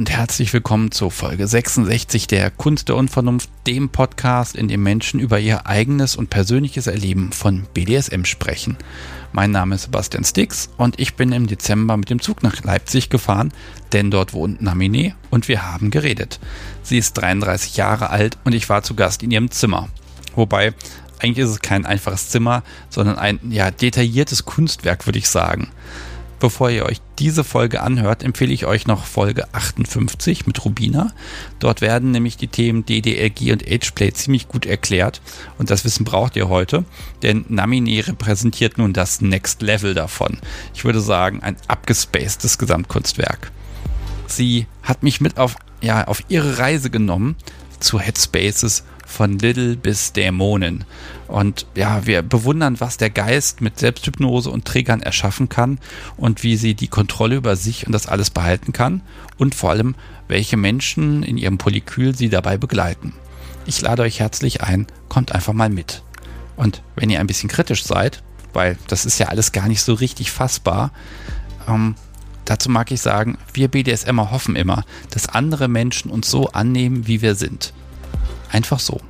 Und herzlich willkommen zu Folge 66 der Kunst der Unvernunft, dem Podcast, in dem Menschen über ihr eigenes und persönliches Erleben von BDSM sprechen. Mein Name ist Sebastian Stix und ich bin im Dezember mit dem Zug nach Leipzig gefahren, denn dort wohnt Namine und wir haben geredet. Sie ist 33 Jahre alt und ich war zu Gast in ihrem Zimmer. Wobei, eigentlich ist es kein einfaches Zimmer, sondern ein ja, detailliertes Kunstwerk, würde ich sagen. Bevor ihr euch diese Folge anhört, empfehle ich euch noch Folge 58 mit Rubina. Dort werden nämlich die Themen DDLG und Ageplay ziemlich gut erklärt und das Wissen braucht ihr heute, denn Namine repräsentiert nun das Next Level davon. Ich würde sagen, ein abgespacedes Gesamtkunstwerk. Sie hat mich mit auf, ja, auf ihre Reise genommen zu Headspaces von Little bis Dämonen. Und ja, wir bewundern, was der Geist mit Selbsthypnose und Trägern erschaffen kann und wie sie die Kontrolle über sich und das alles behalten kann und vor allem, welche Menschen in ihrem Polykül sie dabei begleiten. Ich lade euch herzlich ein, kommt einfach mal mit. Und wenn ihr ein bisschen kritisch seid, weil das ist ja alles gar nicht so richtig fassbar, ähm, dazu mag ich sagen, wir BDSMer hoffen immer, dass andere Menschen uns so annehmen, wie wir sind. Einfach so.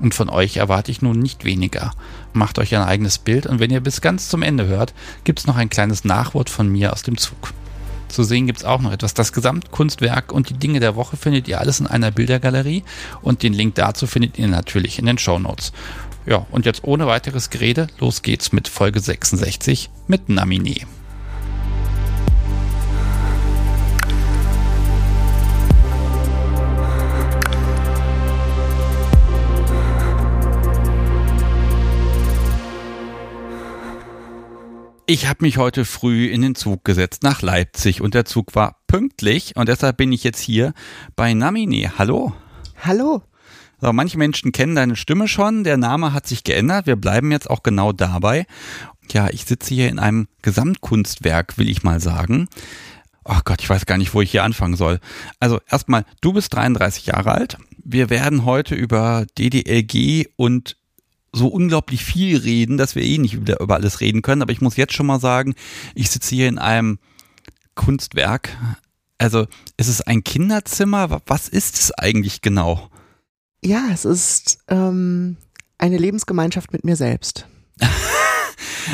Und von euch erwarte ich nun nicht weniger. Macht euch ein eigenes Bild und wenn ihr bis ganz zum Ende hört, gibt es noch ein kleines Nachwort von mir aus dem Zug. Zu sehen gibt es auch noch etwas. Das Gesamtkunstwerk und die Dinge der Woche findet ihr alles in einer Bildergalerie und den Link dazu findet ihr natürlich in den Show Notes. Ja, und jetzt ohne weiteres Gerede, los geht's mit Folge 66 mit Namine. Ich habe mich heute früh in den Zug gesetzt nach Leipzig und der Zug war pünktlich und deshalb bin ich jetzt hier bei Namine. Hallo. Hallo. So, manche Menschen kennen deine Stimme schon, der Name hat sich geändert, wir bleiben jetzt auch genau dabei. Ja, ich sitze hier in einem Gesamtkunstwerk, will ich mal sagen. Ach Gott, ich weiß gar nicht, wo ich hier anfangen soll. Also erstmal, du bist 33 Jahre alt. Wir werden heute über DDLG und so unglaublich viel reden, dass wir eh nicht wieder über alles reden können. Aber ich muss jetzt schon mal sagen, ich sitze hier in einem Kunstwerk. Also ist es ein Kinderzimmer? Was ist es eigentlich genau? Ja, es ist ähm, eine Lebensgemeinschaft mit mir selbst.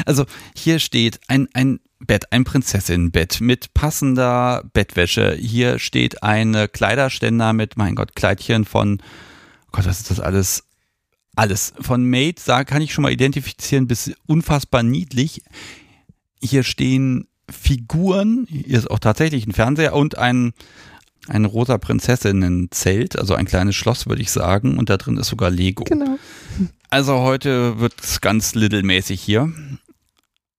also hier steht ein, ein Bett, ein Prinzessinnenbett mit passender Bettwäsche. Hier steht ein Kleiderständer mit, mein Gott, Kleidchen von, oh Gott, was ist das alles? Alles. Von Made da kann ich schon mal identifizieren bis unfassbar niedlich. Hier stehen Figuren, hier ist auch tatsächlich ein Fernseher und ein, ein rosa Prinzessinnen-Zelt, also ein kleines Schloss, würde ich sagen. Und da drin ist sogar Lego. Genau. Also heute wird es ganz little-mäßig hier.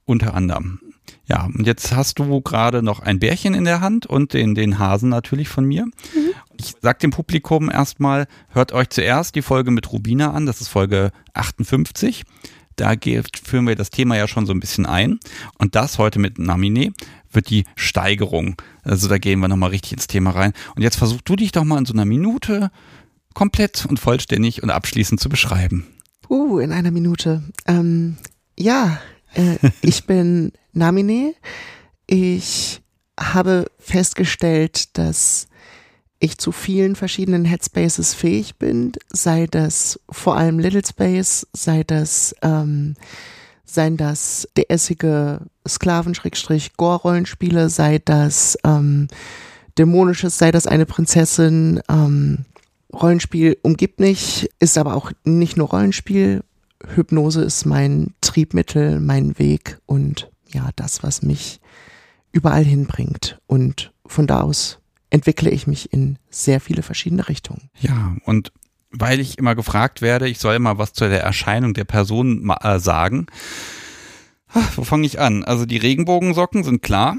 Unter anderem. Ja, und jetzt hast du gerade noch ein Bärchen in der Hand und den, den Hasen natürlich von mir. Mhm. Ich sag dem Publikum erstmal, hört euch zuerst die Folge mit Rubina an, das ist Folge 58. Da führen wir das Thema ja schon so ein bisschen ein. Und das heute mit Namine wird die Steigerung. Also da gehen wir nochmal richtig ins Thema rein. Und jetzt versuch du dich doch mal in so einer Minute komplett und vollständig und abschließend zu beschreiben. Uh, in einer Minute. Ähm, ja, äh, ich bin Namine. Ich habe festgestellt, dass ich zu vielen verschiedenen Headspaces fähig bin, sei das vor allem Little Space, sei das, ähm, seien das DS-ige Sklaven-Gore-Rollenspiele, sei das ähm, Dämonisches, sei das eine Prinzessin, ähm, Rollenspiel umgibt mich, ist aber auch nicht nur Rollenspiel. Hypnose ist mein Triebmittel, mein Weg und ja, das, was mich überall hinbringt. Und von da aus entwickle ich mich in sehr viele verschiedene Richtungen. Ja, und weil ich immer gefragt werde, ich soll immer was zu der Erscheinung der Person äh, sagen. Ach, wo fange ich an? Also die Regenbogensocken sind klar.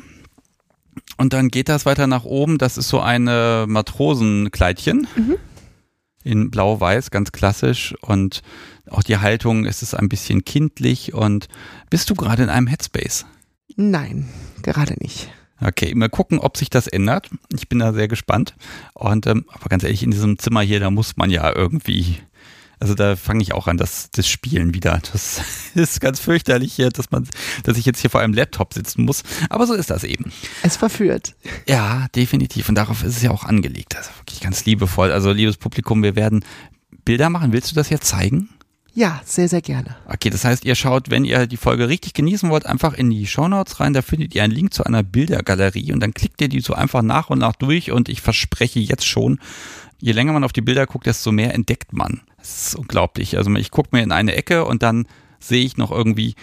Und dann geht das weiter nach oben. Das ist so eine Matrosenkleidchen. Mhm. In blau-weiß, ganz klassisch. Und auch die Haltung ist es ein bisschen kindlich. Und bist du gerade in einem Headspace? Nein, gerade nicht. Okay, mal gucken, ob sich das ändert. Ich bin da sehr gespannt. Und ähm, aber ganz ehrlich, in diesem Zimmer hier, da muss man ja irgendwie Also da fange ich auch an, das, das Spielen wieder. Das ist ganz fürchterlich hier, dass man, dass ich jetzt hier vor einem Laptop sitzen muss. Aber so ist das eben. Es verführt. Ja, definitiv. Und darauf ist es ja auch angelegt. Also wirklich ganz liebevoll. Also liebes Publikum, wir werden Bilder machen. Willst du das jetzt zeigen? Ja, sehr, sehr gerne. Okay, das heißt, ihr schaut, wenn ihr die Folge richtig genießen wollt, einfach in die Shownotes rein, da findet ihr einen Link zu einer Bildergalerie und dann klickt ihr die so einfach nach und nach durch und ich verspreche jetzt schon, je länger man auf die Bilder guckt, desto mehr entdeckt man. Das ist unglaublich. Also ich gucke mir in eine Ecke und dann sehe ich noch irgendwie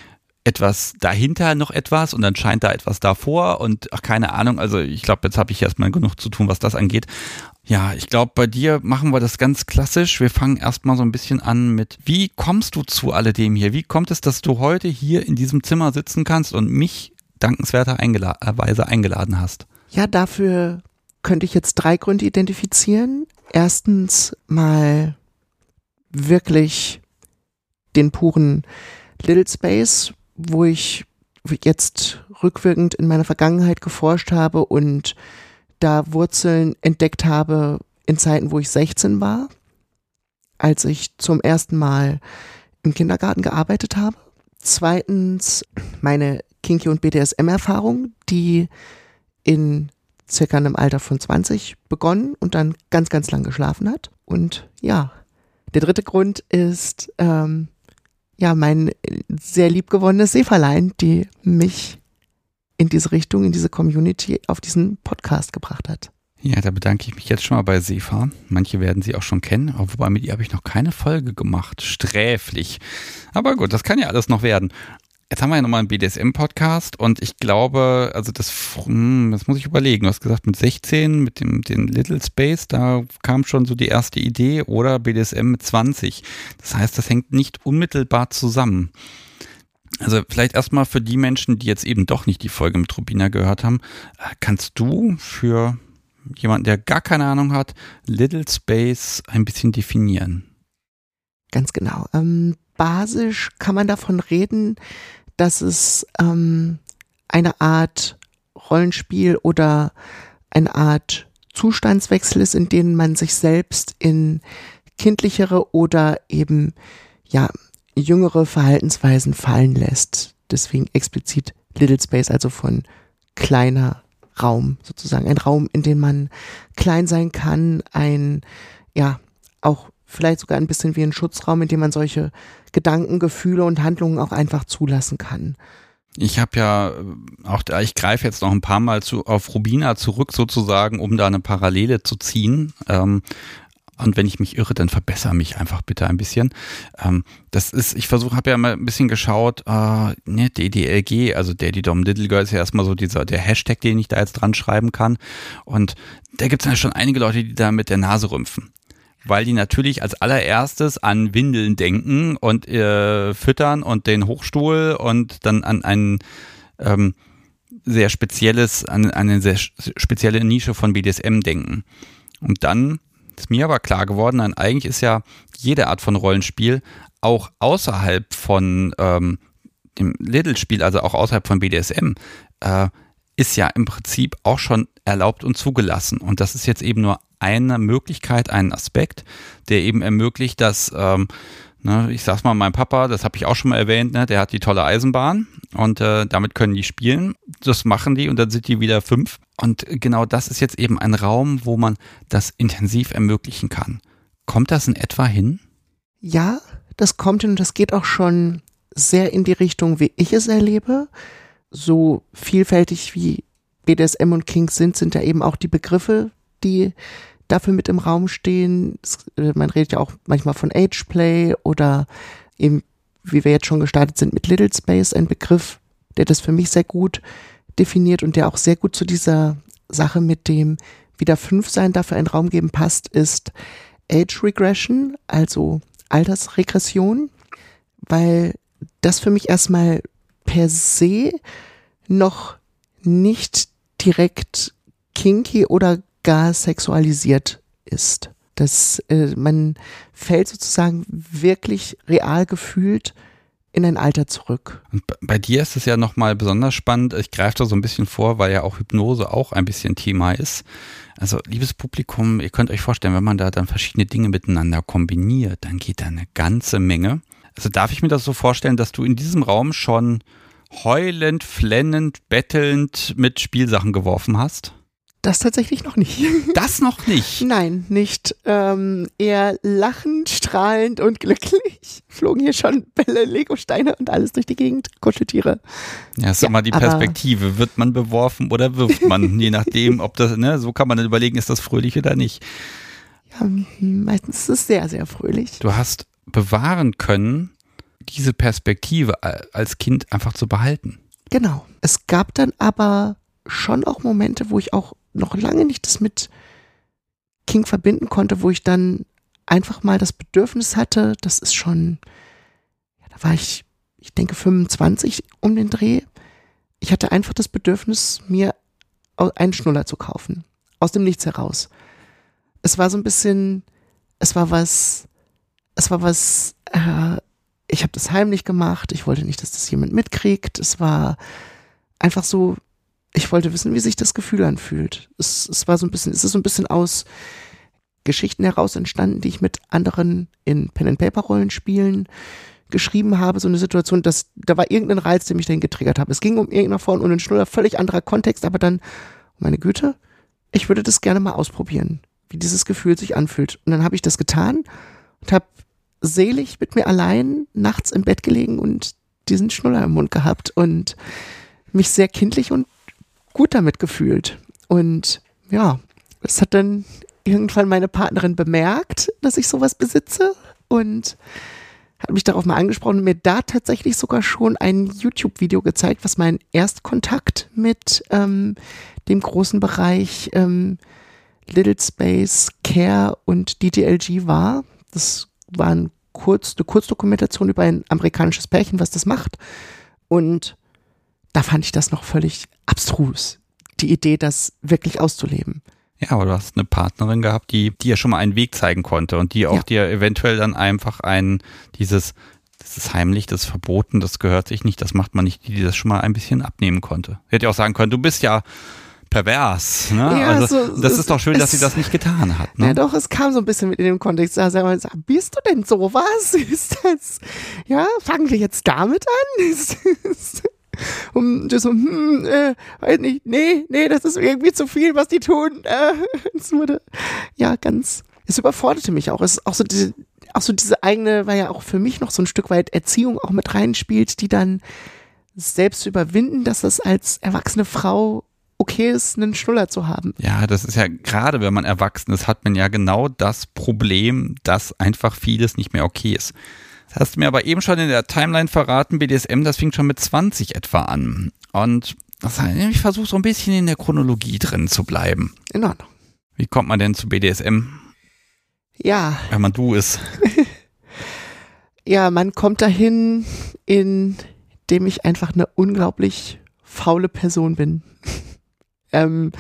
etwas dahinter noch etwas und dann scheint da etwas davor und ach, keine Ahnung. Also ich glaube, jetzt habe ich erstmal genug zu tun, was das angeht. Ja, ich glaube, bei dir machen wir das ganz klassisch. Wir fangen erstmal so ein bisschen an mit, wie kommst du zu alledem hier? Wie kommt es, dass du heute hier in diesem Zimmer sitzen kannst und mich dankenswerterweise eingeladen hast? Ja, dafür könnte ich jetzt drei Gründe identifizieren. Erstens mal wirklich den puren Little Space, wo ich jetzt rückwirkend in meiner Vergangenheit geforscht habe und da Wurzeln entdeckt habe in Zeiten, wo ich 16 war, als ich zum ersten Mal im Kindergarten gearbeitet habe. Zweitens meine Kinky- und BDSM-Erfahrung, die in circa einem Alter von 20 begonnen und dann ganz, ganz lang geschlafen hat. Und ja, der dritte Grund ist ähm, ja mein sehr liebgewonnenes Seeverlein, die mich in diese Richtung, in diese Community, auf diesen Podcast gebracht hat. Ja, da bedanke ich mich jetzt schon mal bei Sefa. Manche werden sie auch schon kennen, wobei mit ihr habe ich noch keine Folge gemacht. Sträflich. Aber gut, das kann ja alles noch werden. Jetzt haben wir ja nochmal einen BDSM-Podcast und ich glaube, also das, hm, das muss ich überlegen. Du hast gesagt, mit 16, mit dem den Little Space, da kam schon so die erste Idee oder BDSM mit 20. Das heißt, das hängt nicht unmittelbar zusammen. Also vielleicht erstmal für die Menschen, die jetzt eben doch nicht die Folge mit Rubina gehört haben, äh, kannst du für jemanden, der gar keine Ahnung hat, Little Space ein bisschen definieren? Ganz genau. Ähm, basisch kann man davon reden, dass es ähm, eine Art Rollenspiel oder eine Art Zustandswechsel ist, in dem man sich selbst in kindlichere oder eben ja jüngere Verhaltensweisen fallen lässt. Deswegen explizit Little Space, also von kleiner Raum sozusagen. Ein Raum, in dem man klein sein kann, ein, ja, auch vielleicht sogar ein bisschen wie ein Schutzraum, in dem man solche Gedanken, Gefühle und Handlungen auch einfach zulassen kann. Ich habe ja auch, da, ich greife jetzt noch ein paar Mal zu, auf Rubina zurück sozusagen, um da eine Parallele zu ziehen. Ähm, und wenn ich mich irre, dann verbessere mich einfach bitte ein bisschen. Ähm, das ist, ich versuche, habe ja mal ein bisschen geschaut, äh, ne, DDLG, also Daddy Dom Little Girl ist ja erstmal so dieser, der Hashtag, den ich da jetzt dran schreiben kann. Und da gibt es ja schon einige Leute, die da mit der Nase rümpfen weil die natürlich als allererstes an Windeln denken und äh, füttern und den Hochstuhl und dann an ein ähm, sehr spezielles, an eine sehr spezielle Nische von BDSM denken. Und dann ist mir aber klar geworden, nein, eigentlich ist ja jede Art von Rollenspiel auch außerhalb von ähm, dem Little-Spiel, also auch außerhalb von BDSM, äh, ist ja im Prinzip auch schon erlaubt und zugelassen. Und das ist jetzt eben nur eine Möglichkeit, ein Aspekt, der eben ermöglicht, dass ähm, Ne, ich sag's mal, mein Papa, das habe ich auch schon mal erwähnt, ne, der hat die tolle Eisenbahn und äh, damit können die spielen. Das machen die und dann sind die wieder fünf. Und genau das ist jetzt eben ein Raum, wo man das intensiv ermöglichen kann. Kommt das in etwa hin? Ja, das kommt hin und das geht auch schon sehr in die Richtung, wie ich es erlebe. So vielfältig wie BDSM und Kings sind, sind ja eben auch die Begriffe, die dafür mit im Raum stehen. Äh, man redet ja auch manchmal von Ageplay oder eben, wie wir jetzt schon gestartet sind, mit Little Space, ein Begriff, der das für mich sehr gut definiert und der auch sehr gut zu dieser Sache mit dem wieder fünf sein dafür einen Raum geben passt, ist Age Regression, also Altersregression, weil das für mich erstmal per se noch nicht direkt kinky oder gar sexualisiert ist. Dass äh, man fällt sozusagen wirklich real gefühlt in ein Alter zurück. Und bei dir ist es ja nochmal besonders spannend. Ich greife da so ein bisschen vor, weil ja auch Hypnose auch ein bisschen Thema ist. Also, liebes Publikum, ihr könnt euch vorstellen, wenn man da dann verschiedene Dinge miteinander kombiniert, dann geht da eine ganze Menge. Also darf ich mir das so vorstellen, dass du in diesem Raum schon heulend, flennend, bettelnd mit Spielsachen geworfen hast? Das tatsächlich noch nicht. Das noch nicht? Nein, nicht. Ähm, eher lachend, strahlend und glücklich flogen hier schon Bälle, Legosteine und alles durch die Gegend, Kuscheltiere. Ja, ist ja, immer die Perspektive. Wird man beworfen oder wirft man? Je nachdem, ob das, ne, so kann man dann überlegen, ist das fröhlich oder nicht. Ja, meistens ist es sehr, sehr fröhlich. Du hast bewahren können, diese Perspektive als Kind einfach zu behalten. Genau. Es gab dann aber schon auch Momente, wo ich auch noch lange nicht das mit King verbinden konnte, wo ich dann einfach mal das Bedürfnis hatte, das ist schon, ja, da war ich, ich denke 25 um den Dreh. Ich hatte einfach das Bedürfnis, mir einen Schnuller zu kaufen. Aus dem Nichts heraus. Es war so ein bisschen, es war was, es war was, äh, ich habe das heimlich gemacht, ich wollte nicht, dass das jemand mitkriegt. Es war einfach so, ich wollte wissen, wie sich das Gefühl anfühlt. Es, es war so ein bisschen, es ist so ein bisschen aus Geschichten heraus entstanden, die ich mit anderen in Pen and Paper Rollenspielen geschrieben habe, so eine Situation, dass da war irgendein Reiz, der mich dahin getriggert hat. Es ging um irgendeiner Form und ein schnuller, völlig anderer Kontext, aber dann, meine Güte, ich würde das gerne mal ausprobieren, wie dieses Gefühl sich anfühlt. Und dann habe ich das getan und habe selig mit mir allein nachts im Bett gelegen und diesen Schnuller im Mund gehabt und mich sehr kindlich und gut damit gefühlt. Und ja, das hat dann irgendwann meine Partnerin bemerkt, dass ich sowas besitze und hat mich darauf mal angesprochen und mir da tatsächlich sogar schon ein YouTube-Video gezeigt, was mein Erstkontakt mit ähm, dem großen Bereich ähm, Little Space, Care und DTLG war. Das war ein kurz, eine Kurzdokumentation über ein amerikanisches Pärchen, was das macht. Und da fand ich das noch völlig abstrus, die Idee, das wirklich auszuleben. Ja, aber du hast eine Partnerin gehabt, die dir schon mal einen Weg zeigen konnte und die auch ja. dir eventuell dann einfach ein, dieses, das ist heimlich, das ist verboten, das gehört sich nicht, das macht man nicht, die dir das schon mal ein bisschen abnehmen konnte. Hätte ja auch sagen können, du bist ja pervers. Ne? Ja, also, so, das ist doch schön, dass sie das nicht getan hat. Ne? Ja, doch, es kam so ein bisschen mit in dem Kontext. Da sagen wir, bist du denn sowas? Ist das, ja, fangen wir jetzt damit an? Ist, ist, und so, hm, äh, weiß nicht, nee, nee, das ist irgendwie zu viel, was die tun. Äh, es wurde, ja, ganz, es überforderte mich auch. Es ist auch so diese, auch so diese eigene, weil ja auch für mich noch so ein Stück weit Erziehung auch mit reinspielt, die dann selbst zu überwinden, dass das als erwachsene Frau okay ist, einen Schnuller zu haben. Ja, das ist ja gerade, wenn man erwachsen ist, hat man ja genau das Problem, dass einfach vieles nicht mehr okay ist. Hast du mir aber eben schon in der Timeline verraten, BDSM, das fing schon mit 20 etwa an. Und das heißt, ich versuche so ein bisschen in der Chronologie drin zu bleiben. In Ordnung. Wie kommt man denn zu BDSM? Ja. Wenn man du ist. ja, man kommt dahin, indem ich einfach eine unglaublich faule Person bin. ähm,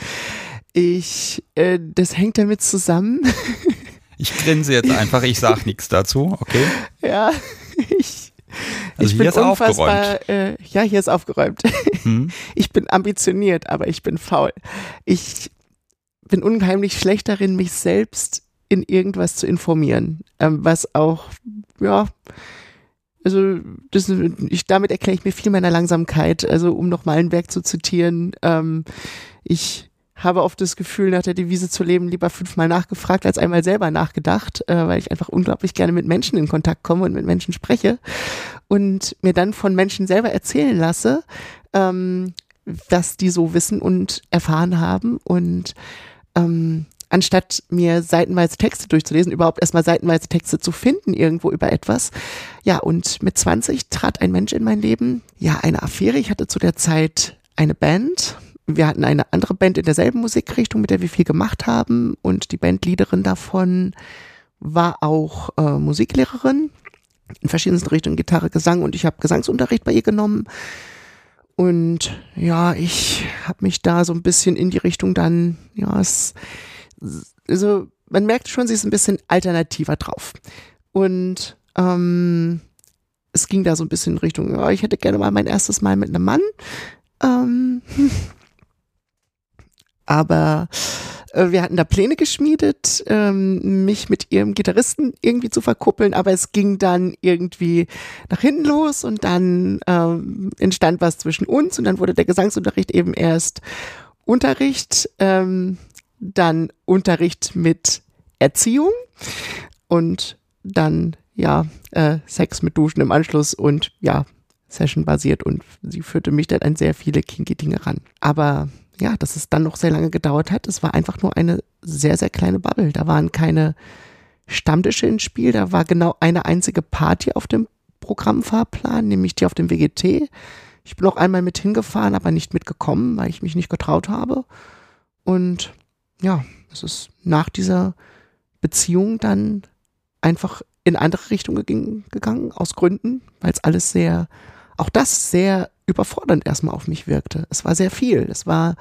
ich, äh, das hängt damit zusammen. Ich grinse jetzt einfach, ich sag nichts dazu, okay? Ja, ich. Also ich hier ist aufgeräumt. Äh, ja, hier ist aufgeräumt. Hm? Ich bin ambitioniert, aber ich bin faul. Ich bin unheimlich schlecht darin, mich selbst in irgendwas zu informieren, ähm, was auch, ja, also das, ich, damit erkläre ich mir viel meiner Langsamkeit. Also um nochmal ein Werk zu zitieren, ähm, ich habe oft das Gefühl, nach der Devise zu leben, lieber fünfmal nachgefragt als einmal selber nachgedacht, äh, weil ich einfach unglaublich gerne mit Menschen in Kontakt komme und mit Menschen spreche und mir dann von Menschen selber erzählen lasse, ähm, was die so wissen und erfahren haben und ähm, anstatt mir seitenweise Texte durchzulesen, überhaupt erstmal seitenweise Texte zu finden irgendwo über etwas. Ja, und mit 20 trat ein Mensch in mein Leben. Ja, eine Affäre. Ich hatte zu der Zeit eine Band, wir hatten eine andere Band in derselben Musikrichtung, mit der wir viel gemacht haben. Und die Bandleaderin davon war auch äh, Musiklehrerin in verschiedensten Richtungen, Gitarre, Gesang. Und ich habe Gesangsunterricht bei ihr genommen. Und ja, ich habe mich da so ein bisschen in die Richtung dann, ja, es, also man merkt schon, sie ist ein bisschen alternativer drauf. Und ähm, es ging da so ein bisschen in Richtung, ja, ich hätte gerne mal mein erstes Mal mit einem Mann. Ähm, aber äh, wir hatten da Pläne geschmiedet, ähm, mich mit ihrem Gitarristen irgendwie zu verkuppeln, aber es ging dann irgendwie nach hinten los und dann ähm, entstand was zwischen uns und dann wurde der Gesangsunterricht eben erst Unterricht, ähm, dann Unterricht mit Erziehung und dann ja äh, Sex mit Duschen im Anschluss und ja Session basiert und sie führte mich dann an sehr viele kinky Dinge ran. Aber ja, dass es dann noch sehr lange gedauert hat. Es war einfach nur eine sehr, sehr kleine Bubble. Da waren keine Stammtische ins Spiel. Da war genau eine einzige Party auf dem Programmfahrplan, nämlich die auf dem WGT. Ich bin auch einmal mit hingefahren, aber nicht mitgekommen, weil ich mich nicht getraut habe. Und ja, es ist nach dieser Beziehung dann einfach in andere Richtungen gegangen, aus Gründen, weil es alles sehr, auch das sehr überfordernd erstmal auf mich wirkte. Es war sehr viel. Es war,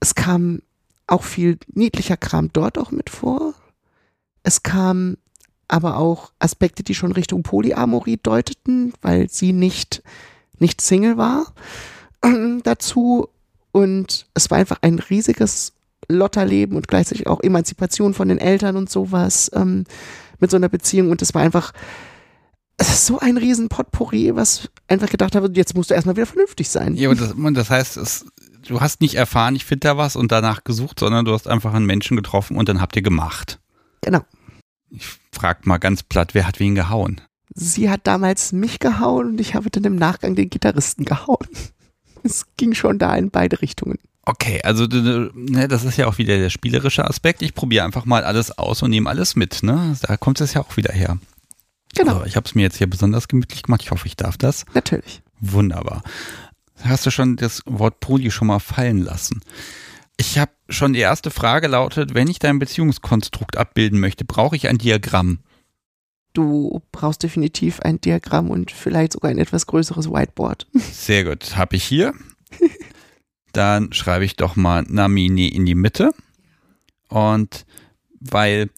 es kam auch viel niedlicher Kram dort auch mit vor. Es kam aber auch Aspekte, die schon Richtung Polyamorie deuteten, weil sie nicht, nicht Single war äh, dazu. Und es war einfach ein riesiges Lotterleben und gleichzeitig auch Emanzipation von den Eltern und sowas ähm, mit so einer Beziehung. Und es war einfach, es ist so ein riesen Potpourri, was einfach gedacht habe, jetzt musst du erstmal wieder vernünftig sein. Ja, und das, das heißt, es, du hast nicht erfahren, ich finde da was und danach gesucht, sondern du hast einfach einen Menschen getroffen und dann habt ihr gemacht. Genau. Ich frag mal ganz platt, wer hat wen gehauen? Sie hat damals mich gehauen und ich habe dann im Nachgang den Gitarristen gehauen. Es ging schon da in beide Richtungen. Okay, also ne, das ist ja auch wieder der spielerische Aspekt. Ich probiere einfach mal alles aus und nehme alles mit. Ne? Da kommt es ja auch wieder her. Genau. Also ich habe es mir jetzt hier besonders gemütlich gemacht. Ich hoffe, ich darf das. Natürlich. Wunderbar. Hast du schon das Wort Poli schon mal fallen lassen? Ich habe schon die erste Frage lautet, wenn ich dein Beziehungskonstrukt abbilden möchte, brauche ich ein Diagramm? Du brauchst definitiv ein Diagramm und vielleicht sogar ein etwas größeres Whiteboard. Sehr gut, habe ich hier. Dann schreibe ich doch mal Namini in die Mitte. Und weil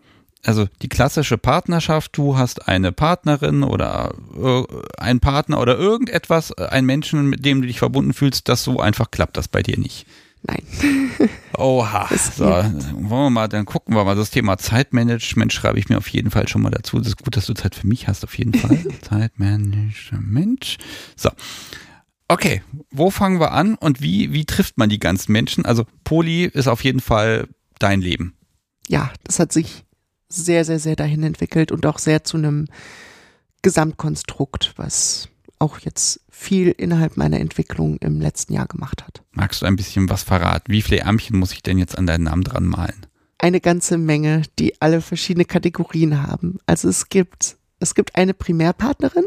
also die klassische Partnerschaft, du hast eine Partnerin oder äh, einen Partner oder irgendetwas, äh, einen Menschen, mit dem du dich verbunden fühlst, das so einfach klappt das bei dir nicht. Nein. Oha. So, wollen wir mal, dann gucken wir mal. Das Thema Zeitmanagement schreibe ich mir auf jeden Fall schon mal dazu. Das ist gut, dass du Zeit für mich hast, auf jeden Fall. Zeitmanagement. So. Okay, wo fangen wir an und wie, wie trifft man die ganzen Menschen? Also Poli ist auf jeden Fall dein Leben. Ja, das hat sich sehr, sehr, sehr dahin entwickelt und auch sehr zu einem Gesamtkonstrukt, was auch jetzt viel innerhalb meiner Entwicklung im letzten Jahr gemacht hat. Magst du ein bisschen was verraten? Wie viele Ärmchen muss ich denn jetzt an deinen Namen dran malen? Eine ganze Menge, die alle verschiedene Kategorien haben. Also es gibt, es gibt eine Primärpartnerin,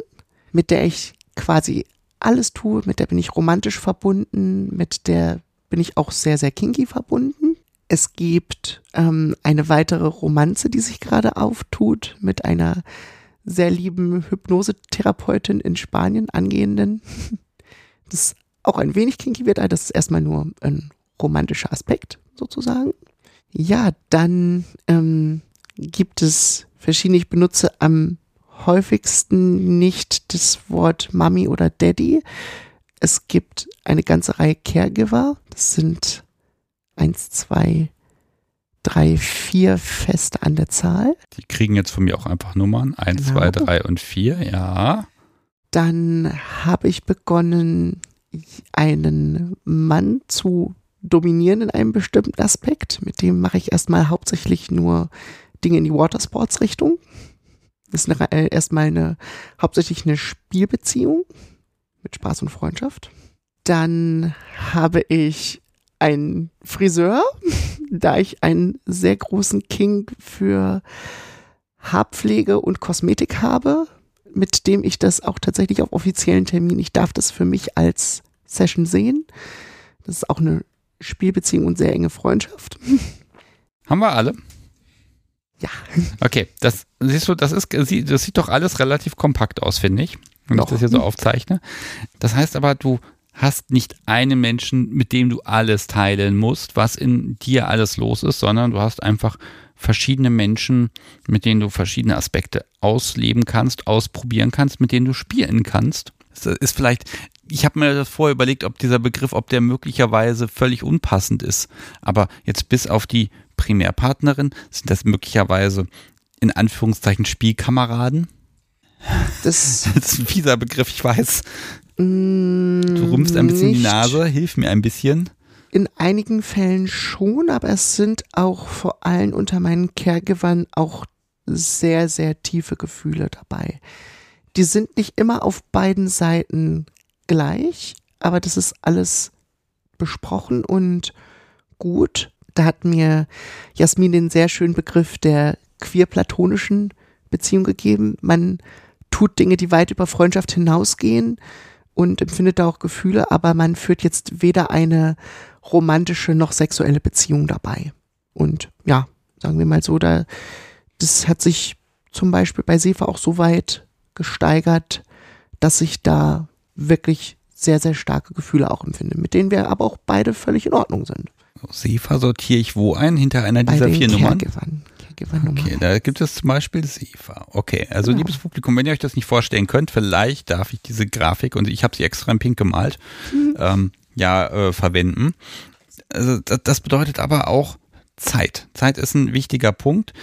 mit der ich quasi alles tue, mit der bin ich romantisch verbunden, mit der bin ich auch sehr, sehr kinky verbunden. Es gibt ähm, eine weitere Romanze, die sich gerade auftut mit einer sehr lieben Hypnosetherapeutin in Spanien, angehenden. Das auch ein wenig kinky wird, aber das ist erstmal nur ein romantischer Aspekt sozusagen. Ja, dann ähm, gibt es verschiedene, ich benutze am häufigsten nicht das Wort Mami oder Daddy. Es gibt eine ganze Reihe Caregiver. Das sind eins, zwei, drei, vier Feste an der Zahl. Die kriegen jetzt von mir auch einfach Nummern. Eins, genau. zwei, drei und vier, ja. Dann habe ich begonnen, einen Mann zu dominieren in einem bestimmten Aspekt. Mit dem mache ich erstmal hauptsächlich nur Dinge in die Watersports-Richtung. Das ist eine, äh, erstmal eine, hauptsächlich eine Spielbeziehung mit Spaß und Freundschaft. Dann habe ich einen Friseur, da ich einen sehr großen King für Haarpflege und Kosmetik habe, mit dem ich das auch tatsächlich auf offiziellen Terminen, ich darf das für mich als Session sehen. Das ist auch eine Spielbeziehung und sehr enge Freundschaft. Haben wir alle? Ja. Okay, das siehst du, das ist, das sieht doch alles relativ kompakt aus, finde ich, wenn Doch. ich das hier so aufzeichne. Das heißt aber, du hast nicht einen Menschen, mit dem du alles teilen musst, was in dir alles los ist, sondern du hast einfach verschiedene Menschen, mit denen du verschiedene Aspekte ausleben kannst, ausprobieren kannst, mit denen du spielen kannst. Das ist vielleicht, ich habe mir das vorher überlegt, ob dieser Begriff, ob der möglicherweise völlig unpassend ist. Aber jetzt bis auf die Primärpartnerin sind das möglicherweise in Anführungszeichen Spielkameraden. Das, das ist ein fieser Begriff, ich weiß. Du rummst ein bisschen die Nase, hilf mir ein bisschen. In einigen Fällen schon, aber es sind auch vor allem unter meinen Caregivern auch sehr, sehr tiefe Gefühle dabei. Die sind nicht immer auf beiden Seiten gleich, aber das ist alles besprochen und gut. Da hat mir Jasmin den sehr schönen Begriff der queer-platonischen Beziehung gegeben. Man tut Dinge, die weit über Freundschaft hinausgehen und empfindet da auch Gefühle, aber man führt jetzt weder eine romantische noch sexuelle Beziehung dabei. Und ja, sagen wir mal so, da, das hat sich zum Beispiel bei Sefa auch so weit gesteigert, dass ich da wirklich sehr, sehr starke Gefühle auch empfinde, mit denen wir aber auch beide völlig in Ordnung sind. Sefa sortiere ich wo ein? Hinter einer dieser vier Nummern? Okay, da gibt es zum Beispiel SEFA. Okay, also genau. liebes Publikum, wenn ihr euch das nicht vorstellen könnt, vielleicht darf ich diese Grafik, und ich habe sie extra in pink gemalt, mhm. ähm, ja, äh, verwenden. Also das, das bedeutet aber auch Zeit. Zeit ist ein wichtiger Punkt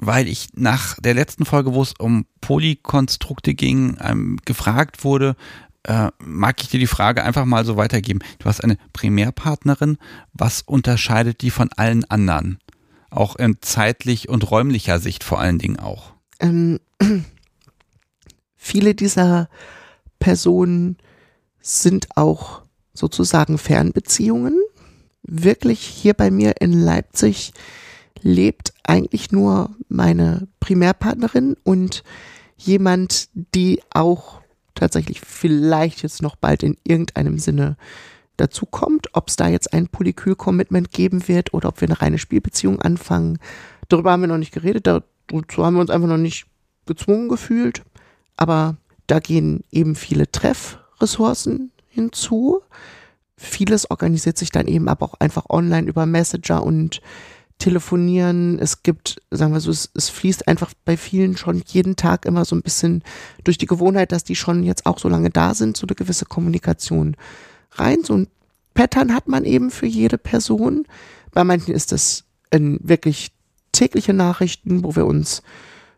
weil ich nach der letzten Folge, wo es um Polykonstrukte ging, ähm, gefragt wurde, äh, mag ich dir die Frage einfach mal so weitergeben. Du hast eine Primärpartnerin. Was unterscheidet die von allen anderen? Auch in zeitlich und räumlicher Sicht vor allen Dingen auch. Ähm, viele dieser Personen sind auch sozusagen Fernbeziehungen. Wirklich hier bei mir in Leipzig lebt eigentlich nur meine Primärpartnerin und jemand, die auch tatsächlich vielleicht jetzt noch bald in irgendeinem Sinne dazu kommt, ob es da jetzt ein Polykül-Commitment geben wird oder ob wir eine reine Spielbeziehung anfangen. Darüber haben wir noch nicht geredet, dazu haben wir uns einfach noch nicht gezwungen gefühlt. Aber da gehen eben viele Treffressourcen hinzu. Vieles organisiert sich dann eben aber auch einfach online über Messenger und telefonieren. Es gibt, sagen wir so, es, es, fließt einfach bei vielen schon jeden Tag immer so ein bisschen durch die Gewohnheit, dass die schon jetzt auch so lange da sind, so eine gewisse Kommunikation rein. So ein Pattern hat man eben für jede Person. Bei manchen ist es wirklich tägliche Nachrichten, wo wir uns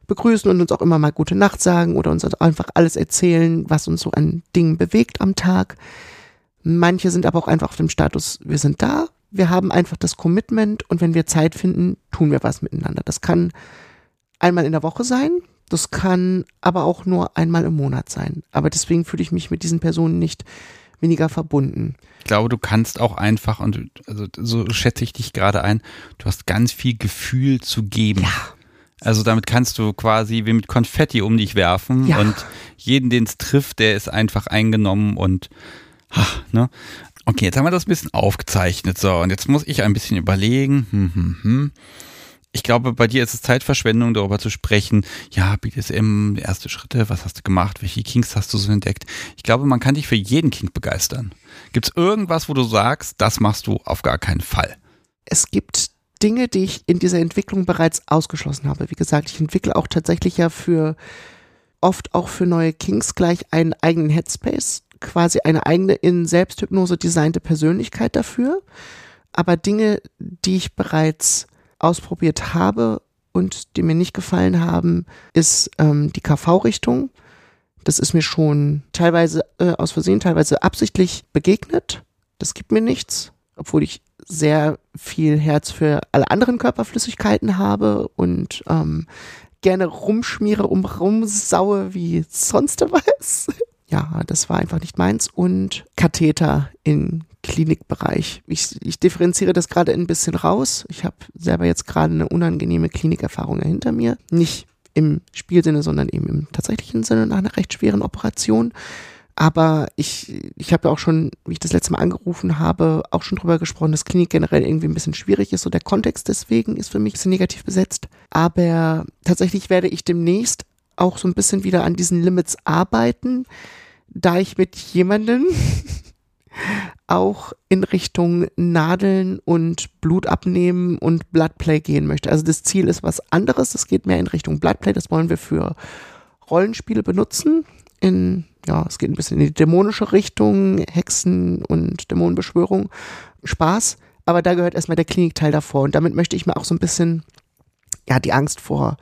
begrüßen und uns auch immer mal gute Nacht sagen oder uns einfach alles erzählen, was uns so an Dingen bewegt am Tag. Manche sind aber auch einfach auf dem Status, wir sind da, wir haben einfach das Commitment und wenn wir Zeit finden, tun wir was miteinander. Das kann einmal in der Woche sein, das kann aber auch nur einmal im Monat sein. Aber deswegen fühle ich mich mit diesen Personen nicht weniger verbunden. Ich glaube, du kannst auch einfach, und also so schätze ich dich gerade ein, du hast ganz viel Gefühl zu geben. Ja. Also damit kannst du quasi wie mit Konfetti um dich werfen ja. und jeden, den es trifft, der ist einfach eingenommen und ach, ne? Okay, jetzt haben wir das ein bisschen aufgezeichnet. So, und jetzt muss ich ein bisschen überlegen. Hm, hm, hm ich glaube, bei dir ist es Zeitverschwendung, darüber zu sprechen. Ja, BDSM, erste Schritte, was hast du gemacht, welche Kinks hast du so entdeckt? Ich glaube, man kann dich für jeden Kink begeistern. Gibt es irgendwas, wo du sagst, das machst du auf gar keinen Fall? Es gibt Dinge, die ich in dieser Entwicklung bereits ausgeschlossen habe. Wie gesagt, ich entwickle auch tatsächlich ja für oft auch für neue Kings gleich einen eigenen Headspace, quasi eine eigene in Selbsthypnose designte Persönlichkeit dafür. Aber Dinge, die ich bereits ausprobiert habe und die mir nicht gefallen haben, ist ähm, die KV-Richtung. Das ist mir schon teilweise äh, aus Versehen, teilweise absichtlich begegnet. Das gibt mir nichts, obwohl ich sehr viel Herz für alle anderen Körperflüssigkeiten habe und ähm, gerne rumschmiere, um rumsaue wie sonst was. ja, das war einfach nicht meins. Und Katheter in Klinikbereich. Ich, ich differenziere das gerade ein bisschen raus. Ich habe selber jetzt gerade eine unangenehme Klinikerfahrung hinter mir. Nicht im Spielsinne, sondern eben im tatsächlichen Sinne nach einer recht schweren Operation. Aber ich, ich habe ja auch schon, wie ich das letzte Mal angerufen habe, auch schon drüber gesprochen, dass Klinik generell irgendwie ein bisschen schwierig ist. So der Kontext deswegen ist für mich so negativ besetzt. Aber tatsächlich werde ich demnächst auch so ein bisschen wieder an diesen Limits arbeiten, da ich mit jemandem auch in Richtung Nadeln und Blut abnehmen und Bloodplay gehen möchte. Also das Ziel ist was anderes. Es geht mehr in Richtung Bloodplay. Das wollen wir für Rollenspiele benutzen. In, ja, es geht ein bisschen in die dämonische Richtung, Hexen und Dämonenbeschwörung. Spaß. Aber da gehört erstmal der Klinikteil davor. Und damit möchte ich mir auch so ein bisschen, ja, die Angst vor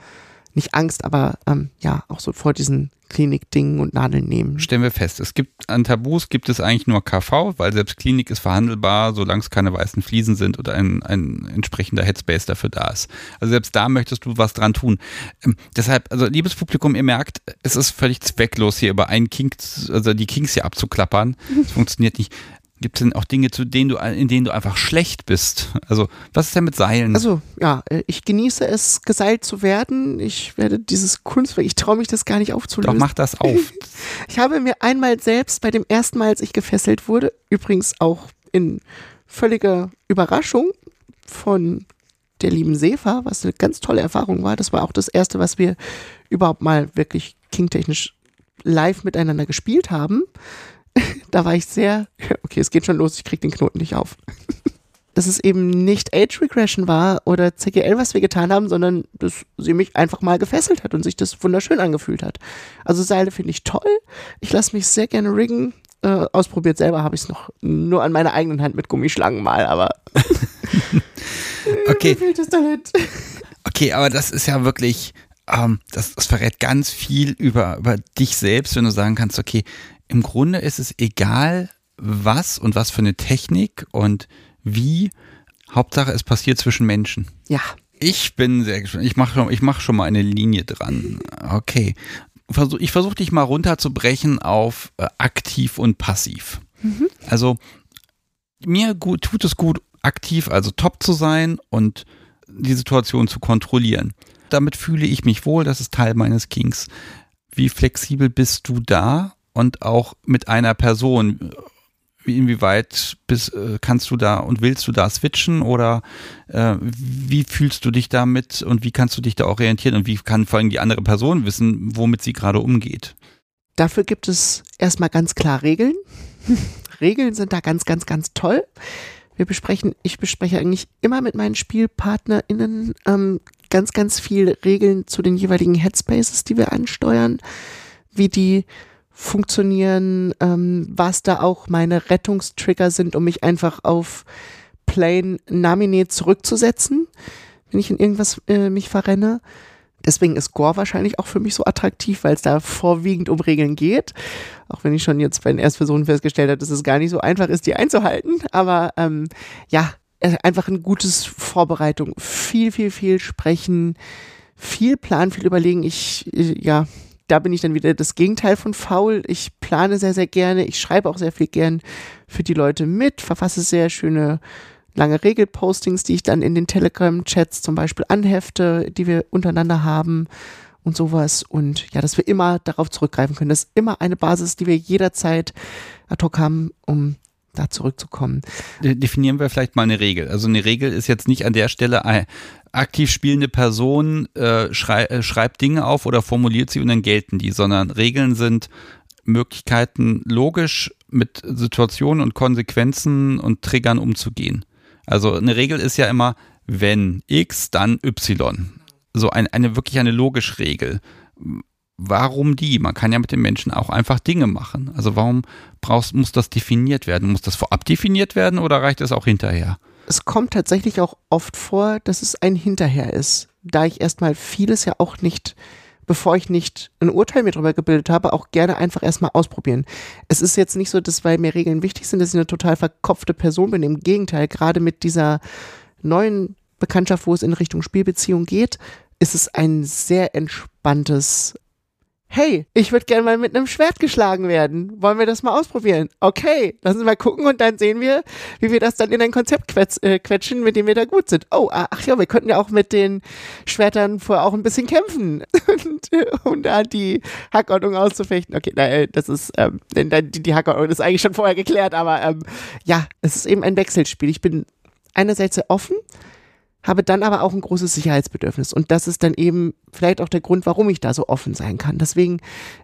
nicht Angst, aber ähm, ja, auch so vor diesen Klinik-Dingen und Nadeln nehmen. Stellen wir fest, es gibt an Tabus gibt es eigentlich nur KV, weil selbst Klinik ist verhandelbar, solange es keine weißen Fliesen sind oder ein, ein entsprechender Headspace dafür da ist. Also selbst da möchtest du was dran tun. Ähm, deshalb, also liebes Publikum, ihr merkt, es ist völlig zwecklos hier über einen Kink, also die Kinks hier abzuklappern. Es funktioniert nicht. Gibt es denn auch Dinge, zu denen du, in denen du einfach schlecht bist? Also, was ist denn mit Seilen? Also, ja, äh, ich genieße es, geseilt zu werden. Ich werde dieses Kunstwerk, ich traue mich das gar nicht aufzulösen. Doch, mach das auf. ich habe mir einmal selbst bei dem ersten Mal, als ich gefesselt wurde, übrigens auch in völliger Überraschung von der lieben Sefa, was eine ganz tolle Erfahrung war. Das war auch das erste, was wir überhaupt mal wirklich kingtechnisch live miteinander gespielt haben. da war ich sehr, okay, es geht schon los, ich krieg den Knoten nicht auf. dass es eben nicht Age Regression war oder CGL, was wir getan haben, sondern dass sie mich einfach mal gefesselt hat und sich das wunderschön angefühlt hat. Also Seile finde ich toll. Ich lasse mich sehr gerne riggen. Äh, ausprobiert selber habe ich es noch nur an meiner eigenen Hand mit Gummischlangen mal, aber okay. Okay, aber das ist ja wirklich, ähm, das, das verrät ganz viel über, über dich selbst, wenn du sagen kannst, okay, im Grunde ist es egal, was und was für eine Technik und wie. Hauptsache, es passiert zwischen Menschen. Ja. Ich bin sehr gespannt. Ich mache ich mach schon mal eine Linie dran. Okay. Ich versuche dich mal runterzubrechen auf äh, aktiv und passiv. Mhm. Also mir gut, tut es gut, aktiv, also top zu sein und die Situation zu kontrollieren. Damit fühle ich mich wohl, das ist Teil meines Kings. Wie flexibel bist du da und auch mit einer Person. Inwieweit bist, äh, kannst du da und willst du da switchen oder äh, wie fühlst du dich damit und wie kannst du dich da orientieren und wie kann vor allem die andere Person wissen, womit sie gerade umgeht? Dafür gibt es erstmal ganz klar Regeln. Regeln sind da ganz, ganz, ganz toll. Wir besprechen, ich bespreche eigentlich immer mit meinen SpielpartnerInnen ähm, ganz, ganz viel Regeln zu den jeweiligen Headspaces, die wir ansteuern, wie die funktionieren, ähm, was da auch meine Rettungstrigger sind, um mich einfach auf Plain Namine zurückzusetzen, wenn ich in irgendwas äh, mich verrenne. Deswegen ist Gore wahrscheinlich auch für mich so attraktiv, weil es da vorwiegend um Regeln geht. Auch wenn ich schon jetzt bei den Erstversuchen festgestellt habe, dass es gar nicht so einfach ist, die einzuhalten. Aber ähm, ja, äh, einfach ein gutes Vorbereitung. Viel, viel, viel sprechen, viel planen, viel überlegen. Ich, äh, ja, da bin ich dann wieder das Gegenteil von faul. Ich plane sehr, sehr gerne. Ich schreibe auch sehr viel gern für die Leute mit, verfasse sehr schöne lange Regelpostings, die ich dann in den Telegram-Chats zum Beispiel anhefte, die wir untereinander haben und sowas. Und ja, dass wir immer darauf zurückgreifen können. Das ist immer eine Basis, die wir jederzeit ad hoc haben, um da zurückzukommen. Definieren wir vielleicht mal eine Regel. Also eine Regel ist jetzt nicht an der Stelle eine aktiv spielende Person äh, schrei äh, schreibt Dinge auf oder formuliert sie und dann gelten die, sondern Regeln sind Möglichkeiten, logisch mit Situationen und Konsequenzen und Triggern umzugehen. Also eine Regel ist ja immer, wenn X, dann Y. So ein, eine wirklich eine logische Regel warum die? Man kann ja mit den Menschen auch einfach Dinge machen. Also warum brauchst, muss das definiert werden? Muss das vorab definiert werden oder reicht es auch hinterher? Es kommt tatsächlich auch oft vor, dass es ein Hinterher ist. Da ich erstmal vieles ja auch nicht, bevor ich nicht ein Urteil mir darüber gebildet habe, auch gerne einfach erstmal ausprobieren. Es ist jetzt nicht so, dass weil mir Regeln wichtig sind, dass ich eine total verkopfte Person bin. Im Gegenteil, gerade mit dieser neuen Bekanntschaft, wo es in Richtung Spielbeziehung geht, ist es ein sehr entspanntes hey, ich würde gerne mal mit einem Schwert geschlagen werden. Wollen wir das mal ausprobieren? Okay, lassen Sie mal gucken und dann sehen wir, wie wir das dann in ein Konzept quetsch, äh, quetschen, mit dem wir da gut sind. Oh, ah, ach ja, wir könnten ja auch mit den Schwertern vorher auch ein bisschen kämpfen, und, um da die Hackordnung auszufechten. Okay, nein, äh, das ist, ähm, die, die Hackordnung ist eigentlich schon vorher geklärt, aber ähm, ja, es ist eben ein Wechselspiel. Ich bin einerseits sehr offen, habe dann aber auch ein großes Sicherheitsbedürfnis. Und das ist dann eben vielleicht auch der Grund, warum ich da so offen sein kann. Deswegen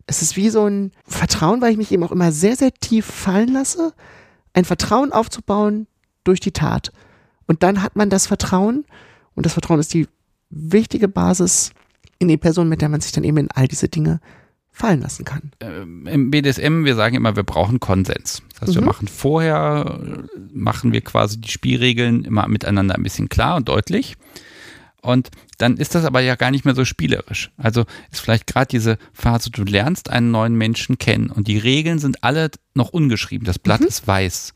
ist es wie so ein Vertrauen, weil ich mich eben auch immer sehr, sehr tief fallen lasse, ein Vertrauen aufzubauen durch die Tat. Und dann hat man das Vertrauen und das Vertrauen ist die wichtige Basis in die Person, mit der man sich dann eben in all diese Dinge fallen lassen kann. Ähm, Im BDSM, wir sagen immer, wir brauchen Konsens. Das heißt, mhm. wir machen vorher, machen wir quasi die Spielregeln immer miteinander ein bisschen klar und deutlich. Und dann ist das aber ja gar nicht mehr so spielerisch. Also ist vielleicht gerade diese Phase, du lernst einen neuen Menschen kennen und die Regeln sind alle noch ungeschrieben. Das Blatt mhm. ist weiß.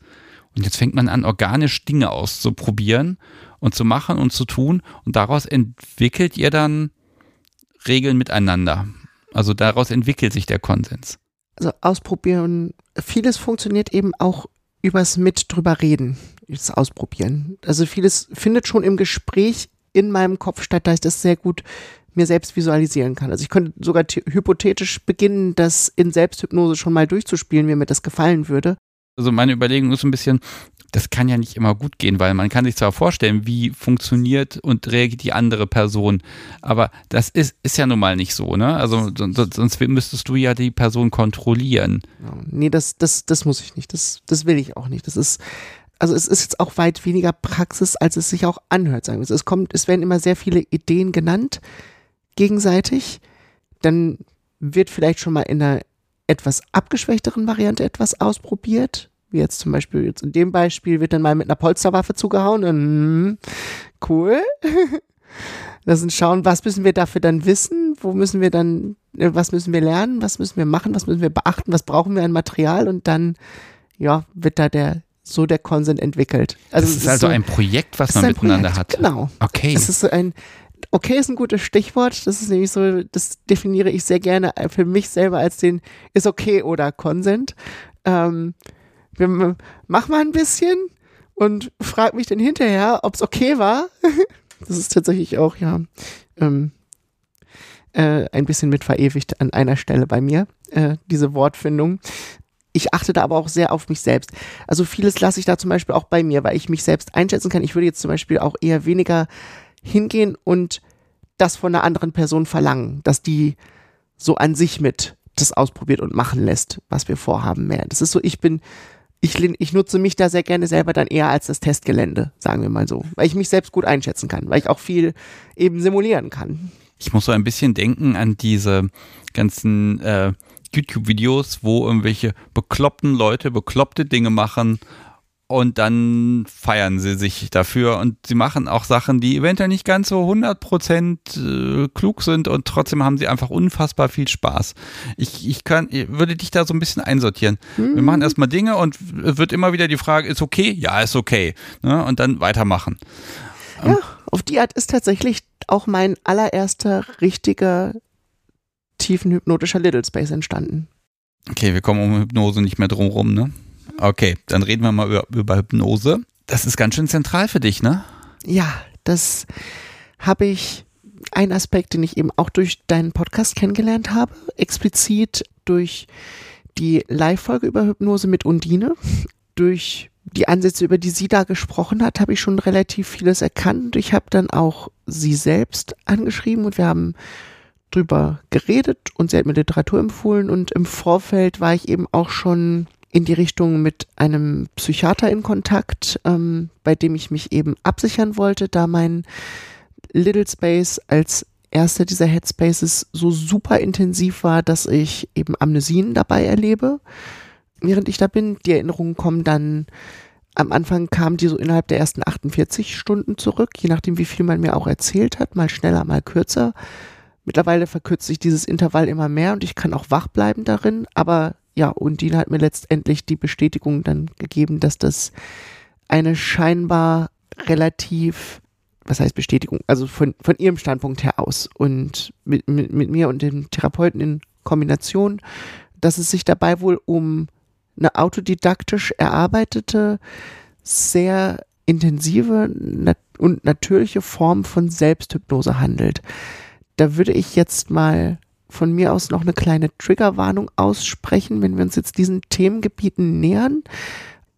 Und jetzt fängt man an, organisch Dinge auszuprobieren und zu machen und zu tun. Und daraus entwickelt ihr dann Regeln miteinander. Also daraus entwickelt sich der Konsens. Also ausprobieren. Vieles funktioniert eben auch übers mit drüber reden, das Ausprobieren. Also vieles findet schon im Gespräch in meinem Kopf statt, da ich das sehr gut mir selbst visualisieren kann. Also ich könnte sogar hypothetisch beginnen, das in Selbsthypnose schon mal durchzuspielen, wie mir das gefallen würde. Also meine Überlegung ist ein bisschen, das kann ja nicht immer gut gehen, weil man kann sich zwar vorstellen, wie funktioniert und reagiert die andere Person, aber das ist, ist ja nun mal nicht so, ne? Also sonst, sonst müsstest du ja die Person kontrollieren. Nee, das, das, das muss ich nicht. Das, das will ich auch nicht. Das ist, also es ist jetzt auch weit weniger Praxis, als es sich auch anhört, sagen wir. Es kommt, es werden immer sehr viele Ideen genannt, gegenseitig. Dann wird vielleicht schon mal in einer etwas abgeschwächteren Variante etwas ausprobiert. Wie jetzt zum Beispiel, jetzt in dem Beispiel wird dann mal mit einer Polsterwaffe zugehauen. Und, mm, cool. Lass uns schauen, was müssen wir dafür dann wissen? Wo müssen wir dann, äh, was müssen wir lernen? Was müssen wir machen? Was müssen wir beachten? Was brauchen wir an Material? Und dann, ja, wird da der so der Konsent entwickelt. Also das ist, ist also so, ein Projekt, was man miteinander Projekt, hat. Genau. Okay. Es ist ein, okay ist ein gutes Stichwort. Das ist nämlich so, das definiere ich sehr gerne für mich selber als den ist okay oder Konsent. Ähm, wir, mach mal ein bisschen und frag mich dann hinterher, ob es okay war. das ist tatsächlich auch, ja, ähm, äh, ein bisschen mit verewigt an einer Stelle bei mir, äh, diese Wortfindung ich achte da aber auch sehr auf mich selbst. Also vieles lasse ich da zum Beispiel auch bei mir, weil ich mich selbst einschätzen kann. Ich würde jetzt zum Beispiel auch eher weniger hingehen und das von einer anderen Person verlangen, dass die so an sich mit das ausprobiert und machen lässt, was wir vorhaben mehr. Das ist so, ich bin, ich, ich nutze mich da sehr gerne selber dann eher als das Testgelände, sagen wir mal so, weil ich mich selbst gut einschätzen kann, weil ich auch viel eben simulieren kann. Ich muss so ein bisschen denken an diese ganzen äh, YouTube-Videos, wo irgendwelche bekloppten Leute bekloppte Dinge machen und dann feiern sie sich dafür und sie machen auch Sachen, die eventuell nicht ganz so 100% äh, klug sind und trotzdem haben sie einfach unfassbar viel Spaß. Ich, ich kann, ich würde dich da so ein bisschen einsortieren. Mhm. Wir machen erstmal Dinge und wird immer wieder die Frage, ist okay? Ja, ist okay. Ne? Und dann weitermachen. Ja, auf die Art ist tatsächlich auch mein allererster richtiger tiefenhypnotischer Little Space entstanden. Okay, wir kommen um Hypnose nicht mehr drum rum, ne? Okay, dann reden wir mal über, über Hypnose. Das ist ganz schön zentral für dich, ne? Ja, das habe ich ein Aspekt, den ich eben auch durch deinen Podcast kennengelernt habe, explizit durch die Live-Folge über Hypnose mit Undine, durch die Ansätze, über die sie da gesprochen hat, habe ich schon relativ vieles erkannt. Ich habe dann auch sie selbst angeschrieben und wir haben drüber geredet und sie hat mir Literatur empfohlen und im Vorfeld war ich eben auch schon in die Richtung mit einem Psychiater in Kontakt, ähm, bei dem ich mich eben absichern wollte, da mein Little Space als erster dieser Headspaces so super intensiv war, dass ich eben Amnesien dabei erlebe, während ich da bin. Die Erinnerungen kommen dann am Anfang kamen die so innerhalb der ersten 48 Stunden zurück, je nachdem, wie viel man mir auch erzählt hat, mal schneller, mal kürzer. Mittlerweile verkürzt sich dieses Intervall immer mehr und ich kann auch wach bleiben darin. Aber ja, Undine hat mir letztendlich die Bestätigung dann gegeben, dass das eine scheinbar relativ, was heißt Bestätigung, also von, von ihrem Standpunkt her aus und mit, mit, mit mir und dem Therapeuten in Kombination, dass es sich dabei wohl um eine autodidaktisch erarbeitete, sehr intensive nat und natürliche Form von Selbsthypnose handelt. Da würde ich jetzt mal von mir aus noch eine kleine Triggerwarnung aussprechen, wenn wir uns jetzt diesen Themengebieten nähern,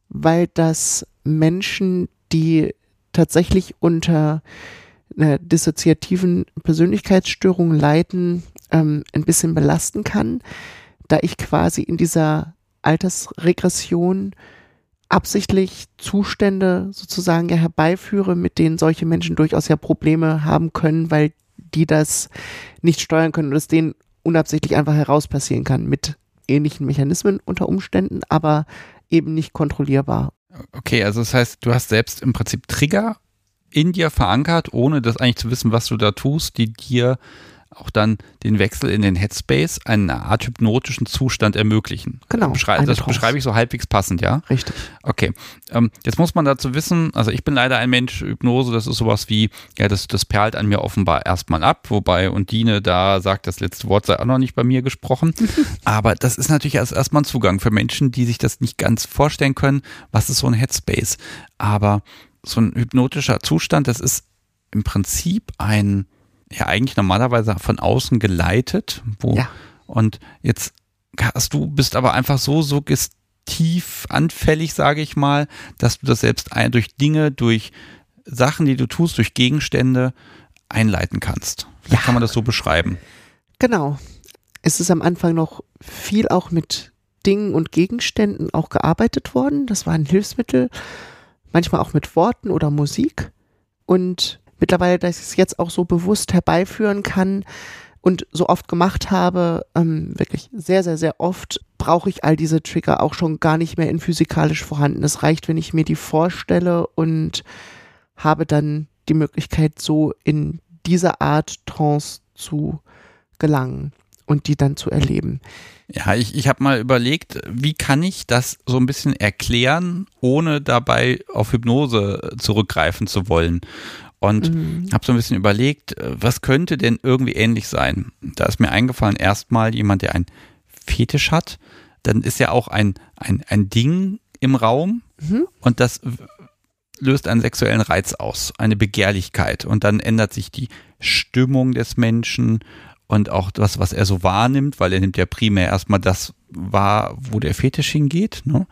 weil das Menschen, die tatsächlich unter einer dissoziativen Persönlichkeitsstörung leiden, ähm, ein bisschen belasten kann, da ich quasi in dieser Altersregression absichtlich Zustände sozusagen ja herbeiführe, mit denen solche Menschen durchaus ja Probleme haben können, weil die das nicht steuern können und es denen unabsichtlich einfach heraus passieren kann mit ähnlichen Mechanismen unter Umständen, aber eben nicht kontrollierbar. Okay, also das heißt, du hast selbst im Prinzip Trigger in dir verankert, ohne das eigentlich zu wissen, was du da tust, die dir auch dann den Wechsel in den Headspace, einen Art hypnotischen Zustand ermöglichen. Genau. Beschrei das beschreibe ich so halbwegs passend, ja? Richtig. Okay. Ähm, jetzt muss man dazu wissen, also ich bin leider ein Mensch, Hypnose, das ist sowas wie, ja, das, das perlt an mir offenbar erstmal ab, wobei Undine da sagt, das letzte Wort sei auch noch nicht bei mir gesprochen. Aber das ist natürlich erst erstmal ein Zugang für Menschen, die sich das nicht ganz vorstellen können, was ist so ein Headspace. Aber so ein hypnotischer Zustand, das ist im Prinzip ein ja eigentlich normalerweise von außen geleitet. Wo, Ja. Und jetzt hast du, bist aber einfach so suggestiv anfällig, sage ich mal, dass du das selbst durch Dinge, durch Sachen, die du tust, durch Gegenstände einleiten kannst. Vielleicht Ja. kann man das so beschreiben. Genau. Es ist am Anfang noch viel auch mit Dingen und Gegenständen auch gearbeitet worden. Das waren Hilfsmittel, manchmal auch mit Worten oder Musik. Und mittlerweile, dass ich es jetzt auch so bewusst herbeiführen kann und so oft gemacht habe, ähm, wirklich sehr, sehr, sehr oft, brauche ich all diese Trigger auch schon gar nicht mehr in physikalisch vorhanden. Es reicht, wenn ich mir die vorstelle und habe dann die Möglichkeit, so in diese Art Trance zu gelangen und die dann zu erleben. Ja, ich, ich habe mal überlegt, wie kann ich das so ein bisschen erklären, ohne dabei auf Hypnose zurückgreifen zu wollen. Und Mhm. habe so ein bisschen überlegt, äh, was könnte denn irgendwie ähnlich sein. Da ist mir eingefallen, erstmal jemand, der einen Fetisch hat, dann ist ja auch ein, ein, ein Ding im Raum Mhm. und das löst einen sexuellen Reiz aus, eine Begehrlichkeit und dann ändert sich die Stimmung des Menschen und auch das, was er so wahrnimmt, weil er nimmt ja primär erstmal das wahr, wo der Fetisch hingeht. Ne?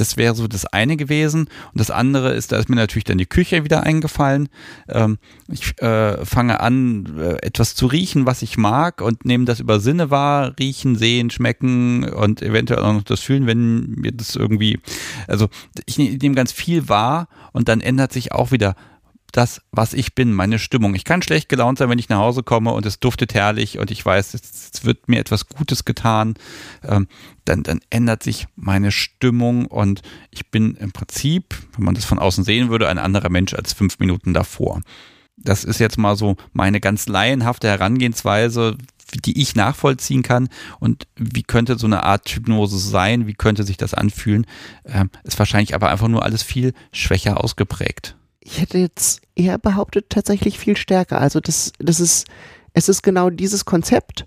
Das wäre so das eine gewesen. Und das andere ist, da ist mir natürlich dann die Küche wieder eingefallen. Ähm, ich äh, fange an, äh, etwas zu riechen, was ich mag und nehme das über Sinne wahr, riechen, sehen, schmecken und eventuell auch noch das fühlen, wenn mir das irgendwie, also ich ne- nehme ganz viel wahr und dann ändert sich auch wieder das, was ich bin, meine Stimmung. Ich kann schlecht gelaunt sein, wenn ich nach Hause komme und es duftet herrlich und ich weiß, es, wird mir etwas Gutes getan. Ähm, dann, dann ändert sich meine Stimmung und ich bin im Prinzip, wenn man das von außen sehen würde, ein anderer Mensch als fünf Minuten davor. Das ist jetzt mal so meine ganz laienhafte Herangehensweise, die ich nachvollziehen kann. Und wie könnte so eine Art Hypnose sein? Wie könnte sich das anfühlen? Ähm, ist wahrscheinlich aber einfach nur alles viel schwächer ausgeprägt. Ich hätte jetzt eher behauptet, tatsächlich viel stärker. Also das, das ist, es ist genau dieses Konzept.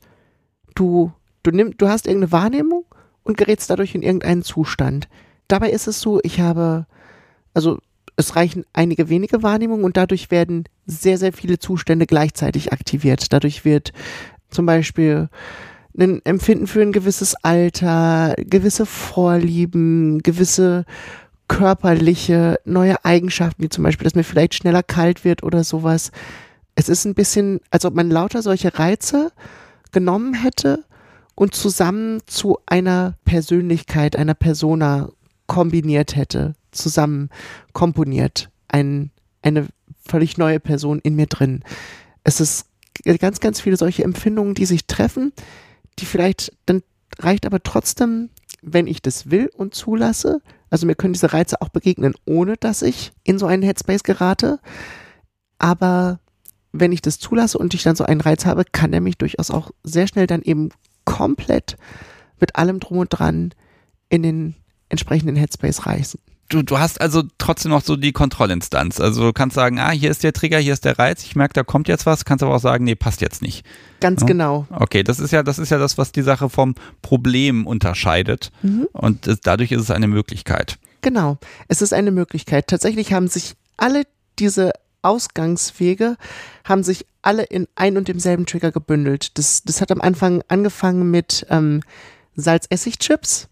Du, du nimm, du hast irgendeine Wahrnehmung und gerätst dadurch in irgendeinen Zustand. Dabei ist es so, ich habe, also es reichen einige wenige Wahrnehmungen und dadurch werden sehr, sehr viele Zustände gleichzeitig aktiviert. Dadurch wird zum Beispiel ein Empfinden für ein gewisses Alter, gewisse Vorlieben, gewisse körperliche neue Eigenschaften, wie zum Beispiel, dass mir vielleicht schneller kalt wird oder sowas. Es ist ein bisschen, als ob man lauter solche Reize genommen hätte und zusammen zu einer Persönlichkeit, einer Persona kombiniert hätte, zusammen komponiert, ein, eine völlig neue Person in mir drin. Es ist ganz, ganz viele solche Empfindungen, die sich treffen, die vielleicht, dann reicht aber trotzdem, wenn ich das will und zulasse, also mir können diese Reize auch begegnen, ohne dass ich in so einen Headspace gerate. Aber wenn ich das zulasse und ich dann so einen Reiz habe, kann er mich durchaus auch sehr schnell dann eben komplett mit allem drum und dran in den entsprechenden Headspace reißen. Du, du hast also trotzdem noch so die Kontrollinstanz. Also du kannst sagen, ah, hier ist der Trigger, hier ist der Reiz, ich merke, da kommt jetzt was, kannst aber auch sagen, nee, passt jetzt nicht. Ganz Ja. genau. Okay, das ist ja, das ist ja das, was die Sache vom Problem unterscheidet. Mhm. Und das, dadurch ist es eine Möglichkeit. Genau. Es ist eine Möglichkeit. Tatsächlich haben sich alle diese Ausgangswege haben sich alle in ein und demselben Trigger gebündelt. Das, das hat am Anfang angefangen mit ähm, Salz-Essig-Chips.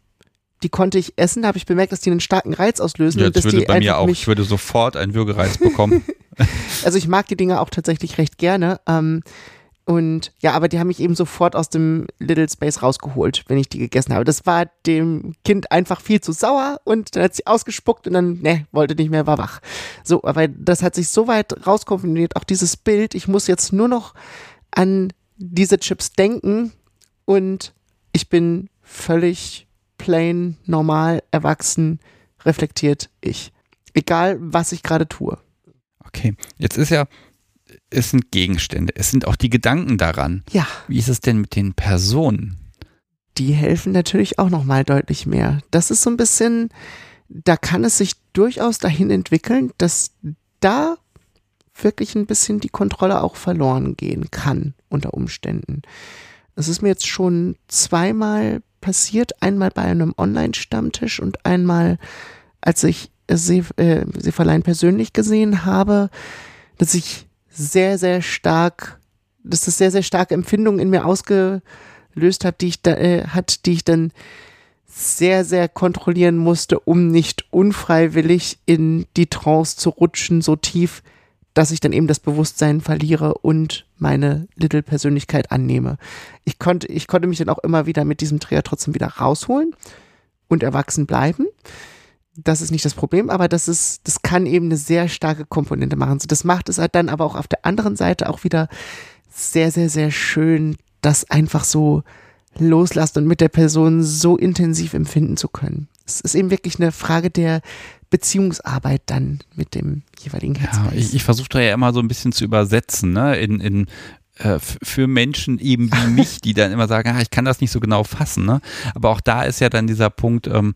Die konnte ich essen, da habe ich bemerkt, dass die einen starken Reiz auslösen. Ja, das würde bei mir auch. Ich würde sofort einen Würgereiz bekommen. also ich mag die Dinge auch tatsächlich recht gerne. Ähm, Und ja, aber die haben mich eben sofort aus dem Little Space rausgeholt, wenn ich die gegessen habe. Das war dem Kind einfach viel zu sauer und dann hat sie ausgespuckt und dann, ne, wollte nicht mehr, war wach. So, aber das hat sich so weit rauskombiniert, auch dieses Bild, ich muss jetzt nur noch an diese Chips denken und ich bin völlig plain, normal, erwachsen, reflektiert ich. Egal, was ich gerade tue. Okay, jetzt ist ja, es sind Gegenstände, es sind auch die Gedanken daran. Ja. Wie ist es denn mit den Personen? Die helfen natürlich auch nochmal deutlich mehr. Das ist so ein bisschen, da kann es sich durchaus dahin entwickeln, dass da wirklich ein bisschen die Kontrolle auch verloren gehen kann unter Umständen. Es ist mir jetzt schon zweimal passiert, einmal bei einem Online-Stammtisch und einmal, als ich sie, äh, persönlich gesehen habe, dass ich sehr, sehr stark, dass das sehr, sehr starke Empfindungen in mir ausgelöst hat, die ich da, äh, hat, die ich dann sehr, sehr kontrollieren musste, um nicht unfreiwillig in die Trance zu rutschen, so tief, dass ich dann eben das Bewusstsein verliere und meine Little-Persönlichkeit annehme. Ich konnte, ich konnte mich dann auch immer wieder mit diesem Trigger trotzdem wieder rausholen und erwachsen bleiben. Das ist nicht das Problem, aber das ist, das kann eben eine sehr starke Komponente machen. Das macht es halt dann aber auch auf der anderen Seite auch wieder sehr, sehr, sehr schön, das einfach so loslassen und mit der Person so intensiv empfinden zu können. Es ist eben wirklich eine Frage der Beziehungsarbeit dann mit dem jeweiligen Headspace. Ja, ich, ich versuche da ja immer so ein bisschen zu übersetzen, ne, in, in äh, für Menschen eben wie mich, die dann immer sagen, ah, ich kann das nicht so genau fassen. Ne? Aber auch da ist ja dann dieser Punkt, ähm,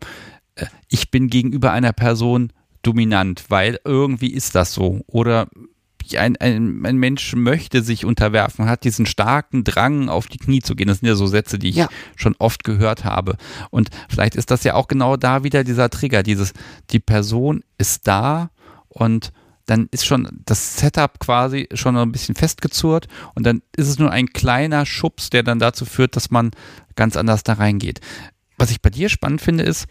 äh, ich bin gegenüber einer Person dominant, weil irgendwie ist das so. Oder ein, ein, ein Mensch möchte sich unterwerfen, hat diesen starken Drang, auf die Knie zu gehen. Das sind ja so Sätze, die ich ja. schon oft gehört habe. Und vielleicht ist das ja auch genau da wieder dieser Trigger, dieses, die Person ist da und dann ist schon das Setup quasi schon ein bisschen festgezurrt und dann ist es nur ein kleiner Schubs, der dann dazu führt, dass man ganz anders da reingeht. Was ich bei dir spannend finde, ist,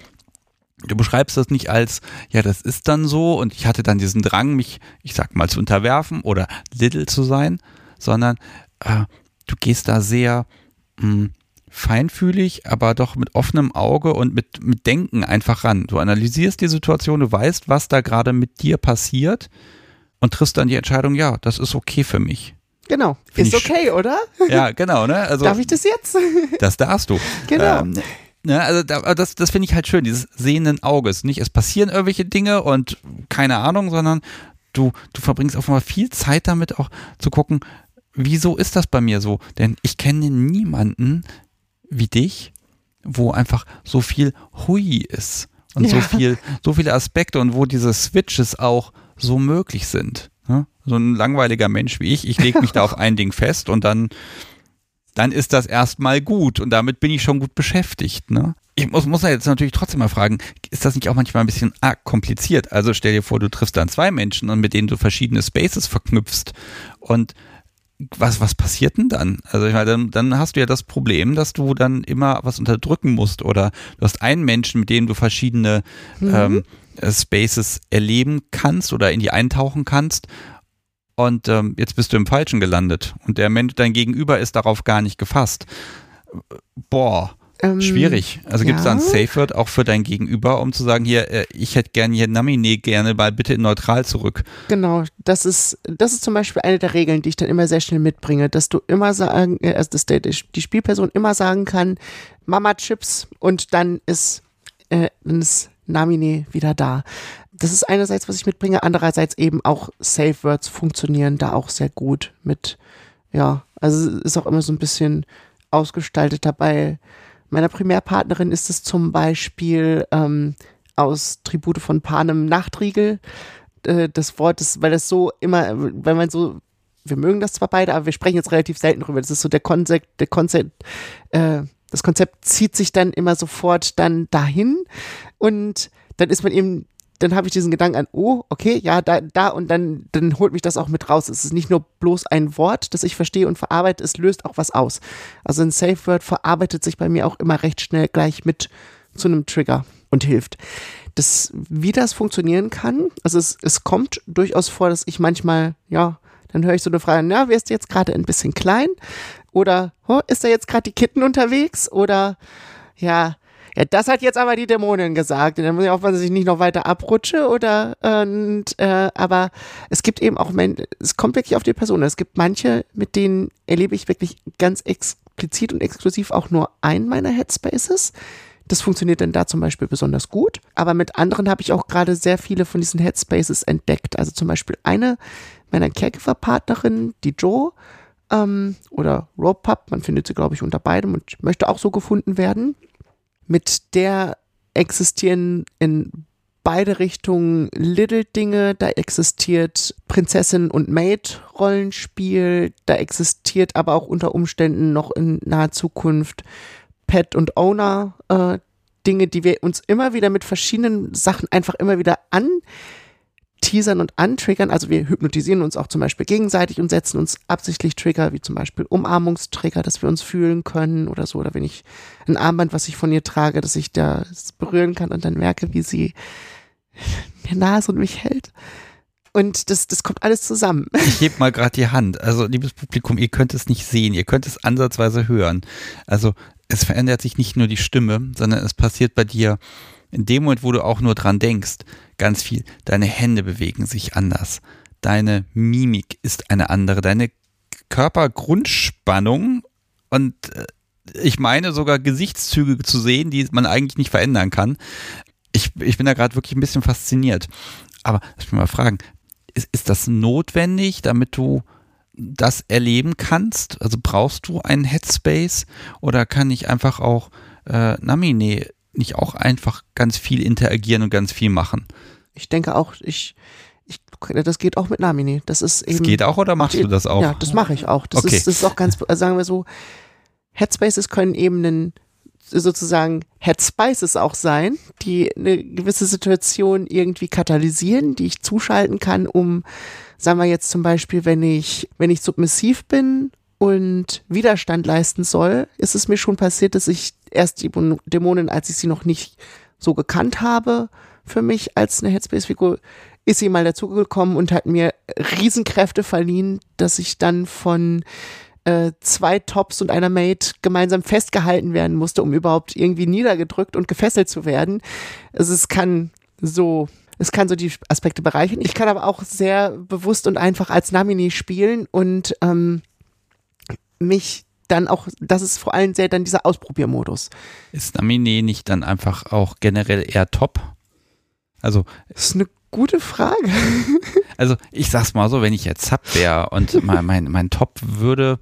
Du beschreibst das nicht als, ja, das ist dann so und ich hatte dann diesen Drang, mich, ich sag mal, zu unterwerfen oder little zu sein, sondern äh, du gehst da sehr mh, hm, feinfühlig, aber doch mit offenem Auge und mit, mit Denken einfach ran. Du analysierst die Situation, du weißt, was da gerade mit dir passiert und triffst dann die Entscheidung, ja, das ist okay für mich. Genau, Find ist okay, oder? Ja, genau, ne? Also, Darf ich das jetzt? Das darfst du. Genau. Ähm, Ne, also da, das, das finde ich halt schön, dieses sehenden Auges. Nicht, es passieren irgendwelche Dinge und keine Ahnung, sondern du, du verbringst mal viel Zeit damit auch zu gucken, wieso ist das bei mir so? Denn ich kenne niemanden wie dich, wo einfach so viel Hui ist und ja. so viel, so viele Aspekte und wo diese Switches auch so möglich sind. Ne? So ein langweiliger Mensch wie ich, ich lege mich da auf ein Ding fest und dann dann ist das erstmal gut und damit bin ich schon gut beschäftigt. Ne? Ich muss, muss jetzt natürlich trotzdem mal fragen, ist das nicht auch manchmal ein bisschen ah, kompliziert? Also stell dir vor, du triffst dann zwei Menschen und mit denen du verschiedene Spaces verknüpfst und was, was passiert denn dann? Also ich meine, dann, dann hast du ja das Problem, dass du dann immer was unterdrücken musst oder du hast einen Menschen, mit dem du verschiedene mhm. ähm, Spaces erleben kannst oder in die eintauchen kannst und ähm, jetzt bist du im Falschen gelandet und der Mensch, dein Gegenüber ist darauf gar nicht gefasst. Boah. Ähm, Schwierig. Also gibt es ja. da ein Safe Word auch für dein Gegenüber, um zu sagen, hier, äh, ich hätte gerne hier Namine gerne mal bitte in neutral zurück. Genau, das ist, das ist zum Beispiel eine der Regeln, die ich dann immer sehr schnell mitbringe, dass du immer sagen, äh, also dass der, die Spielperson immer sagen kann, Mama Chips und dann ist, äh, dann ist Namine wieder da das ist einerseits, was ich mitbringe, andererseits eben auch Safe Words funktionieren da auch sehr gut mit, ja, also ist auch immer so ein bisschen ausgestaltet dabei. Meiner Primärpartnerin ist es zum Beispiel ähm, aus Tribute von Panem Nachtriegel. Äh, das Wort ist, weil das so immer, weil man so, wir mögen das zwar beide, aber wir sprechen jetzt relativ selten drüber. Das ist so der Konzept, der Konzept, äh, das Konzept zieht sich dann immer sofort dann dahin und dann ist man eben dann habe ich diesen Gedanken an, oh, okay, ja, da, da und dann, dann holt mich das auch mit raus. Es ist nicht nur bloß ein Wort, das ich verstehe und verarbeite, es löst auch was aus. Also ein Safe Word verarbeitet sich bei mir auch immer recht schnell gleich mit zu einem Trigger und hilft. Das, wie das funktionieren kann, also es, es kommt durchaus vor, dass ich manchmal, ja, Dann höre ich so eine Frage, na, wirst du jetzt gerade ein bisschen klein? Oder oh, ist da jetzt gerade die Kitten unterwegs? Oder ja, ja, das hat jetzt aber die Dämonin gesagt. Und dann muss ich aufpassen, dass ich nicht noch weiter abrutsche oder und äh, aber es gibt eben auch es kommt wirklich auf die Person. Es gibt manche, mit denen erlebe ich wirklich ganz explizit und exklusiv auch nur einen meiner Headspaces. Das funktioniert dann da zum Beispiel besonders gut. Aber mit anderen habe ich auch gerade sehr viele von diesen Headspaces entdeckt. Also zum Beispiel eine meiner Caregiver-Partnerinnen, die Joe, ähm, oder Rope man findet sie, glaube ich, unter beidem und möchte auch so gefunden werden. Mit der existieren in beide Richtungen Little-Dinge, da existiert Prinzessin und Maid-Rollenspiel, da existiert aber auch unter Umständen noch in naher Zukunft Pet und Owner äh, Dinge, die wir uns immer wieder mit verschiedenen Sachen einfach immer wieder an teasern und antriggern. Also wir hypnotisieren uns auch zum Beispiel gegenseitig und setzen uns absichtlich Trigger, wie zum Beispiel Umarmungstrigger, dass wir uns fühlen können oder so. Oder wenn ich ein Armband, was ich von ihr trage, dass ich das berühren kann und dann merke, wie sie mir nahe ist und mich hält. Und das, das kommt alles zusammen. Ich heb mal gerade die Hand. Also, liebes Publikum, ihr könnt es nicht sehen, ihr könnt es ansatzweise hören. Also, es verändert sich nicht nur die Stimme, sondern es passiert bei dir in dem Moment, wo du auch nur dran denkst, ganz viel. Deine Hände bewegen sich anders. Deine Mimik ist eine andere. Deine Körpergrundspannung und äh, ich meine sogar Gesichtszüge zu sehen, die man eigentlich nicht verändern kann. Ich, ich bin da gerade wirklich ein bisschen fasziniert. Aber lass mich mal fragen, ist, ist das notwendig, damit du das erleben kannst? Also brauchst du einen Headspace oder kann ich einfach auch, äh, Namine, nicht auch einfach ganz viel interagieren und ganz viel machen? Ich denke auch, ich, ich das geht auch mit Namine. Das ist eben. Das geht auch oder machst du das auch? Ja, das mache ich auch. Das, okay. ist, das ist auch ganz, also sagen wir so, Headspaces können eben einen sozusagen Headspaces auch sein, die eine gewisse Situation irgendwie katalysieren, die ich zuschalten kann, um, sagen wir jetzt zum Beispiel, wenn ich, wenn ich submissiv bin und Widerstand leisten soll, ist es mir schon passiert, dass ich erst die Dämonin, als ich sie noch nicht so gekannt habe, für mich als eine Headspace-Figur, ist sie mal dazugekommen und hat mir Riesenkräfte verliehen, dass ich dann von äh, zwei Tops und einer Maid gemeinsam festgehalten werden musste, um überhaupt irgendwie niedergedrückt und gefesselt zu werden. Also es kann so es kann so die Aspekte bereichern. Ich kann aber auch sehr bewusst und einfach als Namini spielen und ähm, mich dann auch, das ist vor allem sehr dann dieser Ausprobiermodus. Ist Namine nicht dann einfach auch generell eher top? Also. Das ist eine gute Frage. also ich sag's mal so, wenn ich jetzt Sub wäre und mein, mein, mein Top würde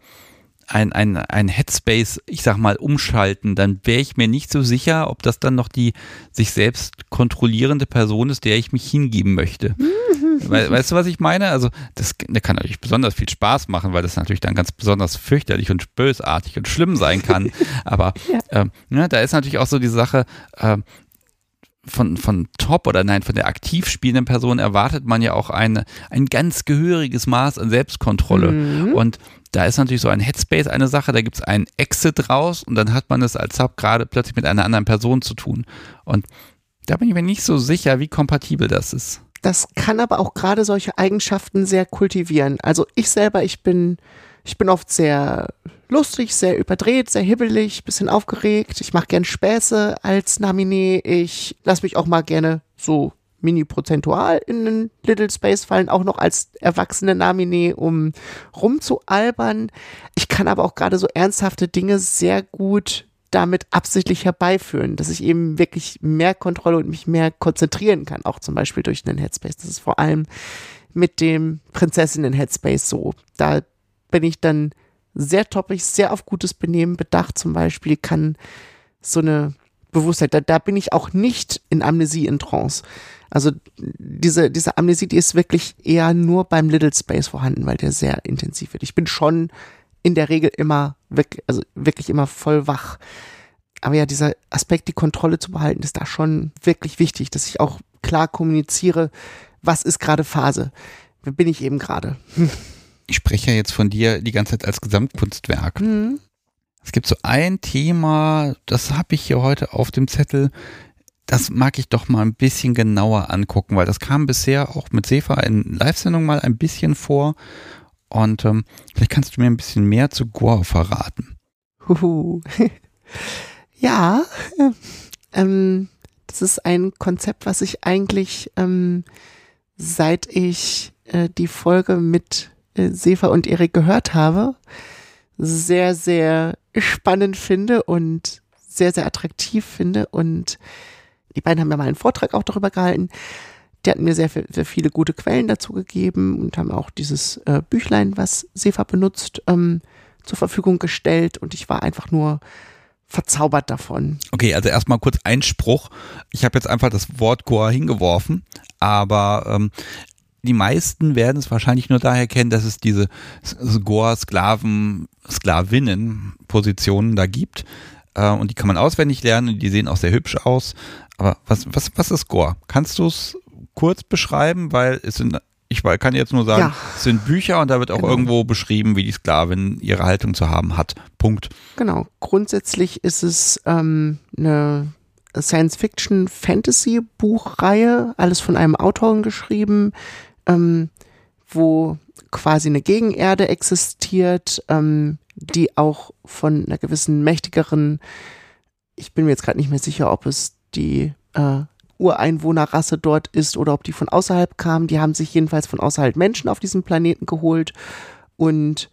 ein, ein, ein Headspace, ich sag mal, umschalten, dann wäre ich mir nicht so sicher, ob das dann noch die sich selbst kontrollierende Person ist, der ich mich hingeben möchte. We weißt du, was ich meine? Also, das, das kann natürlich besonders viel Spaß machen, weil das natürlich dann ganz besonders fürchterlich und bösartig und schlimm sein kann. Aber ja. ähm, ne, da ist natürlich auch so die Sache, ähm, von, von Top oder nein, von der aktiv spielenden Person erwartet man ja auch eine, ein ganz gehöriges Maß an Selbstkontrolle. Mhm. Und da ist natürlich so ein Headspace eine Sache, da gibt es einen Exit raus und dann hat man es als Sub gerade plötzlich mit einer anderen Person zu tun. Und da bin ich mir nicht so sicher, wie kompatibel das ist. Das kann aber auch gerade solche Eigenschaften sehr kultivieren. Also ich selber, ich bin, ich bin oft sehr lustig, sehr überdreht, sehr hibbelig, bisschen aufgeregt. Ich mache gern Späße als Namine. Ich lasse mich auch mal gerne so mini-prozentual in einen Little Space fallen, auch noch als erwachsene Namine, um rumzualbern. Ich kann aber auch gerade so ernsthafte Dinge sehr gut damit absichtlich herbeiführen, dass ich eben wirklich mehr Kontrolle und mich mehr konzentrieren kann, auch zum Beispiel durch einen Headspace. Das ist vor allem mit dem Prinzessinnen-Headspace so. Da bin ich dann sehr toppig, sehr auf gutes Benehmen bedacht zum Beispiel, kann so eine Bewusstheit, da, da bin ich auch nicht in Amnesie in Trance. Also diese, diese Amnesie, die ist wirklich eher nur beim Little Space vorhanden, weil der sehr intensiv wird. Ich bin schon in der Regel immer wirklich, also wirklich immer voll wach. Aber ja, dieser Aspekt, die Kontrolle zu behalten, ist da schon wirklich wichtig, dass ich auch klar kommuniziere, was ist gerade Phase. Wer bin ich eben gerade? Ich spreche ja jetzt von dir die ganze Zeit als Gesamtkunstwerk. Mhm. Es gibt so ein Thema, das habe ich hier heute auf dem Zettel. Das mag ich doch mal ein bisschen genauer angucken, weil das kam bisher auch mit Sefa in Live-Sendungen mal ein bisschen vor Und ähm, vielleicht kannst du mir ein bisschen mehr zu Gore verraten. Huhu. ja, ähm, das ist ein Konzept, was ich eigentlich ähm, seit ich äh, die Folge mit äh, Sefa und Erik gehört habe, sehr, sehr spannend finde und sehr, sehr attraktiv finde. Und die beiden haben ja mal einen Vortrag auch darüber gehalten. Die hatten mir sehr, sehr viele gute Quellen dazu gegeben und haben auch dieses äh, Büchlein, was Sefa benutzt, ähm, zur Verfügung gestellt. Und ich war einfach nur verzaubert davon. Okay, also erstmal kurz Einspruch. Ich habe jetzt einfach das Wort Goa hingeworfen, aber ähm, die meisten werden es wahrscheinlich nur daher kennen, dass es diese Goa-Sklaven, Sklavinnen-Positionen da gibt. Äh, und die kann man auswendig lernen die sehen auch sehr hübsch aus. Aber was, was, was ist Goa? Kannst du es kurz beschreiben? Weil es sind ich kann jetzt nur sagen, ja. es sind Bücher und da wird auch genau. irgendwo beschrieben, wie die Sklavin ihre Haltung zu haben hat. Punkt. Genau. Grundsätzlich ist es ähm, eine Science-Fiction-Fantasy-Buchreihe, alles von einem Autoren geschrieben, ähm, wo quasi eine Gegenerde existiert, ähm, die auch von einer gewissen mächtigeren, ich bin mir jetzt gerade nicht mehr sicher, ob es die äh, Ureinwohnerrasse dort ist oder ob die von außerhalb kamen. Die haben sich jedenfalls von außerhalb Menschen auf diesem Planeten geholt und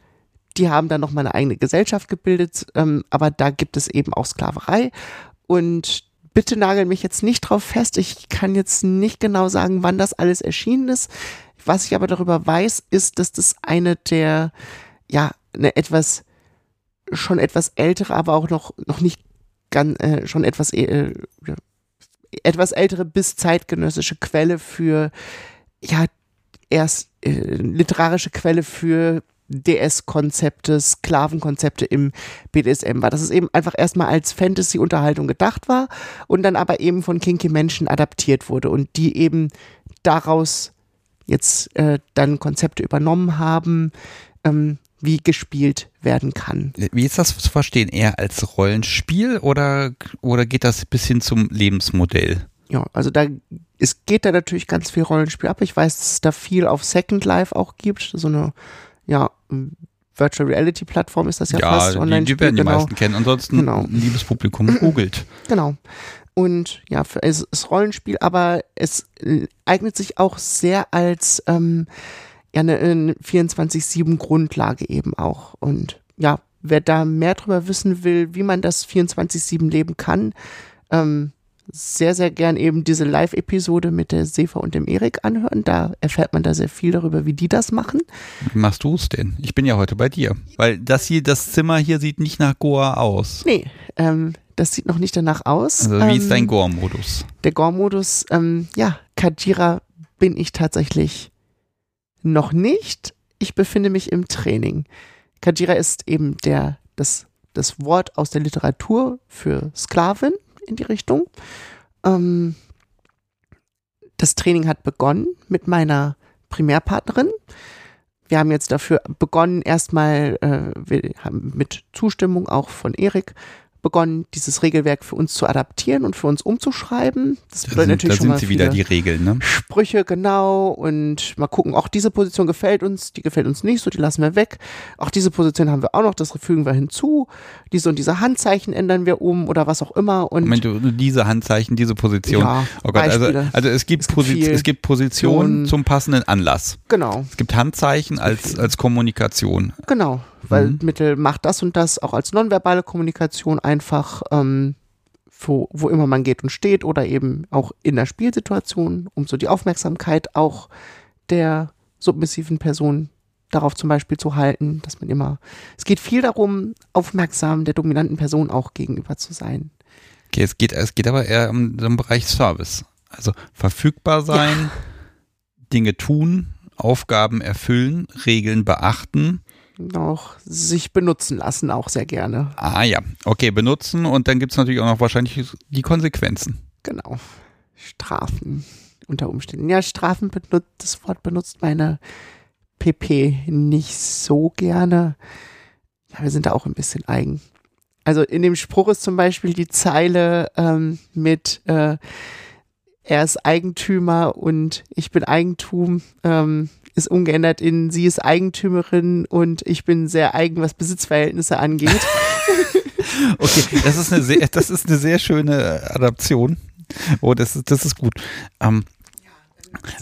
die haben dann nochmal eine eigene Gesellschaft gebildet, ähm, aber da gibt es eben auch Sklaverei und bitte nagel mich jetzt nicht drauf fest. Ich kann jetzt nicht genau sagen, wann das alles erschienen ist. Was ich aber darüber weiß, ist, dass das eine der, ja, eine etwas, schon etwas ältere, aber auch noch, noch nicht ganz, äh, schon etwas äh, etwas ältere bis zeitgenössische Quelle für, ja, erst äh, literarische Quelle für DS-Konzepte, Sklavenkonzepte im BDSM war. Dass es eben einfach erstmal als Fantasy-Unterhaltung gedacht war und dann aber eben von kinky Menschen adaptiert wurde und die eben daraus jetzt äh, dann Konzepte übernommen haben, ähm, wie gespielt werden kann. Wie ist das zu verstehen? Eher als Rollenspiel oder, oder geht das bis hin zum Lebensmodell? Ja, also da, es geht da natürlich ganz viel Rollenspiel ab. Ich weiß, dass es da viel auf Second Life auch gibt. So eine, ja, Virtual Reality Plattform ist das ja, ja fast online. Die, die werden genau. die meisten kennen. Ansonsten, genau. liebes Publikum, googelt. Genau. Und ja, es ist Rollenspiel, aber es eignet sich auch sehr als, ähm, ja eine, eine 24-7 Grundlage eben auch. Und ja, wer da mehr darüber wissen will, wie man das 24-7 leben kann, ähm, sehr, sehr gern eben diese Live-Episode mit der Sefa und dem Erik anhören. Da erfährt man da sehr viel darüber, wie die das machen. Wie machst du es denn? Ich bin ja heute bei dir. Weil das hier, das Zimmer hier sieht nicht nach Goa aus. Nee, ähm, das sieht noch nicht danach aus. Also wie ähm, ist dein Gore-Modus? Der Gore-Modus, ähm, ja, Kajira bin ich tatsächlich noch nicht. Ich befinde mich im Training. Kajira ist eben der, das, das Wort aus der Literatur für Sklavin in die Richtung. Ähm, das Training hat begonnen mit meiner Primärpartnerin. Wir haben jetzt dafür begonnen, erstmal äh, mit Zustimmung auch von Erik begonnen, dieses Regelwerk für uns zu adaptieren und für uns umzuschreiben. Das da bedeutet sind, natürlich da schon mal sie wieder die Regeln, ne? Sprüche genau und mal gucken, auch diese Position gefällt uns, die gefällt uns nicht, so die lassen wir weg. Auch diese Position haben wir auch noch, das fügen wir hinzu. Diese und diese Handzeichen ändern wir um oder was auch immer. Und Moment, diese Handzeichen, diese Position. Ja, oh Gott, also, also es gibt, es gibt, Posi es gibt Positionen zum passenden Anlass. Genau. Es gibt Handzeichen als, als Kommunikation. Genau weil mhm. Mittel macht das und das auch als nonverbale Kommunikation einfach, ähm, wo, wo immer man geht und steht oder eben auch in der Spielsituation, um so die Aufmerksamkeit auch der submissiven Person darauf zum Beispiel zu halten, dass man immer, es geht viel darum, aufmerksam der dominanten Person auch gegenüber zu sein. Okay, es geht, es geht aber eher um den Bereich Service. Also verfügbar sein, ja. Dinge tun, Aufgaben erfüllen, Regeln beachten auch sich benutzen lassen, auch sehr gerne. Ah ja, okay, benutzen und dann gibt es natürlich auch noch wahrscheinlich die Konsequenzen. Genau. Strafen unter Umständen. Ja, Strafen benutzt, das Wort benutzt meine PP nicht so gerne. Ja, wir sind da auch ein bisschen eigen. Also in dem Spruch ist zum Beispiel die Zeile ähm, mit äh, er ist Eigentümer und ich bin Eigentum, ähm, ist umgeändert in sie ist Eigentümerin und ich bin sehr eigen, was Besitzverhältnisse angeht. okay, das ist eine sehr, das ist eine sehr schöne Adaption. Oh, das ist, das ist gut. Ähm,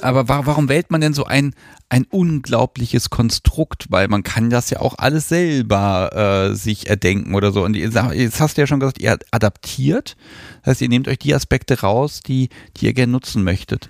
aber warum wählt man denn so ein, ein unglaubliches Konstrukt? Weil man kann das ja auch alles selber äh, sich erdenken oder so. Und jetzt hast du ja schon gesagt, ihr adaptiert. Das heißt, ihr nehmt euch die Aspekte raus, die, die ihr gerne nutzen möchtet.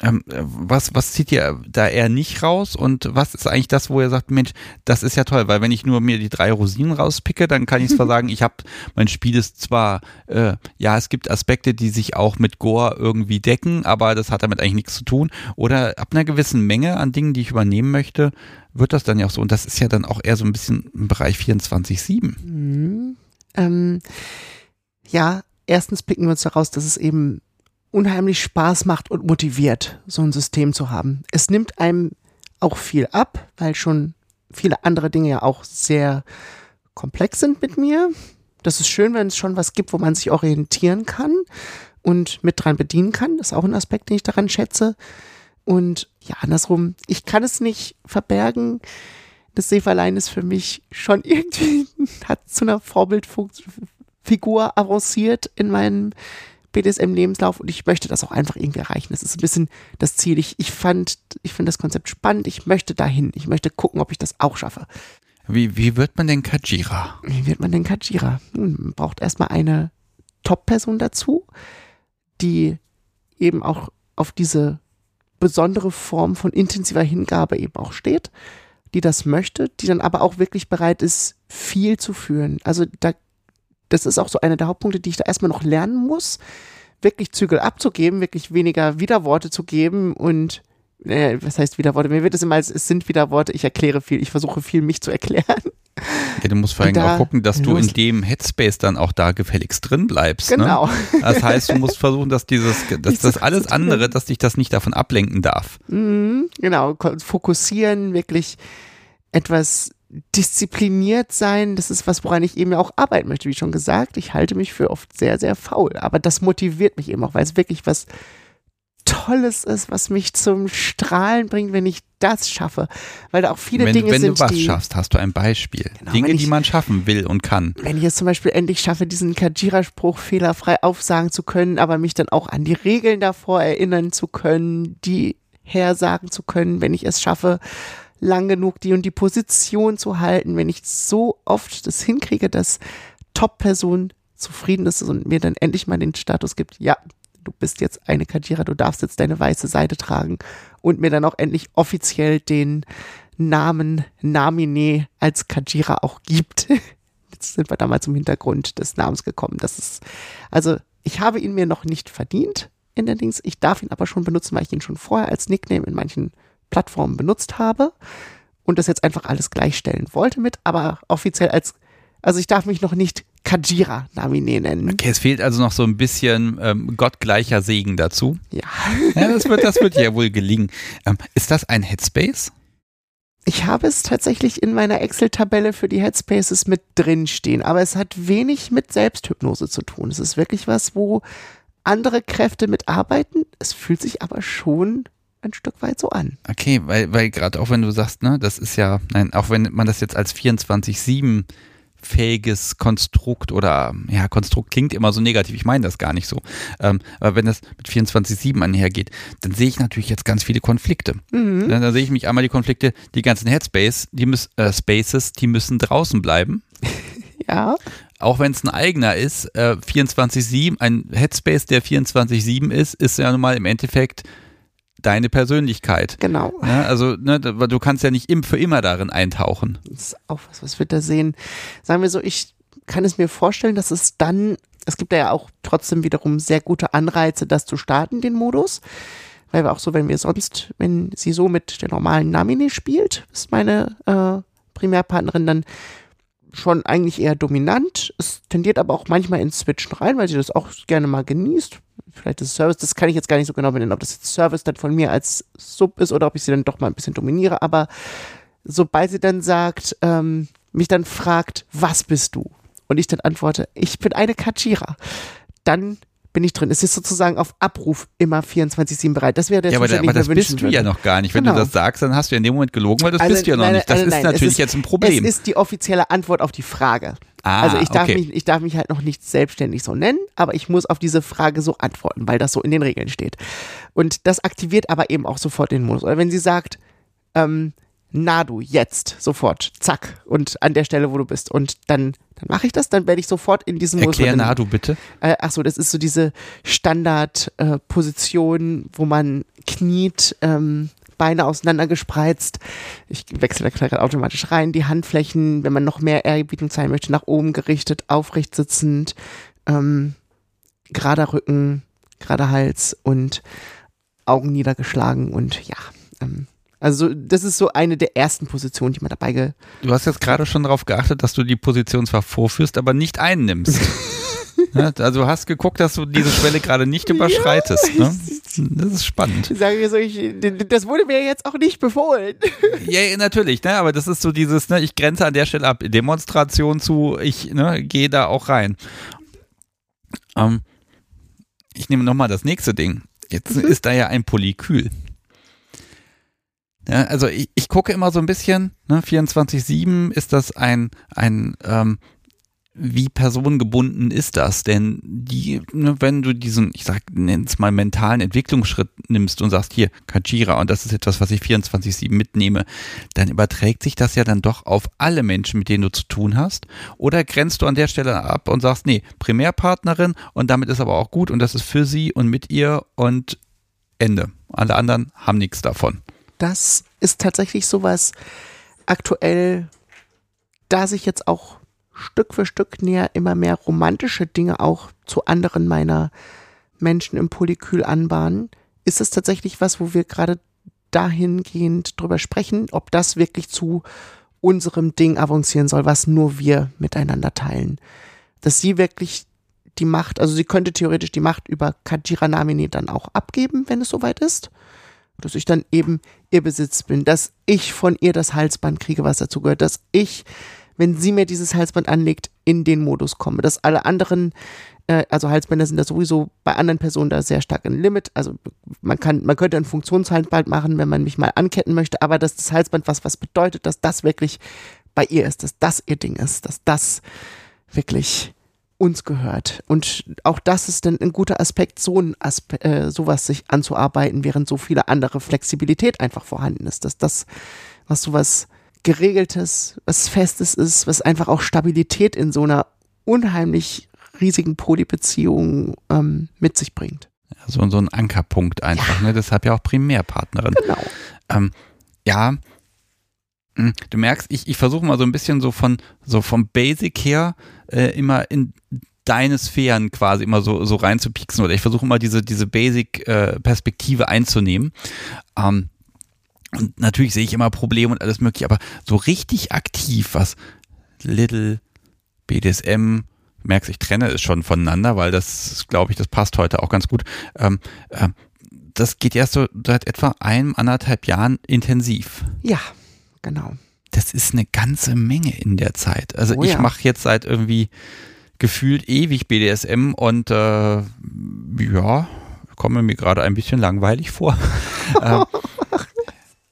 Ähm, was, was zieht ihr da eher nicht raus und was ist eigentlich das, wo ihr sagt, Mensch, das ist ja toll, weil wenn ich nur mir die drei Rosinen rauspicke, dann kann ich zwar sagen, ich habe, mein Spiel ist zwar, äh, ja, es gibt Aspekte, die sich auch mit Gore irgendwie decken, aber das hat damit eigentlich nichts zu tun. Oder ab einer gewissen Menge an Dingen, die ich übernehmen möchte, wird das dann ja auch so. Und das ist ja dann auch eher so ein bisschen im Bereich 24-7. Mhm. Ähm, ja, erstens picken wir uns daraus, dass es eben unheimlich Spaß macht und motiviert, so ein System zu haben. Es nimmt einem auch viel ab, weil schon viele andere Dinge ja auch sehr komplex sind mit mir. Das ist schön, wenn es schon was gibt, wo man sich orientieren kann und mit dran bedienen kann. Das ist auch ein Aspekt, den ich daran schätze. Und ja, andersrum, ich kann es nicht verbergen. Das Seeverlein ist für mich schon irgendwie, hat zu einer Vorbildfigur avanciert in meinem BDSM-Lebenslauf und ich möchte das auch einfach irgendwie erreichen. Das ist ein bisschen das Ziel. Ich, ich fand, ich finde das Konzept spannend. Ich möchte dahin. Ich möchte gucken, ob ich das auch schaffe. Wie, wie wird man denn Kajira? Wie wird man denn Kajira? Hm, man braucht erstmal eine Top-Person dazu, die eben auch auf diese besondere Form von intensiver Hingabe eben auch steht, die das möchte, die dann aber auch wirklich bereit ist, viel zu führen. Also da das ist auch so einer der Hauptpunkte, die ich da erstmal noch lernen muss, wirklich Zügel abzugeben, wirklich weniger Widerworte zu geben und äh, was heißt Widerworte? Mir wird es immer als, es sind Widerworte, ich erkläre viel, ich versuche viel, mich zu erklären. Ja, du musst vor allem auch gucken, dass du in dem Headspace dann auch da gefälligst drin bleibst. Ne? Genau. Ne? Das heißt, du musst versuchen, dass dieses, dass das alles andere, dass dich das nicht davon ablenken darf. Mhm, genau, fokussieren, wirklich etwas diszipliniert sein, das ist was, woran ich eben auch arbeiten möchte, wie schon gesagt. Ich halte mich für oft sehr, sehr faul, aber das motiviert mich eben auch, weil es wirklich was Tolles ist, was mich zum Strahlen bringt, wenn ich das schaffe. Weil da auch viele wenn, Dinge wenn sind. Wenn du was die, schaffst, hast du ein Beispiel. Genau, Dinge, ich, die man schaffen will und kann. Wenn ich es zum Beispiel endlich schaffe, diesen Kajira-Spruch fehlerfrei aufsagen zu können, aber mich dann auch an die Regeln davor erinnern zu können, die hersagen zu können, wenn ich es schaffe, lang genug die und die Position zu halten, wenn ich so oft das hinkriege, dass Top-Person zufrieden ist und mir dann endlich mal den Status gibt, ja, du bist jetzt eine Kadira, du darfst jetzt deine weiße Seite tragen und mir dann auch endlich offiziell den Namen Namine als Kajira auch gibt. Jetzt sind wir da mal zum Hintergrund des Namens gekommen. Das ist, also ich habe ihn mir noch nicht verdient in der Dings. Ich darf ihn aber schon benutzen, weil ich ihn schon vorher als Nickname in manchen Plattformen benutzt habe und das jetzt einfach alles gleichstellen wollte mit, aber offiziell als, also ich darf mich noch nicht Kajira Namine nennen. Okay, es fehlt also noch so ein bisschen ähm, gottgleicher Segen dazu. Ja. ja das, wird, das wird ja wohl gelingen. Ähm, ist das ein Headspace? Ich habe es tatsächlich in meiner Excel-Tabelle für die Headspaces mit drin stehen, aber es hat wenig mit Selbsthypnose zu tun. Es ist wirklich was, wo andere Kräfte mitarbeiten. Es fühlt sich aber schon ein Stück weit so an. Okay, weil, weil gerade auch wenn du sagst, ne, das ist ja, nein, auch wenn man das jetzt als 24-7 fähiges Konstrukt oder ja, Konstrukt klingt immer so negativ, ich meine das gar nicht so. Ähm, aber wenn das mit 24-7 einhergeht, dann sehe ich natürlich jetzt ganz viele Konflikte. Mhm. Dann, dann, sehe ich mich einmal die Konflikte, die ganzen Headspace, die müssen äh, Spaces, die müssen draußen bleiben. ja. Auch wenn es ein eigener ist, äh, 24-7, ein Headspace, der 24-7 ist, ist ja nun mal im Endeffekt deine Persönlichkeit. Genau. Ja, also ne, du kannst ja nicht im, für immer darin eintauchen. Das ist auch was, was wir da sehen. Sagen wir so, ich kann es mir vorstellen, dass es dann, es gibt ja auch trotzdem wiederum sehr gute Anreize, das zu starten, den Modus. Weil wir auch so, wenn wir sonst, wenn sie so mit der normalen Namine spielt, ist meine äh, Primärpartnerin dann schon eigentlich eher dominant. Es tendiert aber auch manchmal ins Switchen rein, weil sie das auch gerne mal genießt vielleicht das Service, das kann ich jetzt gar nicht so genau benennen, ob das jetzt Service dann von mir als Sub ist oder ob ich sie dann doch mal ein bisschen dominiere, aber sobald sie dann sagt, ähm, mich dann fragt, was bist du? Und ich dann antworte, ich bin eine Kachira, dann bin ich drin. Es ist sozusagen auf Abruf immer 24-7 bereit. Das wäre der Ja, aber, Zustand, aber ich das bist du ja würde. noch gar nicht. Wenn Genau. du das sagst, dann hast du ja in dem Moment gelogen, weil das Also, bist du ja noch nein, nicht. Das nein, ist nein, natürlich ist- jetzt ein Problem. Es ist die offizielle Antwort auf die Frage. Ah, also ich darf, okay. mich, ich darf mich halt noch nicht selbstständig so nennen, aber ich muss auf diese Frage so antworten, weil das so in den Regeln steht. Und das aktiviert aber eben auch sofort den Modus. Oder wenn sie sagt, ähm, na du, jetzt, sofort, zack, und an der Stelle, wo du bist. Und dann, dann mache ich das, dann werde ich sofort in diesem Modus. Erklär. Nadu bitte. Äh, ach so, das ist so diese Standardposition, äh, wo man kniet, ähm, Beine auseinander gespreizt. Ich wechsle da gerade automatisch rein. Die Handflächen, wenn man noch mehr Ehrerbietung zeigen möchte, nach oben gerichtet, aufrecht sitzend, ähm, gerader Rücken, gerader Hals und Augen niedergeschlagen und ja. Ähm, also so- das ist so eine der ersten Positionen, die man dabei ge Du hast jetzt gerade schon darauf geachtet, dass du die Position zwar vorführst, aber nicht einnimmst. Ja, also du hast geguckt, dass du diese Schwelle gerade nicht überschreitest. Ne? Das ist spannend. Ich sage so, ich, das wurde mir jetzt auch nicht befohlen. Ja, ja, natürlich, ne? aber das ist so dieses, ne, ich grenze an der Stelle ab. Demonstration zu, ich ne, gehe da auch rein. Ähm, ich nehme nochmal das nächste Ding. Jetzt Mhm. ist da ja ein Polykül. Ja, also ich, ich gucke immer so ein bisschen, ne, 24-7 ist das ein, ein ähm, wie personengebunden ist das? Denn die, ne, wenn du diesen, ich sag, nenn's mal mentalen Entwicklungsschritt nimmst und sagst, hier, Kajira, und das ist etwas, was ich 24-7 mitnehme, dann überträgt sich das ja dann doch auf alle Menschen, mit denen du zu tun hast. Oder grenzt du an der Stelle ab und sagst, nee, Primärpartnerin und damit ist aber auch gut und das ist für sie und mit ihr und Ende. Alle anderen haben nichts davon. Das ist tatsächlich sowas aktuell, da sich jetzt auch Stück für Stück näher immer mehr romantische Dinge auch zu anderen meiner Menschen im Polykül anbahnen, ist es tatsächlich was, wo wir gerade dahingehend drüber sprechen, ob das wirklich zu unserem Ding avancieren soll, was nur wir miteinander teilen. Dass sie wirklich die Macht, also sie könnte theoretisch die Macht über Kajira Namini dann auch abgeben, wenn es soweit ist dass ich dann eben ihr Besitz bin, dass ich von ihr das Halsband kriege, was dazu gehört, dass ich, wenn sie mir dieses Halsband anlegt, in den Modus komme, dass alle anderen, äh, also Halsbänder sind da sowieso bei anderen Personen da sehr stark ein Limit, also man kann, man könnte ein Funktionshalsband machen, wenn man mich mal anketten möchte, aber dass das Halsband was, was bedeutet, dass das wirklich bei ihr ist, dass das ihr Ding ist, dass das wirklich uns gehört. Und auch das ist dann ein guter Aspekt, so ein Aspe äh, sowas sich anzuarbeiten, während so viele andere Flexibilität einfach vorhanden ist. Dass das, was sowas Geregeltes, was Festes ist, was einfach auch Stabilität in so einer unheimlich riesigen Polybeziehung ähm, mit sich bringt. So, so ein Ankerpunkt einfach, ne? deshalb ja auch Primärpartnerin. Genau. Ähm, ja, du merkst, ich, ich versuche mal so ein bisschen so von so vom Basic her äh, immer in deine Sphären quasi immer so, so reinzupieksen oder ich versuche immer diese, diese Basic-Perspektive einzunehmen. Ähm, und natürlich sehe ich immer Probleme und alles mögliche, aber so richtig aktiv, was Little BDSM, merkst, ich trenne es schon voneinander, weil das, glaube ich, das passt heute auch ganz gut. Ähm, ähm, das geht erst so seit etwa einem, anderthalb Jahren intensiv. Ja, genau. Das ist eine ganze Menge in der Zeit. Also Oh ich ja. mache jetzt seit irgendwie gefühlt ewig BDSM und äh, ja, komme mir gerade ein bisschen langweilig vor. ähm,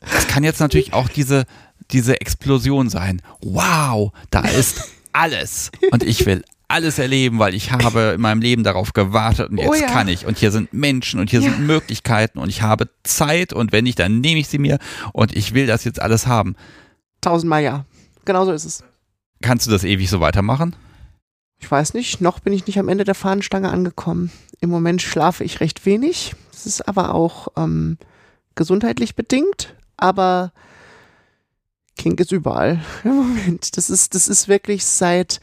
das kann jetzt natürlich auch diese, diese Explosion sein. Wow, da ist alles und ich will alles erleben, weil ich habe in meinem Leben darauf gewartet und jetzt Oh ja. kann ich und hier sind Menschen und hier Ja. sind Möglichkeiten und ich habe Zeit und wenn nicht, dann nehme ich sie mir und ich will das jetzt alles haben. Tausendmal ja. Genau so ist es. Kannst du das ewig so weitermachen? Ich weiß nicht, noch bin ich nicht am Ende der Fahnenstange angekommen. Im Moment schlafe ich recht wenig. Das ist aber auch ähm, gesundheitlich bedingt. Aber Kink ist überall im Moment. Das ist, das ist wirklich seit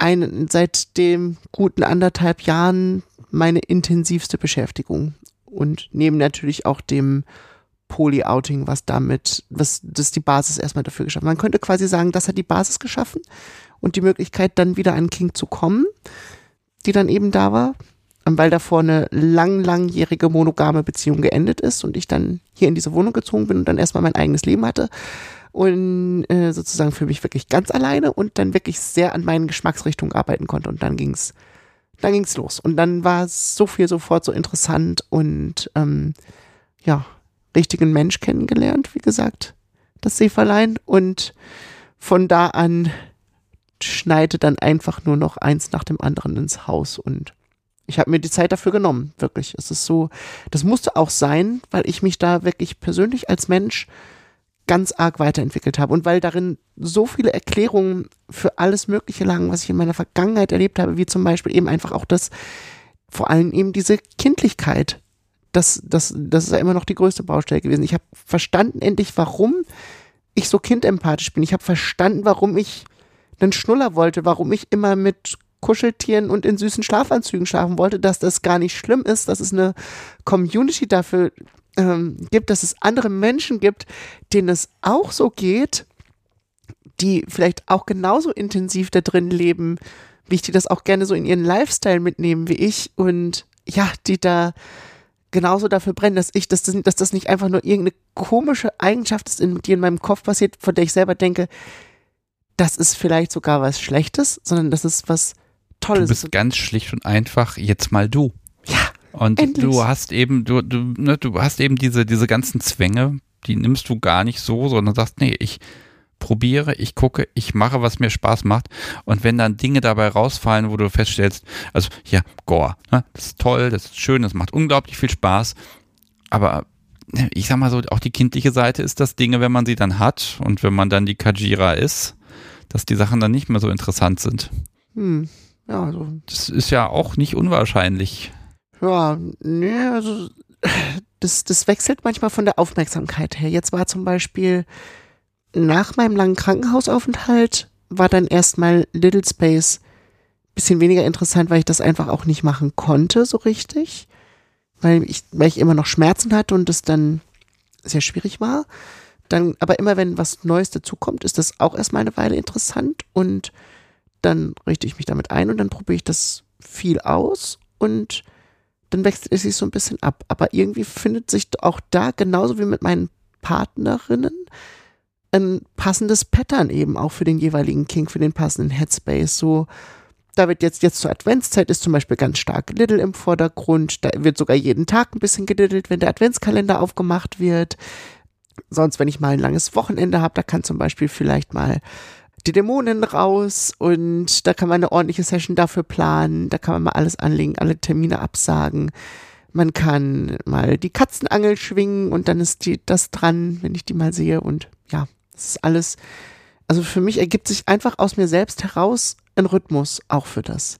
ein, seit dem guten anderthalb Jahren meine intensivste Beschäftigung. Und neben natürlich auch dem Poly-Outing, was damit, was das die Basis erstmal dafür geschaffen. Man könnte quasi sagen, das hat die Basis geschaffen und die Möglichkeit, dann wieder an King zu kommen, die dann eben da war, weil davor eine lang, langjährige monogame Beziehung geendet ist und ich dann hier in diese Wohnung gezogen bin und dann erstmal mein eigenes Leben hatte und äh, sozusagen für mich wirklich ganz alleine und dann wirklich sehr an meinen Geschmacksrichtungen arbeiten konnte und dann ging's dann ging's los. Und dann war so viel sofort so interessant und ähm, ja, richtigen Mensch kennengelernt, wie gesagt, das Seeverlein. Und von da an schneite dann einfach nur noch eins nach dem anderen ins Haus und ich habe mir die Zeit dafür genommen, wirklich. Es ist so, das musste auch sein, weil ich mich da wirklich persönlich als Mensch ganz arg weiterentwickelt habe und weil darin so viele Erklärungen für alles Mögliche lagen, was ich in meiner Vergangenheit erlebt habe, wie zum Beispiel eben einfach auch das, vor allem eben diese Kindlichkeit. Das, das, das ist ja immer noch die größte Baustelle gewesen. Ich habe verstanden endlich, warum ich so kindempathisch bin. Ich habe verstanden, warum ich einen Schnuller wollte, warum ich immer mit Kuscheltieren und in süßen Schlafanzügen schlafen wollte, dass das gar nicht schlimm ist, dass es eine Community dafür ähm, gibt, dass es andere Menschen gibt, denen es auch so geht, die vielleicht auch genauso intensiv da drin leben, wie ich die das auch gerne so in ihren Lifestyle mitnehmen wie ich und ja, die da genauso dafür brennen, dass ich, dass das, dass das nicht einfach nur irgendeine komische Eigenschaft ist, die in meinem Kopf passiert, von der ich selber denke, das ist vielleicht sogar was Schlechtes, sondern das ist was Tolles. Du bist ganz schlicht und einfach jetzt mal du. Und endlich. du hast eben, du, du, ne, du hast eben diese, diese ganzen Zwänge, die nimmst du gar nicht so, sondern sagst, nee, ich probiere, ich gucke, ich mache, was mir Spaß macht. Und wenn dann Dinge dabei rausfallen, wo du feststellst, also ja, Gore, ne, das ist toll, das ist schön, das macht unglaublich viel Spaß. Aber ne, ich sag mal so, auch die kindliche Seite ist das Dinge, wenn man sie dann hat und wenn man dann die Kajira ist, dass die Sachen dann nicht mehr so interessant sind. Hm. Ja, also. Das ist ja auch nicht unwahrscheinlich. Ja, nee, also das, das wechselt manchmal von der Aufmerksamkeit her. Jetzt war zum Beispiel nach meinem langen Krankenhausaufenthalt war dann erstmal Little Space bisschen weniger interessant, weil ich das einfach auch nicht machen konnte so richtig, weil ich, weil ich immer noch Schmerzen hatte und es dann sehr schwierig war. Dann, aber immer wenn was Neues dazukommt, ist das auch erstmal eine Weile interessant und dann richte ich mich damit ein und dann probiere ich das viel aus und dann wechselt es sich so ein bisschen ab. Aber irgendwie findet sich auch da, genauso wie mit meinen Partnerinnen, ein passendes Pattern eben auch für den jeweiligen King, für den passenden Headspace. So, da wird jetzt, jetzt zur Adventszeit ist zum Beispiel ganz stark Little im Vordergrund. Da wird sogar jeden Tag ein bisschen gediddelt, wenn der Adventskalender aufgemacht wird. Sonst, wenn ich mal ein langes Wochenende habe, da kann zum Beispiel vielleicht mal die Dämonen raus und da kann man eine ordentliche Session dafür planen, da kann man mal alles anlegen, alle Termine absagen. Man kann mal die Katzenangel schwingen und dann ist die, das dran, wenn ich die mal sehe und ja, das ist alles. Also für mich ergibt sich einfach aus mir selbst heraus ein Rhythmus auch für das,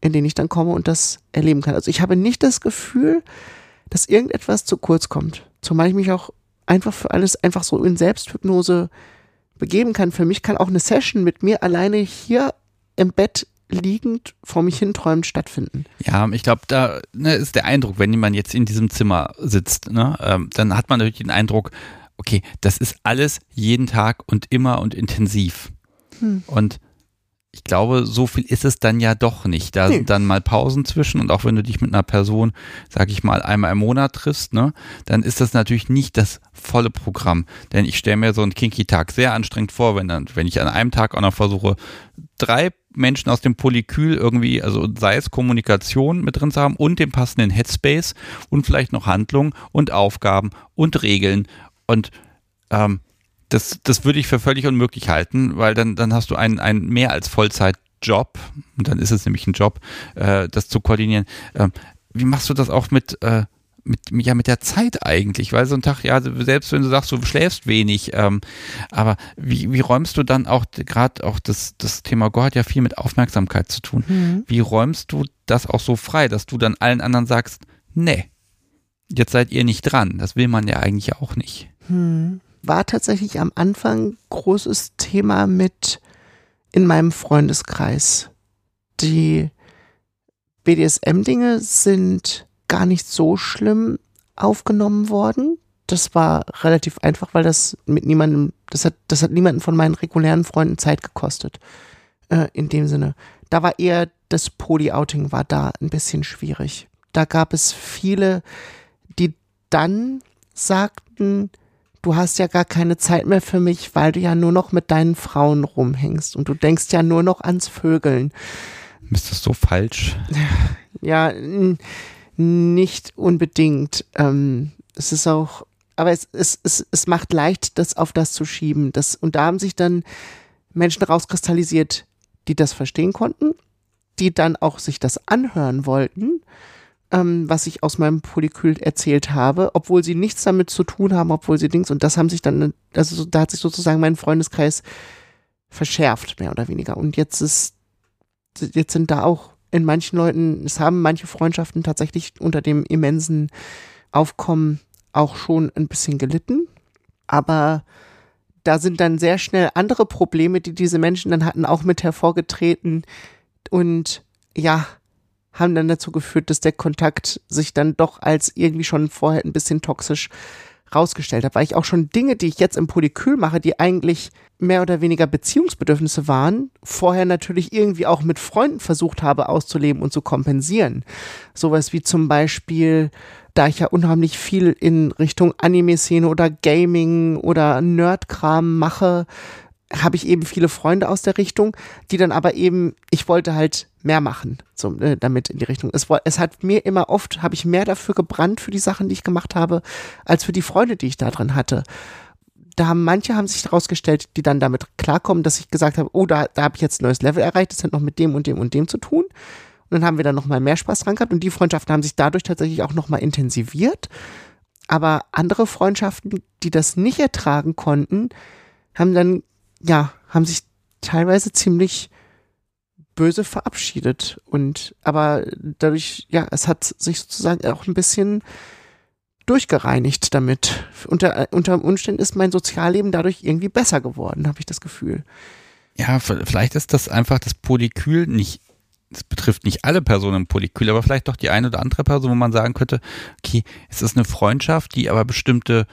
in den ich dann komme und das erleben kann. Also ich habe nicht das Gefühl, dass irgendetwas zu kurz kommt. Zumal ich mich auch einfach für alles einfach so in Selbsthypnose begeben kann. Für mich kann auch eine Session mit mir alleine hier im Bett liegend vor mich hinträumend stattfinden. Ja, ich glaube, da ne, ist der Eindruck, wenn jemand jetzt in diesem Zimmer sitzt, ne, ähm, dann hat man natürlich den Eindruck, okay, das ist alles jeden Tag und immer und intensiv. Hm. Und ich glaube, so viel ist es dann ja doch nicht. Da sind dann mal Pausen zwischen und auch wenn du dich mit einer Person, sag ich mal, einmal im Monat triffst, ne, dann ist das natürlich nicht das volle Programm. Denn ich stelle mir so einen Kinky-Tag sehr anstrengend vor, wenn dann, wenn ich an einem Tag auch noch versuche, drei Menschen aus dem Polykül irgendwie, also sei es Kommunikation mit drin zu haben und den passenden Headspace und vielleicht noch Handlungen und Aufgaben und Regeln und ähm, das, das würde ich für völlig unmöglich halten, weil dann, dann hast du einen, einen mehr als Vollzeitjob, und dann ist es nämlich ein Job, äh, das zu koordinieren. Ähm, wie machst du das auch mit, äh, mit, ja, mit der Zeit eigentlich? Weil so ein Tag, ja, selbst wenn du sagst, du schläfst wenig, ähm, aber wie, wie räumst du dann auch, gerade auch das, das Thema Go hat ja viel mit Aufmerksamkeit zu tun. Mhm. Wie räumst du das auch so frei, dass du dann allen anderen sagst, nee, jetzt seid ihr nicht dran. Das will man ja eigentlich auch nicht. Mhm war tatsächlich am Anfang großes Thema mit in meinem Freundeskreis. Die BDSM-Dinge sind gar nicht so schlimm aufgenommen worden. Das war relativ einfach, weil das mit niemandem, das hat, das hat niemanden von meinen regulären Freunden Zeit gekostet. Äh, in dem Sinne. Da war eher das Poly-Outing war da ein bisschen schwierig. Da gab es viele, die dann sagten, du hast ja gar keine Zeit mehr für mich, weil du ja nur noch mit deinen Frauen rumhängst und du denkst ja nur noch ans Vögeln. Ist das so falsch? Ja, nicht unbedingt. Ähm, es ist auch, aber es, es, es, es macht leicht, das auf das zu schieben. Das, und da haben sich dann Menschen rauskristallisiert, die das verstehen konnten, die dann auch sich das anhören wollten, ähm, was ich aus meinem Polykül erzählt habe, obwohl sie nichts damit zu tun haben, obwohl sie Dings, und das haben sich dann, also da hat sich sozusagen mein Freundeskreis verschärft, mehr oder weniger. Und jetzt ist, jetzt sind da auch in manchen Leuten, es haben manche Freundschaften tatsächlich unter dem immensen Aufkommen auch schon ein bisschen gelitten. Aber da sind dann sehr schnell andere Probleme, die diese Menschen dann hatten, auch mit hervorgetreten und ja, haben dann dazu geführt, dass der Kontakt sich dann doch als irgendwie schon vorher ein bisschen toxisch rausgestellt hat, weil ich auch schon Dinge, die ich jetzt im Polykül mache, die eigentlich mehr oder weniger Beziehungsbedürfnisse waren, vorher natürlich irgendwie auch mit Freunden versucht habe auszuleben und zu kompensieren. Sowas wie zum Beispiel, da ich ja unheimlich viel in Richtung Anime-Szene oder Gaming oder Nerdkram mache, habe ich eben viele Freunde aus der Richtung, die dann aber eben, ich wollte halt mehr machen so, äh, damit in die Richtung. Es, es hat mir immer oft, habe ich mehr dafür gebrannt für die Sachen, die ich gemacht habe, als für die Freunde, die ich da drin hatte. Da haben manche haben sich herausgestellt, die dann damit klarkommen, dass ich gesagt habe, oh, da, da habe ich jetzt ein neues Level erreicht, das hat noch mit dem und dem und dem zu tun. Und dann haben wir da nochmal mehr Spaß dran gehabt und die Freundschaften haben sich dadurch tatsächlich auch nochmal intensiviert. Aber andere Freundschaften, die das nicht ertragen konnten, haben dann ja, haben sich teilweise ziemlich böse verabschiedet. Und aber dadurch, ja, es hat sich sozusagen auch ein bisschen durchgereinigt damit. Unter, unter Umständen ist mein Sozialleben dadurch irgendwie besser geworden, habe ich das Gefühl. Ja, vielleicht ist das einfach das Polykül nicht, es betrifft nicht alle Personen im Polykül, aber vielleicht doch die eine oder andere Person, wo man sagen könnte, okay, es ist eine Freundschaft, die aber bestimmte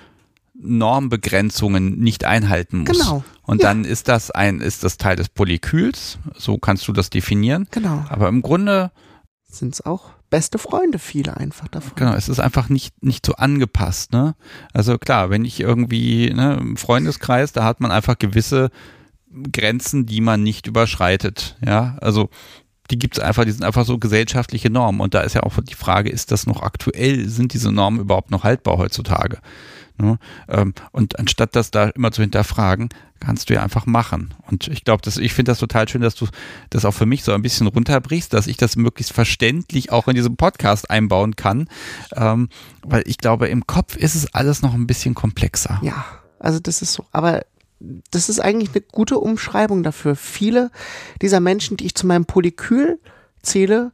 Normbegrenzungen nicht einhalten muss. Genau. Und ja. dann ist das ein, ist das Teil des Polyküls, so kannst du das definieren. Genau. Aber im Grunde sind es auch beste Freunde, viele einfach davon. Genau, es ist einfach nicht, nicht so angepasst, ne? Also klar, wenn ich irgendwie, ne, im Freundeskreis, da hat man einfach gewisse Grenzen, die man nicht überschreitet, ja. Also die gibt es einfach, die sind einfach so gesellschaftliche Normen. Und da ist ja auch die Frage, ist das noch aktuell? Sind diese Normen überhaupt noch haltbar heutzutage? Ne? Ähm, und anstatt das da immer zu hinterfragen, kannst du ja einfach machen. Und ich glaube, ich finde das total schön, dass du das auch für mich so ein bisschen runterbrichst, dass ich das möglichst verständlich auch in diesem Podcast einbauen kann. Ähm, weil ich glaube, im Kopf ist es alles noch ein bisschen komplexer. Ja, also das ist so. Aber das ist eigentlich eine gute Umschreibung dafür. Viele dieser Menschen, die ich zu meinem Polykül zähle,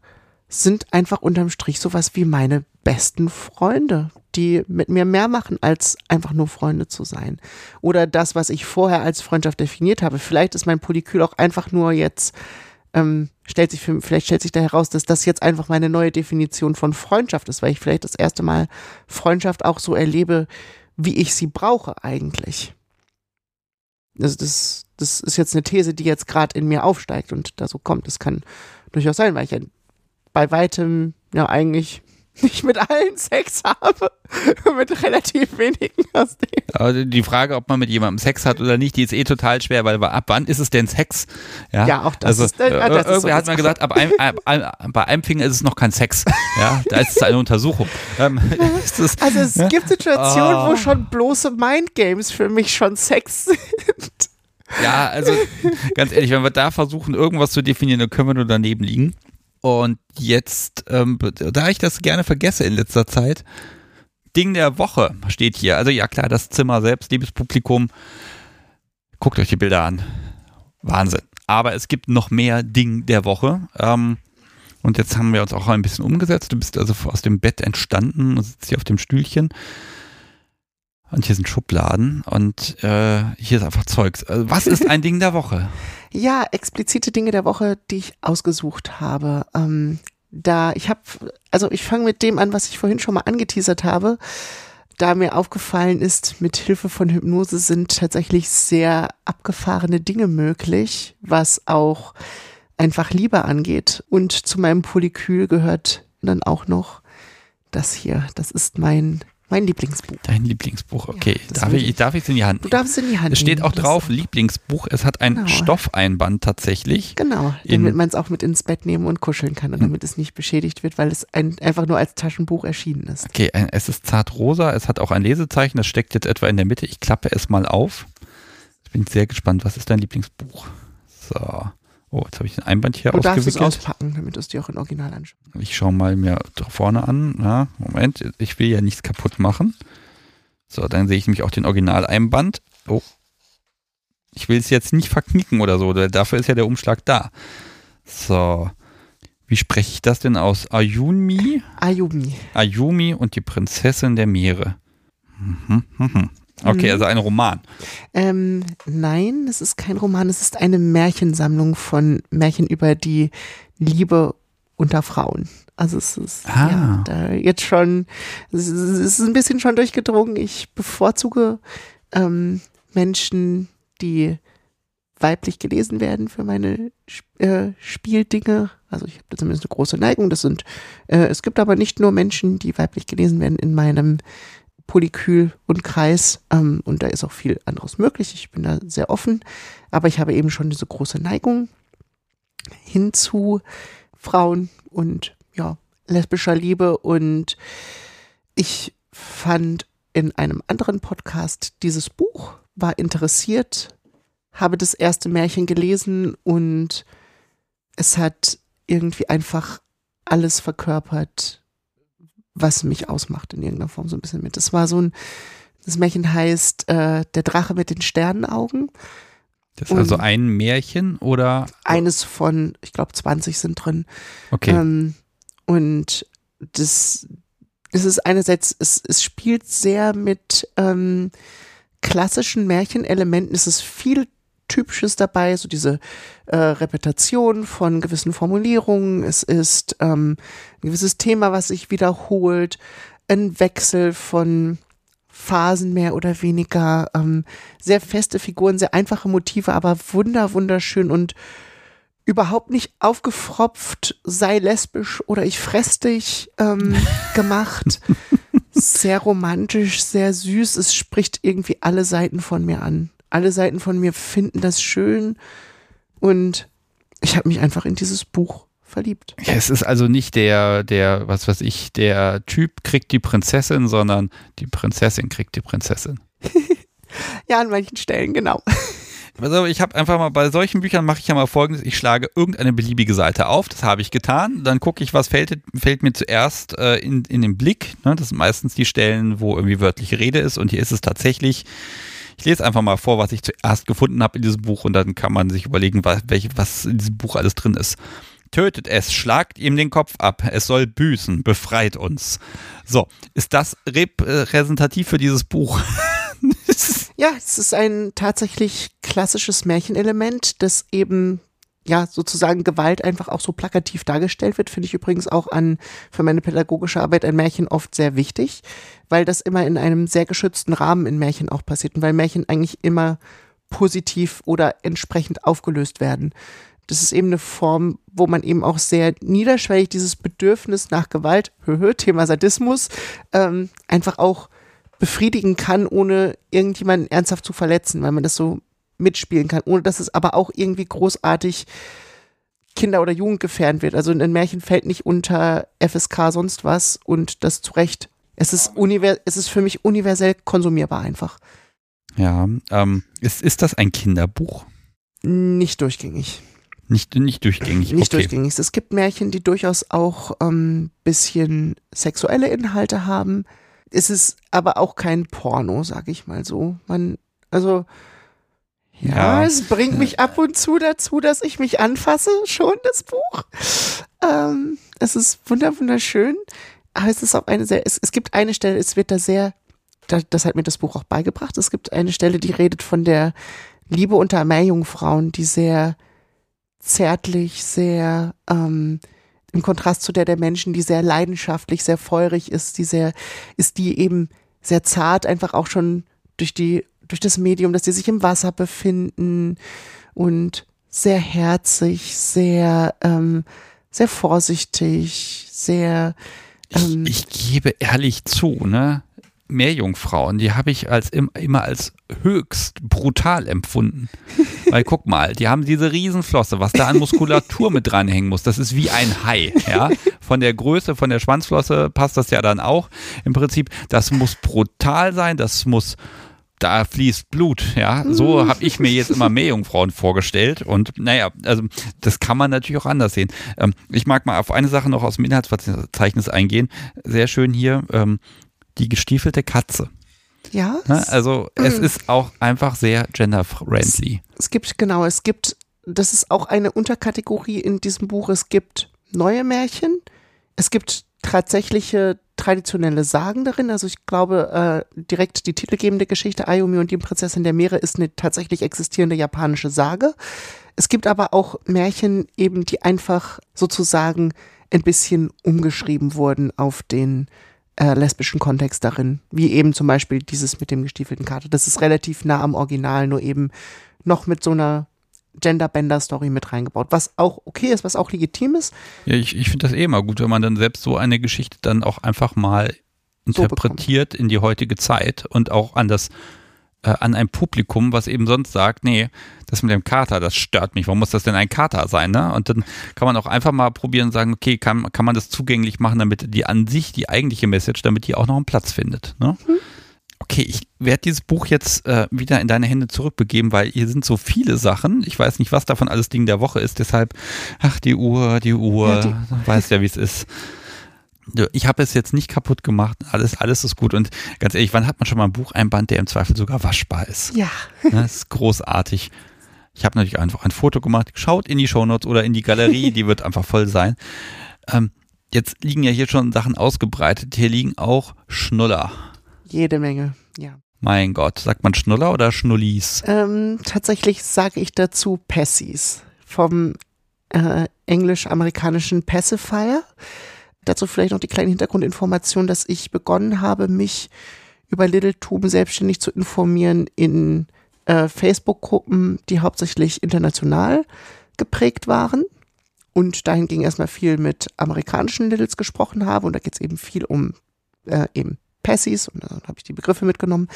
sind einfach unterm Strich sowas wie meine besten Freunde, die mit mir mehr machen, als einfach nur Freunde zu sein. Oder das, was ich vorher als Freundschaft definiert habe. Vielleicht ist mein Polykül auch einfach nur jetzt, ähm, stellt sich für, vielleicht stellt sich da heraus, dass das jetzt einfach meine neue Definition von Freundschaft ist, weil ich vielleicht das erste Mal Freundschaft auch so erlebe, wie ich sie brauche eigentlich. Also das, das ist jetzt eine These, die jetzt gerade in mir aufsteigt und da so kommt. Das kann durchaus sein, weil ich ja bei weitem ja eigentlich nicht mit allen Sex habe, mit relativ wenigen aus denen. Also die Frage, ob man mit jemandem Sex hat oder nicht, die ist eh total schwer, weil ab wann ist es denn Sex? Ja, ja auch das also, ist, äh, das Irgendwer so hat mal gesagt, ab einem, ab, ab, bei einem Finger ist es noch kein Sex. Ja, da ist es eine Untersuchung. Ähm, das, also es ja? gibt Situationen, oh. wo schon bloße Mindgames für mich schon Sex sind. Ja, also ganz ehrlich, wenn wir da versuchen, irgendwas zu definieren, dann können wir nur daneben liegen. Und jetzt, ähm, da ich das gerne vergesse in letzter Zeit, Ding der Woche steht hier. Also ja klar, das Zimmer selbst, liebes Publikum, guckt euch die Bilder an. Wahnsinn. Aber es gibt noch mehr Ding der Woche. Ähm, und jetzt haben wir uns auch ein bisschen umgesetzt. Du bist also aus dem Bett entstanden und sitzt hier auf dem Stühlchen. Und hier sind Schubladen und äh, hier ist einfach Zeugs. Also, was ist ein Ding der Woche? Ja, explizite Dinge der Woche, die ich ausgesucht habe. Ähm, da ich habe, also ich fange mit dem an, was ich vorhin schon mal angeteasert habe. Da mir aufgefallen ist, mit Hilfe von Hypnose sind tatsächlich sehr abgefahrene Dinge möglich, was auch einfach Liebe angeht. Und zu meinem Polykül gehört dann auch noch das hier. Das ist mein Mein Lieblingsbuch. Dein Lieblingsbuch, okay. Ja, darf, ich, darf ich es in die Hand Du darfst es in die Hand Es steht nehmen. auch drauf, Lieblingsbuch. Es hat ein Genau. Stoffeinband tatsächlich. Genau, damit man es auch mit ins Bett nehmen und kuscheln kann und damit es nicht beschädigt wird, weil es ein, einfach nur als Taschenbuch erschienen ist. Okay, es ist zart rosa, es hat auch ein Lesezeichen, das steckt jetzt etwa in der Mitte. Ich klappe es mal auf. Ich bin sehr gespannt. Was ist dein Lieblingsbuch? So. Oh, jetzt habe ich ein Einband hier Du darfst es ausgewickelt. auspacken, damit du es dir auch in Original anschaust. Ich schaue mal mir vorne an. Ja, Moment, ich will ja nichts kaputt machen. So, dann sehe ich nämlich auch den Originaleinband. Oh. Ich will es jetzt nicht verknicken oder so, dafür ist ja der Umschlag da. So. Wie spreche ich das denn aus? Ayumi? Ayumi. Ayumi und die Prinzessin der Meere. Mhm, mhm. Okay, Mhm. also ein Roman. Ähm, nein, es ist kein Roman, es ist eine Märchensammlung von Märchen über die Liebe unter Frauen. Also es ist Ah. ja, da jetzt schon, es ist, ein bisschen schon durchgedrungen. Ich bevorzuge ähm, Menschen, die weiblich gelesen werden für meine äh, Spieldinge. Also ich habe da zumindest eine große Neigung. Das sind, äh, es gibt aber nicht nur Menschen, die weiblich gelesen werden in meinem Polykül und Kreis. Ähm, und da ist auch viel anderes möglich. Ich bin da sehr offen. Aber ich habe eben schon diese große Neigung hin zu Frauen und ja, lesbischer Liebe. Und ich fand in einem anderen Podcast dieses Buch, war interessiert, habe das erste Märchen gelesen und es hat irgendwie einfach alles verkörpert, was mich ausmacht in irgendeiner Form so ein bisschen mit. Es war so ein, das Märchen heißt äh, Der Drache mit den Sternenaugen. Das ist also ein Märchen oder? Eines von, ich glaube, 20 sind drin. Okay. Ähm, und das, es ist einerseits, es, es spielt sehr mit ähm, klassischen Märchenelementen. Es ist viel Typisches dabei, so diese äh, Repetition von gewissen Formulierungen. Es ist ähm, ein gewisses Thema, was sich wiederholt, ein Wechsel von Phasen mehr oder weniger, ähm, sehr feste Figuren, sehr einfache Motive, aber wunder, wunderschön und überhaupt nicht aufgefropft, sei lesbisch oder ich fress dich ähm, gemacht. Sehr romantisch, sehr süß. Es spricht irgendwie alle Seiten von mir an. Alle Seiten von mir finden das schön und ich habe mich einfach in dieses Buch verliebt. Es ist also nicht der, der, was weiß ich, der Typ kriegt die Prinzessin, sondern die Prinzessin kriegt die Prinzessin. Ja, an manchen Stellen, genau. Also ich habe einfach mal bei solchen Büchern mache ich ja mal folgendes, ich schlage irgendeine beliebige Seite auf, das habe ich getan, dann gucke ich, was fällt, fällt mir zuerst äh, in, in den Blick. Ne? Das sind meistens die Stellen, wo irgendwie wörtliche Rede ist und hier ist es tatsächlich, ich lese einfach mal vor, was ich zuerst gefunden habe in diesem Buch und dann kann man sich überlegen, was, welche, was in diesem Buch alles drin ist. Tötet es, schlagt ihm den Kopf ab, es soll büßen, befreit uns. So, ist das repräsentativ für dieses Buch? Ja, es ist ein tatsächlich klassisches Märchenelement, das eben ja sozusagen Gewalt einfach auch so plakativ dargestellt wird, finde ich übrigens auch an für meine pädagogische Arbeit ein Märchen oft sehr wichtig, weil das immer in einem sehr geschützten Rahmen in Märchen auch passiert und weil Märchen eigentlich immer positiv oder entsprechend aufgelöst werden. Das ist eben eine Form, wo man eben auch sehr niederschwellig dieses Bedürfnis nach Gewalt, Thema Sadismus, ähm, einfach auch befriedigen kann, ohne irgendjemanden ernsthaft zu verletzen, weil man das so mitspielen kann, ohne dass es aber auch irgendwie großartig Kinder- oder Jugendgefährdend wird. Also ein Märchen fällt nicht unter FSK sonst was und das zu Recht. Es ist, univers es ist für mich universell konsumierbar einfach. Ja, ähm, ist, ist das ein Kinderbuch? Nicht durchgängig. Nicht, nicht durchgängig. Nicht okay. durchgängig. Es gibt Märchen, die durchaus auch ähm, bisschen sexuelle Inhalte haben. Es ist aber auch kein Porno, sag ich mal so. Man, also ja, es bringt mich ab und zu dazu, dass ich mich anfasse, schon das Buch. Ähm, es ist wunder wunderschön, aber es ist auch eine sehr, es, es gibt eine Stelle, es wird da sehr, da, das hat mir das Buch auch beigebracht, es gibt eine Stelle, die redet von der Liebe unter Meerjungfrauen, die sehr zärtlich, sehr ähm, im Kontrast zu der der Menschen, die sehr leidenschaftlich, sehr feurig ist, die sehr, ist die eben sehr zart, einfach auch schon durch die, durch das Medium, dass die sich im Wasser befinden und sehr herzig, sehr, ähm, sehr vorsichtig, sehr, ähm, Ich, ich gebe ehrlich zu, ne? Meerjungfrauen, die habe ich als immer als höchst brutal empfunden. Weil guck mal, die haben diese Riesenflosse, was da an Muskulatur mit dranhängen muss. Das ist wie ein Hai, ja. Von der Größe, von der Schwanzflosse passt das ja dann auch. Im Prinzip, das muss brutal sein, das muss da fließt Blut, ja. So habe ich mir jetzt immer Meerjungfrauen vorgestellt. Und naja, also das kann man natürlich auch anders sehen. Ähm, ich mag mal auf eine Sache noch aus dem Inhaltsverzeichnis eingehen. Sehr schön hier, ähm, die gestiefelte Katze. Ja. Ne? Also es ist auch einfach sehr gender-friendly. Es gibt, genau, es gibt, das ist auch eine Unterkategorie in diesem Buch. Es gibt neue Märchen. Es gibt tatsächliche traditionelle Sagen darin. Also ich glaube, äh, direkt die titelgebende Geschichte Ayumi und die Prinzessin der Meere ist eine tatsächlich existierende japanische Sage. Es gibt aber auch Märchen eben, die einfach sozusagen ein bisschen umgeschrieben wurden auf den äh, lesbischen Kontext darin. Wie eben zum Beispiel dieses mit dem gestiefelten Kater. Das ist relativ nah am Original, nur eben noch mit so einer Gender-Bender-Story mit reingebaut, was auch okay ist, was auch legitim ist. Ja, ich, ich finde das eh immer gut, wenn man dann selbst so eine Geschichte dann auch einfach mal interpretiert so in die heutige Zeit und auch an das äh, an ein Publikum, was eben sonst sagt, nee, das mit dem Kater, das stört mich. Warum muss das denn ein Kater sein? Ne? Und dann kann man auch einfach mal probieren und sagen, okay, kann, kann man das zugänglich machen, damit die an sich, die eigentliche Message, damit die auch noch einen Platz findet. Ne? Mhm okay, ich werde dieses Buch jetzt äh, wieder in deine Hände zurückbegeben, weil hier sind so viele Sachen. Ich weiß nicht, was davon alles Ding der Woche ist. Deshalb, ach, die Uhr, die Uhr, ja, die weiß ja, wie es ist. Ich habe es jetzt nicht kaputt gemacht. Alles, alles ist gut. Und ganz ehrlich, wann hat man schon mal ein Buch einband, der im Zweifel sogar waschbar ist? Ja. Das ist großartig. Ich habe natürlich einfach ein Foto gemacht. Schaut in die Shownotes oder in die Galerie, die wird einfach voll sein. Ähm, jetzt liegen ja hier schon Sachen ausgebreitet. Hier liegen auch Schnuller. Jede Menge, ja. Mein Gott, sagt man Schnuller oder Schnullis? Ähm, tatsächlich sage ich dazu Passies vom äh, englisch-amerikanischen Pacifier. Dazu vielleicht noch die kleine Hintergrundinformation, dass ich begonnen habe, mich über Little Tube selbstständig zu informieren in äh, Facebook-Gruppen, die hauptsächlich international geprägt waren. Und dahin ging erstmal viel mit amerikanischen Littles gesprochen habe. Und da geht es eben viel um äh, eben Passies, und dann habe ich die Begriffe mitgenommen,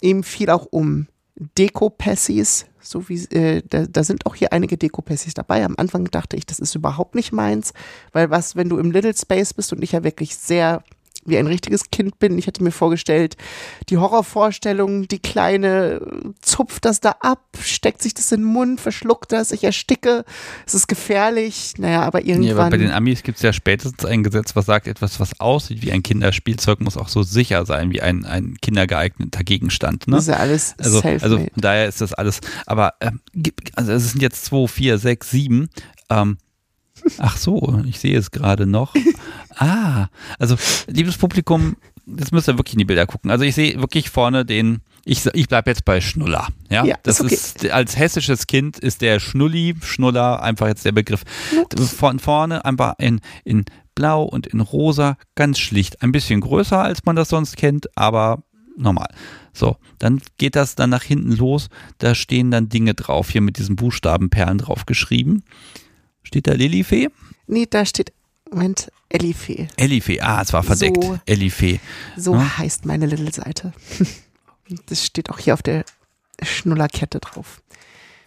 eben viel auch um Deko-Passies, so wie, äh, da, da sind auch hier einige Deko-Passies dabei. Am Anfang dachte ich, das ist überhaupt nicht meins, weil was, wenn du im Little Space bist und ich ja wirklich sehr wie ein richtiges Kind bin. Ich hätte mir vorgestellt, die Horrorvorstellung, die Kleine zupft das da ab, steckt sich das in den Mund, verschluckt das, ich ersticke, es ist gefährlich. Naja, aber irgendwann. Ja, aber bei den Amis gibt es ja spätestens ein Gesetz, was sagt, etwas, was aussieht wie ein Kinderspielzeug, muss auch so sicher sein wie ein, ein kindergeeigneter Gegenstand. Ne? Das ist ja alles also, also von daher ist das alles, aber ähm, also es sind jetzt zwei, vier, sechs, sieben. Ähm, Ach so, ich sehe es gerade noch. Ah, also liebes Publikum, jetzt müsst ihr wirklich in die Bilder gucken. Also ich sehe wirklich vorne den, ich, ich bleibe jetzt bei Schnuller. Ja, ja das ist, okay. ist, als hessisches Kind ist der Schnulli, Schnuller einfach jetzt der Begriff. Von vorne einfach in, in blau und in rosa, ganz schlicht. Ein bisschen größer, als man das sonst kennt, aber normal. So, dann geht das dann nach hinten los. Da stehen dann Dinge drauf, hier mit diesen Buchstabenperlen drauf geschrieben. Steht da Lilifee? Nee, da steht, Moment, Ellifee. Ellifee, ah, es war verdeckt. So, Ellifee. So hm? heißt meine Little-Seite. Das steht auch hier auf der Schnullerkette drauf.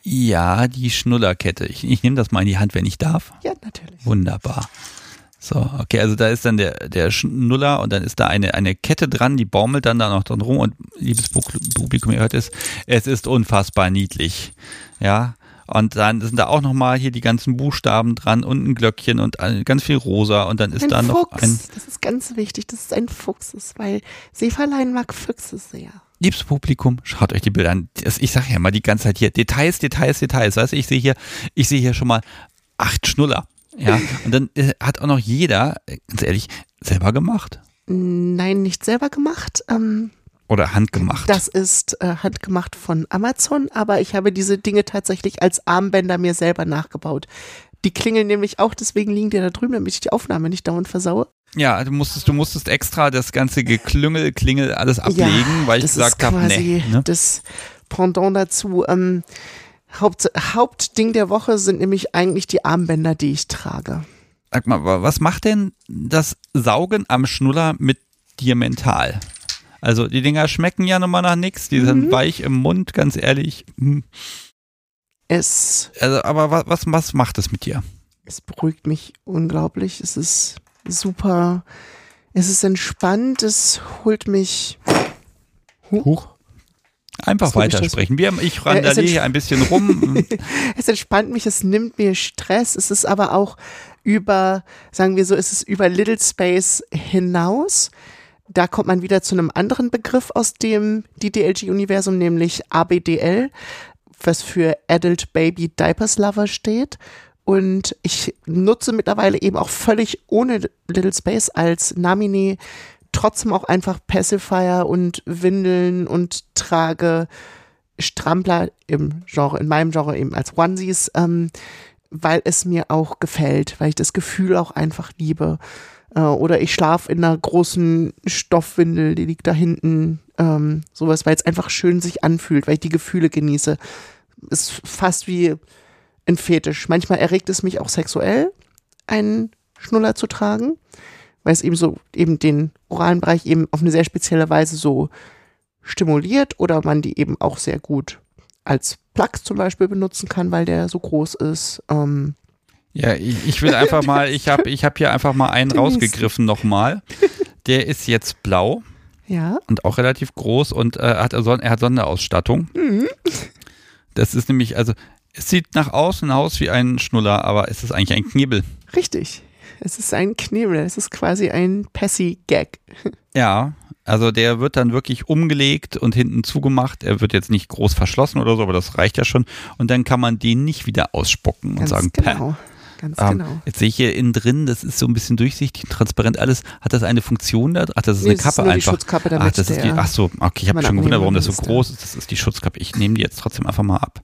Ja, die Schnullerkette. Ich, ich nehme das mal in die Hand, wenn ich darf. Ja, natürlich. Wunderbar. So, okay, also da ist dann der, der Schnuller und dann ist da eine, eine Kette dran, die baumelt dann da noch dran rum und liebes Publikum, ihr hört es, es ist unfassbar niedlich. Ja, und dann sind da auch nochmal hier die ganzen Buchstaben dran und ein Glöckchen und ganz viel rosa und dann ist ein da Fuchs. noch ein. Das ist ganz wichtig, dass es ein Fuchs ist, weil Seeverlein mag Füchse sehr. Liebes Publikum, schaut euch die Bilder an. Ich sage ja mal die ganze Zeit hier Details, Details, Details. Weißt du, ich sehe hier, ich sehe hier schon mal acht Schnuller. Ja, und dann äh, hat auch noch jeder, ganz ehrlich, selber gemacht. Nein, nicht selber gemacht. Ähm, oder handgemacht? Das ist äh, handgemacht von Amazon, aber ich habe diese Dinge tatsächlich als Armbänder mir selber nachgebaut. Die klingeln nämlich auch, deswegen liegen die da drüben, damit ich die Aufnahme nicht dauernd versaue. Ja, du musstest, du musstest extra das ganze Geklüngel, Klingel alles ablegen, ja, weil ich gesagt habe, nee. Ne? Das Pendant dazu. Ähm, Haupt, Hauptding der Woche sind nämlich eigentlich die Armbänder, die ich trage. Sag mal, was macht denn das Saugen am Schnuller mit dir mental? Also die Dinger schmecken ja nochmal nach nichts, die sind mhm. weich im Mund, ganz ehrlich. Hm. Es. Also, aber was, was, was macht es mit dir? Es beruhigt mich unglaublich. Es ist super. Es ist entspannt. Es holt mich. Huch. Huch. Einfach weitersprechen. Wir, ich randaliere hier ein bisschen rum. es entspannt mich, es nimmt mir Stress. Es ist aber auch über, sagen wir so, es ist über Little Space hinaus. Da kommt man wieder zu einem anderen Begriff aus dem DDLG-Universum, nämlich ABDL, was für Adult Baby Diapers Lover steht. Und ich nutze mittlerweile eben auch völlig ohne Little Space als Namine trotzdem auch einfach Pacifier und Windeln und trage Strampler im Genre, in meinem Genre eben als Onesies, ähm, weil es mir auch gefällt, weil ich das Gefühl auch einfach liebe. Äh, oder ich schlafe in einer großen Stoffwindel, die liegt da hinten, ähm, sowas, weil es einfach schön sich anfühlt, weil ich die Gefühle genieße. Ist fast wie ein Fetisch. Manchmal erregt es mich auch sexuell, einen Schnuller zu tragen weil es eben so eben den oralen Bereich eben auf eine sehr spezielle Weise so stimuliert oder man die eben auch sehr gut als Plug zum Beispiel benutzen kann, weil der so groß ist. Ähm ja, ich, ich, will einfach mal, ich habe ich hab hier einfach mal einen rausgegriffen nochmal. Der ist jetzt blau. Ja. Und auch relativ groß und äh, hat, er hat Sonderausstattung. Mhm. Das ist nämlich, also, es sieht nach außen aus wie ein Schnuller, aber es ist eigentlich ein Knebel. Richtig. Es ist ein Knebel, es ist quasi ein Passy-Gag. Ja, also der wird dann wirklich umgelegt und hinten zugemacht. Er wird jetzt nicht groß verschlossen oder so, aber das reicht ja schon. Und dann kann man den nicht wieder ausspucken Ganz und sagen, genau. Päh. Ganz ähm, genau. Jetzt sehe ich hier innen drin, das ist so ein bisschen durchsichtig, transparent alles. Hat das eine Funktion da? Ach, das ist nee, eine Kappe ist einfach. Die Schutzkappe damit ach, das ist die, ach so, okay, ich habe schon gewundert, warum das so groß ist. Das ist die Schutzkappe. Ich nehme die jetzt trotzdem einfach mal ab.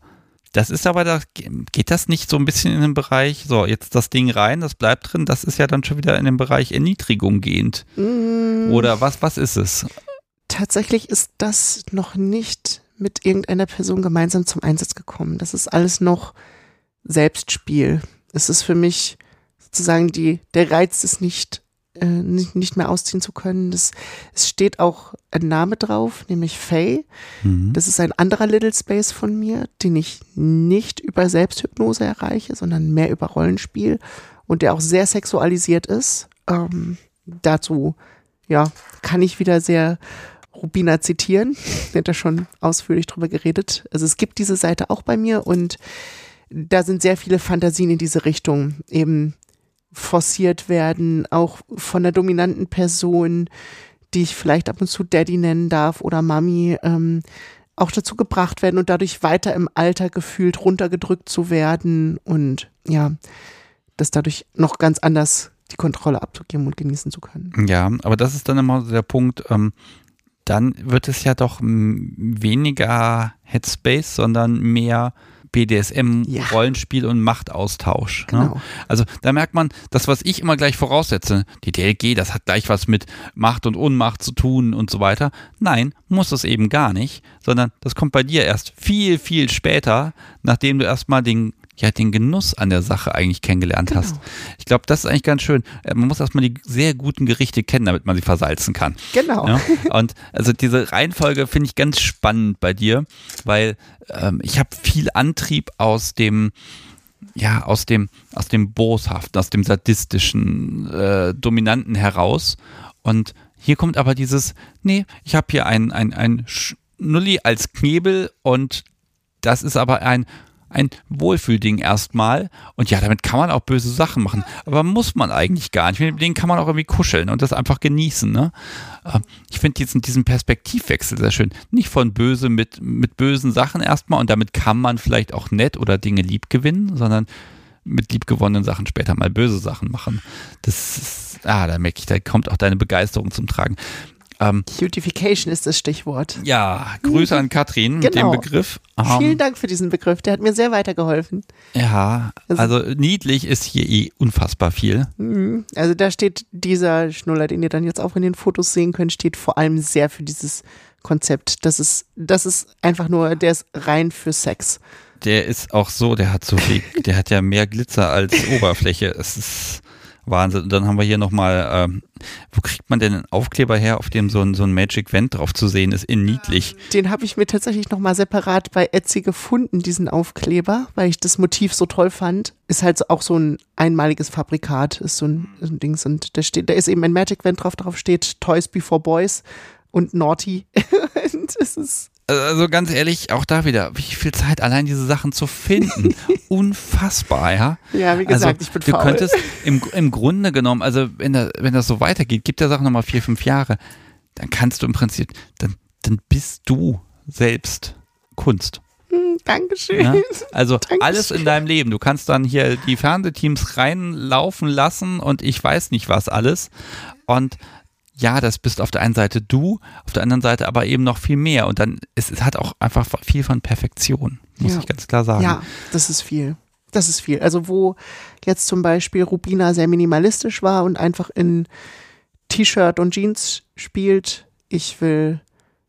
Das ist aber, da geht das nicht so ein bisschen in den Bereich, so, jetzt das Ding rein, das bleibt drin, das ist ja dann schon wieder in den Bereich Erniedrigung gehend. Mm. Oder was, was ist es? Tatsächlich ist das noch nicht mit irgendeiner Person gemeinsam zum Einsatz gekommen. Das ist alles noch Selbstspiel. Es ist für mich sozusagen die, der Reiz ist nicht äh, nicht, nicht mehr ausziehen zu können. Das, es steht auch ein Name drauf, nämlich Faye. Mhm. Das ist ein anderer Little Space von mir, den ich nicht über Selbsthypnose erreiche, sondern mehr über Rollenspiel und der auch sehr sexualisiert ist. Ähm, dazu, ja, kann ich wieder sehr Rubina zitieren. Der hat da schon ausführlich drüber geredet. Also es gibt diese Seite auch bei mir und da sind sehr viele Fantasien in diese Richtung. Eben forciert werden, auch von der dominanten Person, die ich vielleicht ab und zu Daddy nennen darf oder Mami, ähm, auch dazu gebracht werden und dadurch weiter im Alter gefühlt runtergedrückt zu werden und ja, das dadurch noch ganz anders die Kontrolle abzugeben und genießen zu können. Ja, aber das ist dann immer der Punkt, ähm, dann wird es ja doch weniger Headspace, sondern mehr BDSM, ja. Rollenspiel und Machtaustausch. Ne? Genau. Ne? Also da merkt man, das, was ich immer gleich voraussetze, die DLG, das hat gleich was mit Macht und Unmacht zu tun und so weiter. Nein, muss es eben gar nicht, sondern das kommt bei dir erst viel, viel später, nachdem du erstmal den ja, den Genuss an der Sache eigentlich kennengelernt genau. hast. Ich glaube, das ist eigentlich ganz schön. Äh, man muss erstmal die sehr guten Gerichte kennen, damit man sie versalzen kann. Genau. Ja? Und also diese Reihenfolge finde ich ganz spannend bei dir, weil ähm, ich habe viel Antrieb aus dem, ja, aus dem, aus dem Boshaften, aus dem sadistischen, äh, Dominanten heraus. Und hier kommt aber dieses, nee, ich habe hier ein, ein, ein Schnulli als Knebel und das ist aber ein ein Wohlfühlding erstmal. Und ja, damit kann man auch böse Sachen machen. Aber muss man eigentlich gar nicht. Mit denen kann man auch irgendwie kuscheln und das einfach genießen. Ne? Ähm, ich finde diesen, diesen Perspektivwechsel sehr schön. Nicht von böse mit, mit bösen Sachen erstmal und damit kann man vielleicht auch nett oder Dinge lieb gewinnen, sondern mit liebgewonnenen Sachen später mal böse Sachen machen. Das ist, ah, da merke ich, da kommt auch deine Begeisterung zum Tragen. Ähm, Cutification ist das Stichwort. Ja, Grüße an Katrin genau. mit dem genau. Begriff. Ähm, Vielen Dank für diesen Begriff, der hat mir sehr weitergeholfen. Ja, also, also niedlich ist hier eh unfassbar viel. Mhm. Also da steht dieser Schnuller, den ihr dann jetzt auch in den Fotos sehen könnt, steht vor allem sehr für dieses Konzept. Das ist, das ist einfach nur, der ist rein für Sex. Der ist auch so, der hat so viel, der hat ja mehr Glitzer als Oberfläche. Es ist Wahnsinn. Und dann haben wir hier nochmal, ähm, wo kriegt man denn einen Aufkleber her, auf dem so ein, so ein Magic Vent drauf zu sehen ist, in niedlich? Den habe ich mir tatsächlich nochmal separat bei Etsy gefunden, diesen Aufkleber, weil ich das Motiv so toll fand. Ist halt auch so ein einmaliges Fabrikat, ist so ein, so ein Dings. Und da steht, da ist eben ein Magic Vent drauf, drauf steht Toys Before Boys und Naughty. und es ist also ganz ehrlich, auch da wieder, wie viel Zeit allein diese Sachen zu finden. Unfassbar, ja. Ja, wie gesagt, also, ich bin Du faul. könntest im, im Grunde genommen, also wenn, da, wenn das so weitergeht, gibt der Sache nochmal vier, fünf Jahre, dann kannst du im Prinzip, dann, dann bist du selbst Kunst. Hm, Dankeschön. Ja? Also Dankeschön. alles in deinem Leben. Du kannst dann hier die Fernsehteams reinlaufen lassen und ich weiß nicht was alles. Und ja, das bist auf der einen Seite du, auf der anderen Seite aber eben noch viel mehr. Und dann, es, es hat auch einfach viel von Perfektion, muss Ja. ich ganz klar sagen. Ja, das ist viel. Das ist viel. Also wo jetzt zum Beispiel Rubina sehr minimalistisch war und einfach in T-Shirt und Jeans spielt, ich will,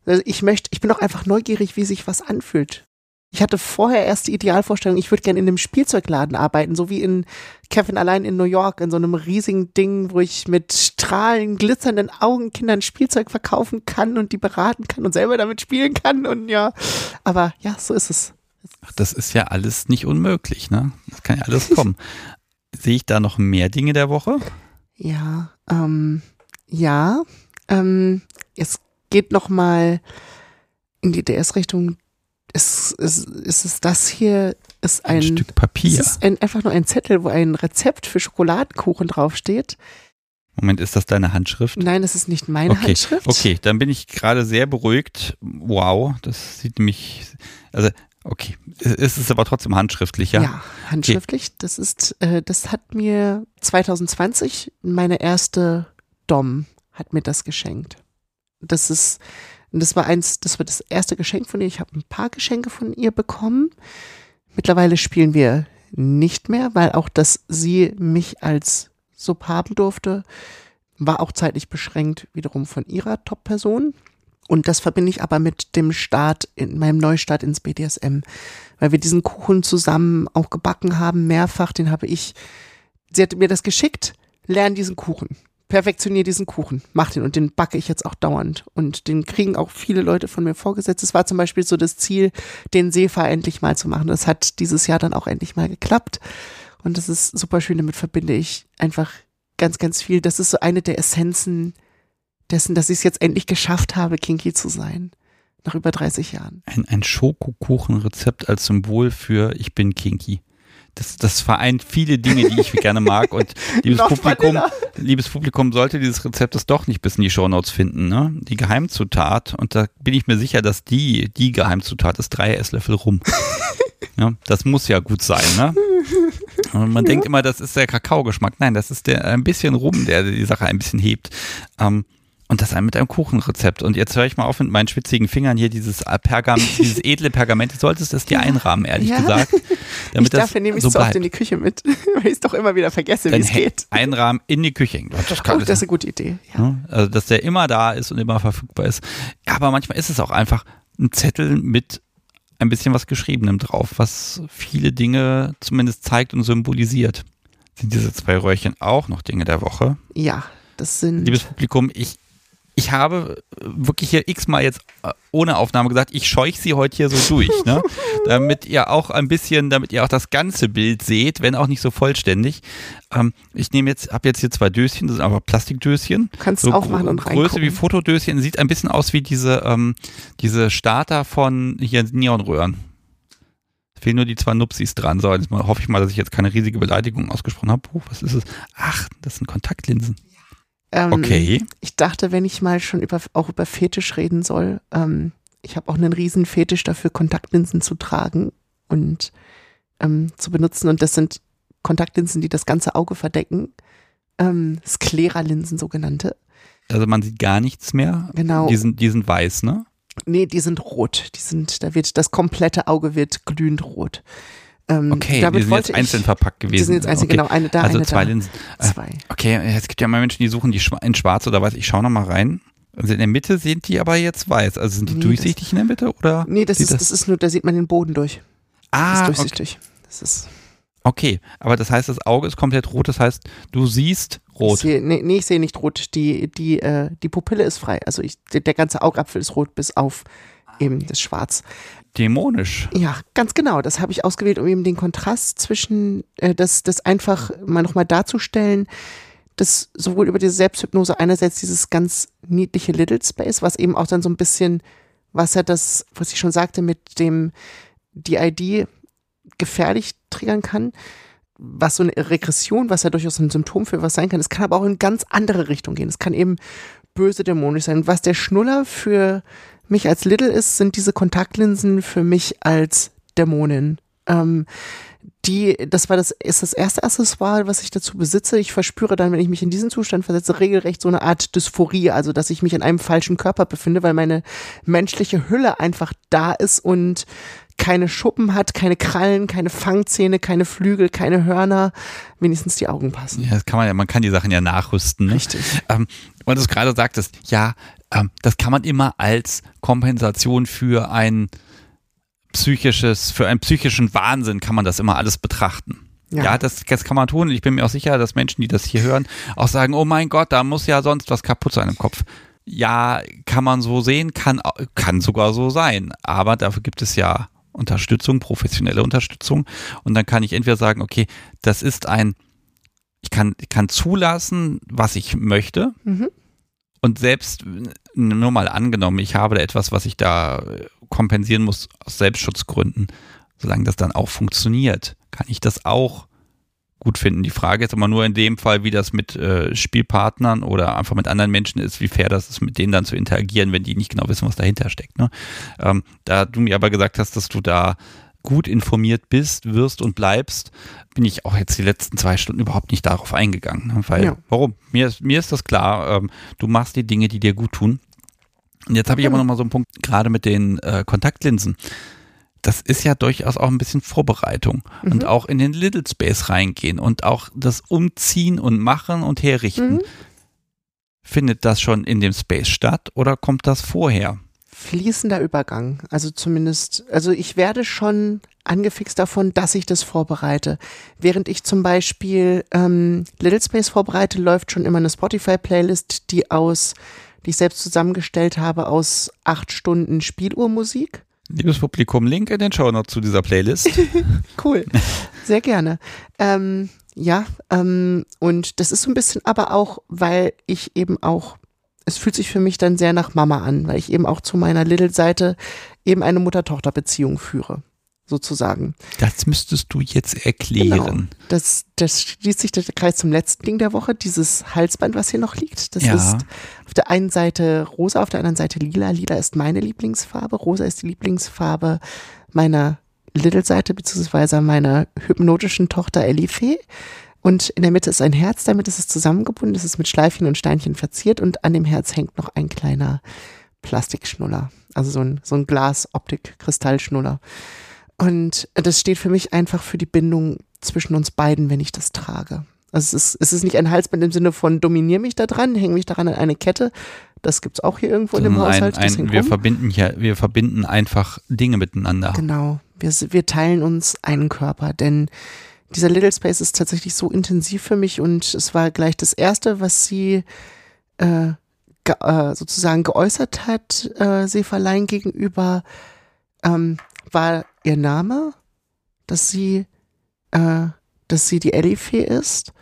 also ich möchte, ich bin auch einfach neugierig, wie sich was anfühlt. Ich hatte vorher erst die Idealvorstellung, ich würde gerne in einem Spielzeugladen arbeiten, so wie in Kevin allein in New York, in so einem riesigen Ding, wo ich mit strahlend glitzernden Augen Kindern Spielzeug verkaufen kann und die beraten kann und selber damit spielen kann und ja, aber ja, so ist es. Ach, das ist ja alles nicht unmöglich, ne? Das kann ja alles kommen. Sehe ich da noch mehr Dinge der Woche? Ja, ähm, ja, ähm, es geht noch mal in die DS-Richtung. Es, es, es ist das hier ist ein, Ein Stück es Papier. ist ein, einfach nur ein Zettel, wo ein Rezept für Schokoladenkuchen draufsteht. Moment, ist das deine Handschrift? Nein, es ist nicht meine Okay, Handschrift. Okay, dann bin ich gerade sehr beruhigt. Wow, das sieht nämlich, also, okay, es ist aber trotzdem handschriftlich, ja? Ja, handschriftlich. Das ist, äh, das hat mir 2020 meine erste Dom hat mir das geschenkt. Das ist, das war eins, das war das erste Geschenk von ihr. Ich habe ein paar Geschenke von ihr bekommen. Mittlerweile spielen wir nicht mehr, weil auch, dass sie mich als Sub haben durfte, war auch zeitlich beschränkt wiederum von ihrer Top-Person. Und das verbinde ich aber mit dem Start, in meinem Neustart ins BDSM, weil wir diesen Kuchen zusammen auch gebacken haben, mehrfach. Den habe ich, sie hat mir das geschickt, lern diesen Kuchen, perfektionier diesen Kuchen, mach den und den backe ich jetzt auch dauernd. Und den kriegen auch viele Leute von mir vorgesetzt. Es war zum Beispiel so das Ziel, den Sefa endlich mal zu machen. Das hat dieses Jahr dann auch endlich mal geklappt. Und das ist super schön, damit verbinde ich einfach ganz, ganz viel. Das ist so eine der Essenzen dessen, dass ich es jetzt endlich geschafft habe, kinky zu sein. Nach über 30 Jahren. Ein, ein Schokokuchenrezept als Symbol für ich bin kinky. Das, das vereint viele Dinge, die ich gerne mag. Und liebes Noch Publikum, Vanilla. liebes Publikum sollte dieses Rezept es doch nicht bis in die Shownotes finden. Ne? Die Geheimzutat, und da bin ich mir sicher, dass die, die Geheimzutat ist drei Esslöffel rum. ja, das muss ja gut sein, ne? Und man denkt immer, das ist der Kakaogeschmack. Nein, das ist der ein bisschen Rum, der die Sache ein bisschen hebt. Ähm, und das mit einem Kuchenrezept. Und jetzt höre ich mal auf mit meinen schwitzigen Fingern hier dieses Pergam, dieses edle Pergament. Du solltest es dir einrahmen, ehrlich Ja. gesagt. ich Damit darf das ja nämlich so so oft in die Küche mit, weil ich es doch immer wieder vergesse, wie es geht. einrahmen in die Küche. Das kann, Oh, das ist eine gute Idee. Ja. Ne? Also, dass der immer da ist und immer verfügbar ist. Ja, aber manchmal ist es auch einfach ein Zettel mit ein bisschen was Geschriebenem drauf, was viele Dinge zumindest zeigt und symbolisiert. Sind diese zwei Röhrchen auch noch Dinge der Woche? ja, das sind. Liebes Publikum, ich, ich habe wirklich hier x-mal jetzt äh, ohne Aufnahme gesagt, ich scheuche sie heute hier so durch, ne? damit ihr auch ein bisschen, damit ihr auch das ganze Bild seht, wenn auch nicht so vollständig. Ähm, ich nehme jetzt, habe jetzt hier zwei Döschen, das sind aber Plastikdöschen. Du kannst so aufmachen und gro- Größe reingucken. wie Fotodöschen, sieht ein bisschen aus wie diese, ähm, diese Starter von hier Neonröhren. Fehlen nur die zwei Nupsis dran. So, jetzt hoffe ich mal, dass ich jetzt keine riesige Beleidigung ausgesprochen habe. Puh, was ist es? Ach, das sind Kontaktlinsen. Ähm, Okay. Ich dachte, wenn ich mal schon über, auch über Fetisch reden soll, ähm, ich habe auch einen riesen Fetisch dafür, Kontaktlinsen zu tragen und ähm, zu benutzen. Und das sind Kontaktlinsen, die das ganze Auge verdecken. Ähm, Sklera-Linsen sogenannte. Also man sieht gar nichts mehr. Genau. Die sind, die sind weiß, ne? Nee, die sind rot. Die sind, da wird das komplette Auge wird glühend rot. Ähm, Okay, die sind jetzt einzeln verpackt gewesen. Die sind jetzt einzeln, okay. genau, eine da, Also eine zwei da. Linsen. Äh, Zwei. Okay, es gibt ja immer Menschen, die suchen die in schwarz oder weiß. Ich schaue nochmal rein. Also in der Mitte sind die aber jetzt weiß. Also sind die Nee, durchsichtig in der Mitte oder? Nee, das ist, das ist nur, da sieht man den Boden durch. Das ah, ist okay. durchsichtig. Das ist, Okay, aber das heißt, das Auge ist komplett rot, das heißt, du siehst rot. Ich sehe, nee, nee, ich sehe nicht rot. Die, die, äh, die Pupille ist frei. Also ich, der, der ganze Augapfel ist rot bis auf eben das Schwarz. Dämonisch. Ja, ganz genau. Das habe ich ausgewählt, um eben den Kontrast zwischen, äh, das, das einfach mal nochmal darzustellen, dass sowohl über diese Selbsthypnose einerseits dieses ganz niedliche Little Space, was eben auch dann so ein bisschen, was er das, was ich schon sagte, mit dem DID gefährlich triggern kann, was so eine Regression, was ja durchaus ein Symptom für was sein kann. Es kann aber auch in ganz andere Richtung gehen. Es kann eben böse dämonisch sein. Was der Schnuller für mich als Little ist, sind diese Kontaktlinsen für mich als Dämonin. Ähm, die, das war das, ist das erste Accessoire, was ich dazu besitze. Ich verspüre dann, wenn ich mich in diesen Zustand versetze, regelrecht so eine Art Dysphorie, also dass ich mich in einem falschen Körper befinde, weil meine menschliche Hülle einfach da ist und keine Schuppen hat, keine Krallen, keine Fangzähne, keine Flügel, keine Hörner, wenigstens die Augen passen. Ja, das kann man ja, man kann die Sachen ja nachrüsten. Ne? Richtig. Ähm, und du gerade sagtest, ja, ähm, das kann man immer als Kompensation für ein psychisches, für einen psychischen Wahnsinn kann man das immer alles betrachten. Ja, ja das, das kann man tun. Ich bin mir auch sicher, dass Menschen, die das hier hören, auch sagen, oh mein Gott, da muss ja sonst was kaputt sein im Kopf. Ja, kann man so sehen, kann, kann sogar so sein. Aber dafür gibt es ja Unterstützung, professionelle Unterstützung. Und dann kann ich entweder sagen, okay, das ist ein, ich kann, ich kann zulassen, was ich möchte. Mhm. Und selbst nur mal angenommen, ich habe da etwas, was ich da kompensieren muss aus Selbstschutzgründen, solange das dann auch funktioniert, kann ich das auch gut finden. Die Frage ist aber nur in dem Fall, wie das mit äh, Spielpartnern oder einfach mit anderen Menschen ist, wie fair das ist, mit denen dann zu interagieren, wenn die nicht genau wissen, was dahinter steckt. Ne? Ähm, da du mir aber gesagt hast, dass du da gut informiert bist, wirst und bleibst, bin ich auch jetzt die letzten zwei Stunden überhaupt nicht darauf eingegangen. Ne? Weil, ja. warum? Mir ist, mir ist das klar, ähm, du machst die Dinge, die dir gut tun. Und jetzt habe ich aber noch mal so einen Punkt, gerade mit den äh, Kontaktlinsen. Das ist ja durchaus auch ein bisschen Vorbereitung mhm. und auch in den Little Space reingehen und auch das Umziehen und Machen und Herrichten. Mhm. Findet das schon in dem Space statt oder kommt das vorher? Fließender Übergang. Also zumindest, also ich werde schon angefixt davon, dass ich das vorbereite. Während ich zum Beispiel ähm, Little Space vorbereite, läuft schon immer eine Spotify-Playlist, die aus, die ich selbst zusammengestellt habe, aus acht Stunden Spieluhrmusik. Liebes Publikum, Link in den Show noch zu dieser Playlist. cool, sehr gerne. Ähm, ja, ähm, und das ist so ein bisschen aber auch, weil ich eben auch es fühlt sich für mich dann sehr nach Mama an, weil ich eben auch zu meiner Little-Seite eben eine Mutter-Tochter-Beziehung führe, sozusagen. Das müsstest du jetzt erklären. Genau. Das, das schließt sich der Kreis zum letzten Ding der Woche, dieses Halsband, was hier noch liegt. Das ja. ist auf der einen Seite rosa, auf der anderen Seite lila. Lila ist meine Lieblingsfarbe, rosa ist die Lieblingsfarbe meiner Little-Seite, beziehungsweise meiner hypnotischen Tochter Elifee. Und in der Mitte ist ein Herz, damit ist es zusammengebunden, es ist mit Schleifchen und Steinchen verziert und an dem Herz hängt noch ein kleiner Plastikschnuller. Also so ein, so ein Glas-Optik-Kristallschnuller. Und das steht für mich einfach für die Bindung zwischen uns beiden, wenn ich das trage. Also es ist, es ist nicht ein Halsband im Sinne von dominier mich da dran, häng mich daran an eine Kette. Das gibt's auch hier irgendwo in dem Haushalt. Ein, ein, wir verbinden hier, wir verbinden einfach Dinge miteinander. Genau. Wir, wir teilen uns einen Körper, denn dieser Little Space ist tatsächlich so intensiv für mich und es war gleich das erste, was sie äh, ge äh, sozusagen geäußert hat, äh, Seferlein gegenüber, ähm, war ihr Name, dass sie, äh, dass sie die Elifee ist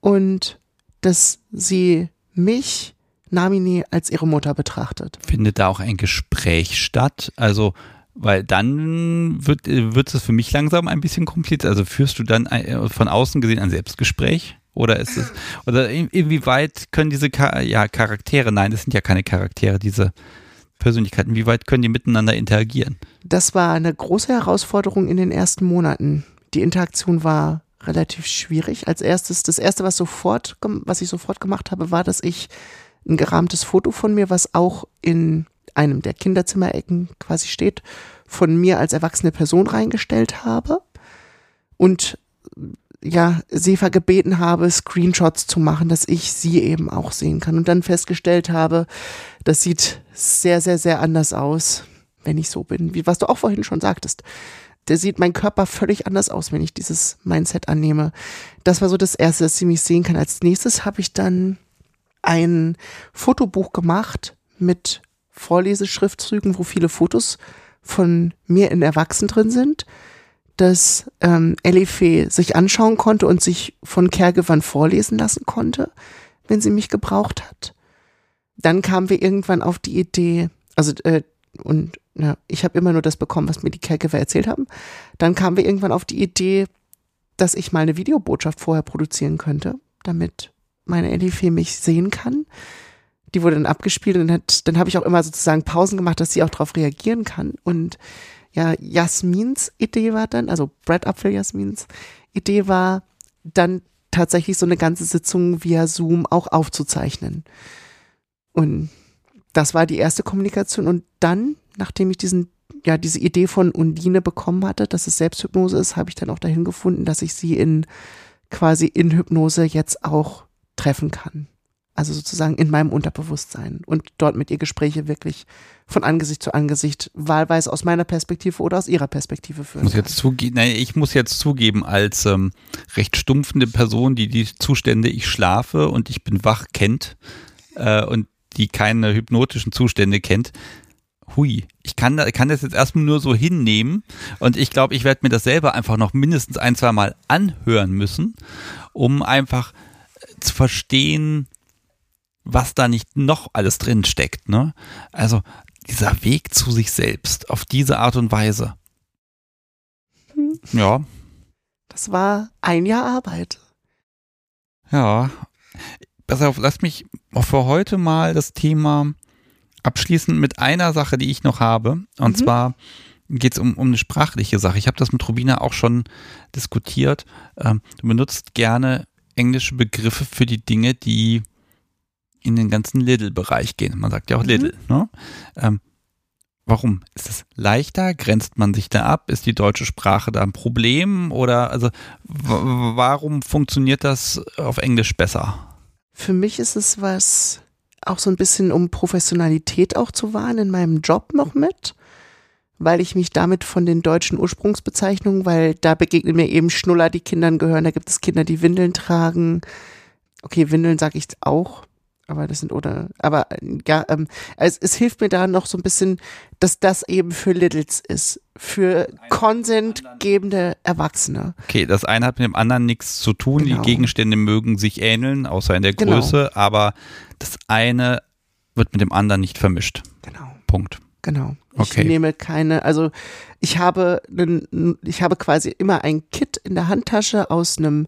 und dass sie mich Namini als ihre Mutter betrachtet. Findet da auch ein Gespräch statt? Also weil dann wird, wird es für mich langsam ein bisschen kompliziert. Also führst du dann äh, von außen gesehen ein Selbstgespräch? Oder ist es, oder inwieweit können diese ja, Charaktere, nein, das sind ja keine Charaktere, diese Persönlichkeiten, wie weit können die miteinander interagieren? Das war eine große Herausforderung in den ersten Monaten. Die Interaktion war relativ schwierig. Als erstes, das erste, was sofort, was ich sofort gemacht habe, war, dass ich ein gerahmtes Foto von mir, was auch in einem der Kinderzimmerecken quasi steht, von mir als erwachsene Person reingestellt habe und ja, Sefa gebeten habe, Screenshots zu machen, dass ich sie eben auch sehen kann und dann festgestellt habe, das sieht sehr, sehr, sehr anders aus. wenn ich so bin, wie was du auch vorhin schon sagtest. Der sieht mein Körper völlig anders aus, wenn ich dieses Mindset annehme. Das war so das Erste, dass sie mich sehen kann. Als nächstes habe ich dann ein Fotobuch gemacht mit Vorleseschriftzügen, wo viele Fotos von mir in Erwachsenen drin sind, dass ähm, Elife sich anschauen konnte und sich von Kergewan vorlesen lassen konnte, wenn sie mich gebraucht hat. Dann kamen wir irgendwann auf die Idee, also äh, und na, ich habe immer nur das bekommen, was mir die Kerkewer erzählt haben. Dann kamen wir irgendwann auf die Idee, dass ich mal eine Videobotschaft vorher produzieren könnte, damit meine Elife mich sehen kann. Die wurde dann abgespielt und hat, dann habe ich auch immer sozusagen Pausen gemacht, dass sie auch darauf reagieren kann. Und ja, Jasmins Idee war dann, also Brad Apfel Jasmins Idee war dann tatsächlich so eine ganze Sitzung via Zoom auch aufzuzeichnen. Und das war die erste Kommunikation. Und dann, nachdem ich diesen, ja, diese Idee von Undine bekommen hatte, dass es Selbsthypnose ist, habe ich dann auch dahin gefunden, dass ich sie in quasi in Hypnose jetzt auch treffen kann. Also sozusagen in meinem Unterbewusstsein und dort mit ihr Gespräche wirklich von Angesicht zu Angesicht, wahlweise aus meiner Perspektive oder aus ihrer Perspektive führen. Muss jetzt zuge nein, ich muss jetzt zugeben, als ähm, recht stumpfende Person, die die Zustände ich schlafe und ich bin wach kennt äh, und die keine hypnotischen Zustände kennt, hui, ich kann, kann das jetzt erstmal nur so hinnehmen und ich glaube, ich werde mir das selber einfach noch mindestens ein, zwei Mal anhören müssen, um einfach zu verstehen, was da nicht noch alles drin steckt. Ne? Also dieser Weg zu sich selbst auf diese Art und Weise. Hm. Ja. Das war ein Jahr Arbeit. Ja. Pass auf, lass mich für heute mal das Thema abschließen mit einer Sache, die ich noch habe. Und mhm. zwar geht es um, um eine sprachliche Sache. Ich habe das mit Rubina auch schon diskutiert. Ähm, du benutzt gerne englische Begriffe für die Dinge, die in den ganzen Lidl-Bereich gehen. Man sagt ja auch mhm. Lidl. Ne? Ähm, warum? Ist es leichter? Grenzt man sich da ab? Ist die deutsche Sprache da ein Problem? Oder also warum funktioniert das auf Englisch besser? Für mich ist es was, auch so ein bisschen um Professionalität auch zu wahren in meinem Job noch mit, weil ich mich damit von den deutschen Ursprungsbezeichnungen, weil da begegnen mir eben Schnuller, die Kindern gehören, da gibt es Kinder, die Windeln tragen. Okay, Windeln sage ich auch, aber das sind oder aber ja ähm, es, es hilft mir da noch so ein bisschen dass das eben für Littles ist für konsentgebende Erwachsene okay das eine hat mit dem anderen nichts zu tun genau. die Gegenstände mögen sich ähneln außer in der genau. Größe genau. aber das eine wird mit dem anderen nicht vermischt genau Punkt genau okay. ich nehme keine also ich habe einen, ich habe quasi immer ein Kit in der Handtasche aus einem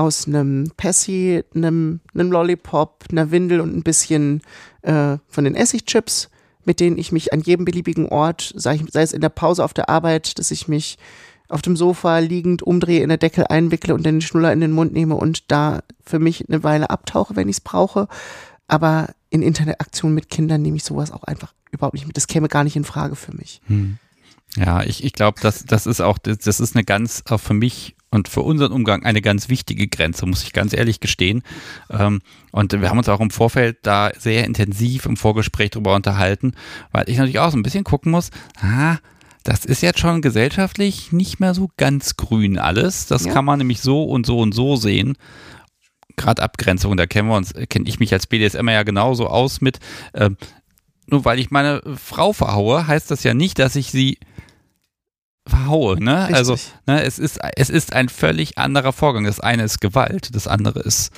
aus einem Passy, einem, einem Lollipop, einer Windel und ein bisschen äh, von den Essigchips, mit denen ich mich an jedem beliebigen Ort, sei, sei es in der Pause auf der Arbeit, dass ich mich auf dem Sofa liegend umdrehe, in der Deckel einwickle und den Schnuller in den Mund nehme und da für mich eine Weile abtauche, wenn ich es brauche. Aber in Interaktion mit Kindern nehme ich sowas auch einfach überhaupt nicht mit. Das käme gar nicht in Frage für mich. Hm. Ja, ich, ich glaube, das, das ist auch, das, das ist eine ganz, auch für mich und für unseren Umgang eine ganz wichtige Grenze, muss ich ganz ehrlich gestehen. Ähm, und wir haben uns auch im Vorfeld da sehr intensiv im Vorgespräch darüber unterhalten, weil ich natürlich auch so ein bisschen gucken muss, ah, das ist jetzt schon gesellschaftlich nicht mehr so ganz grün alles. Das ja. kann man nämlich so und so und so sehen. Gerade Abgrenzung, da kennen wir uns, kenne ich mich als BDSM ja genauso aus mit. Äh, nur weil ich meine Frau verhaue, heißt das ja nicht, dass ich sie verhaue. Ne? Also ne, es, ist, es ist ein völlig anderer Vorgang. Das eine ist Gewalt, das andere ist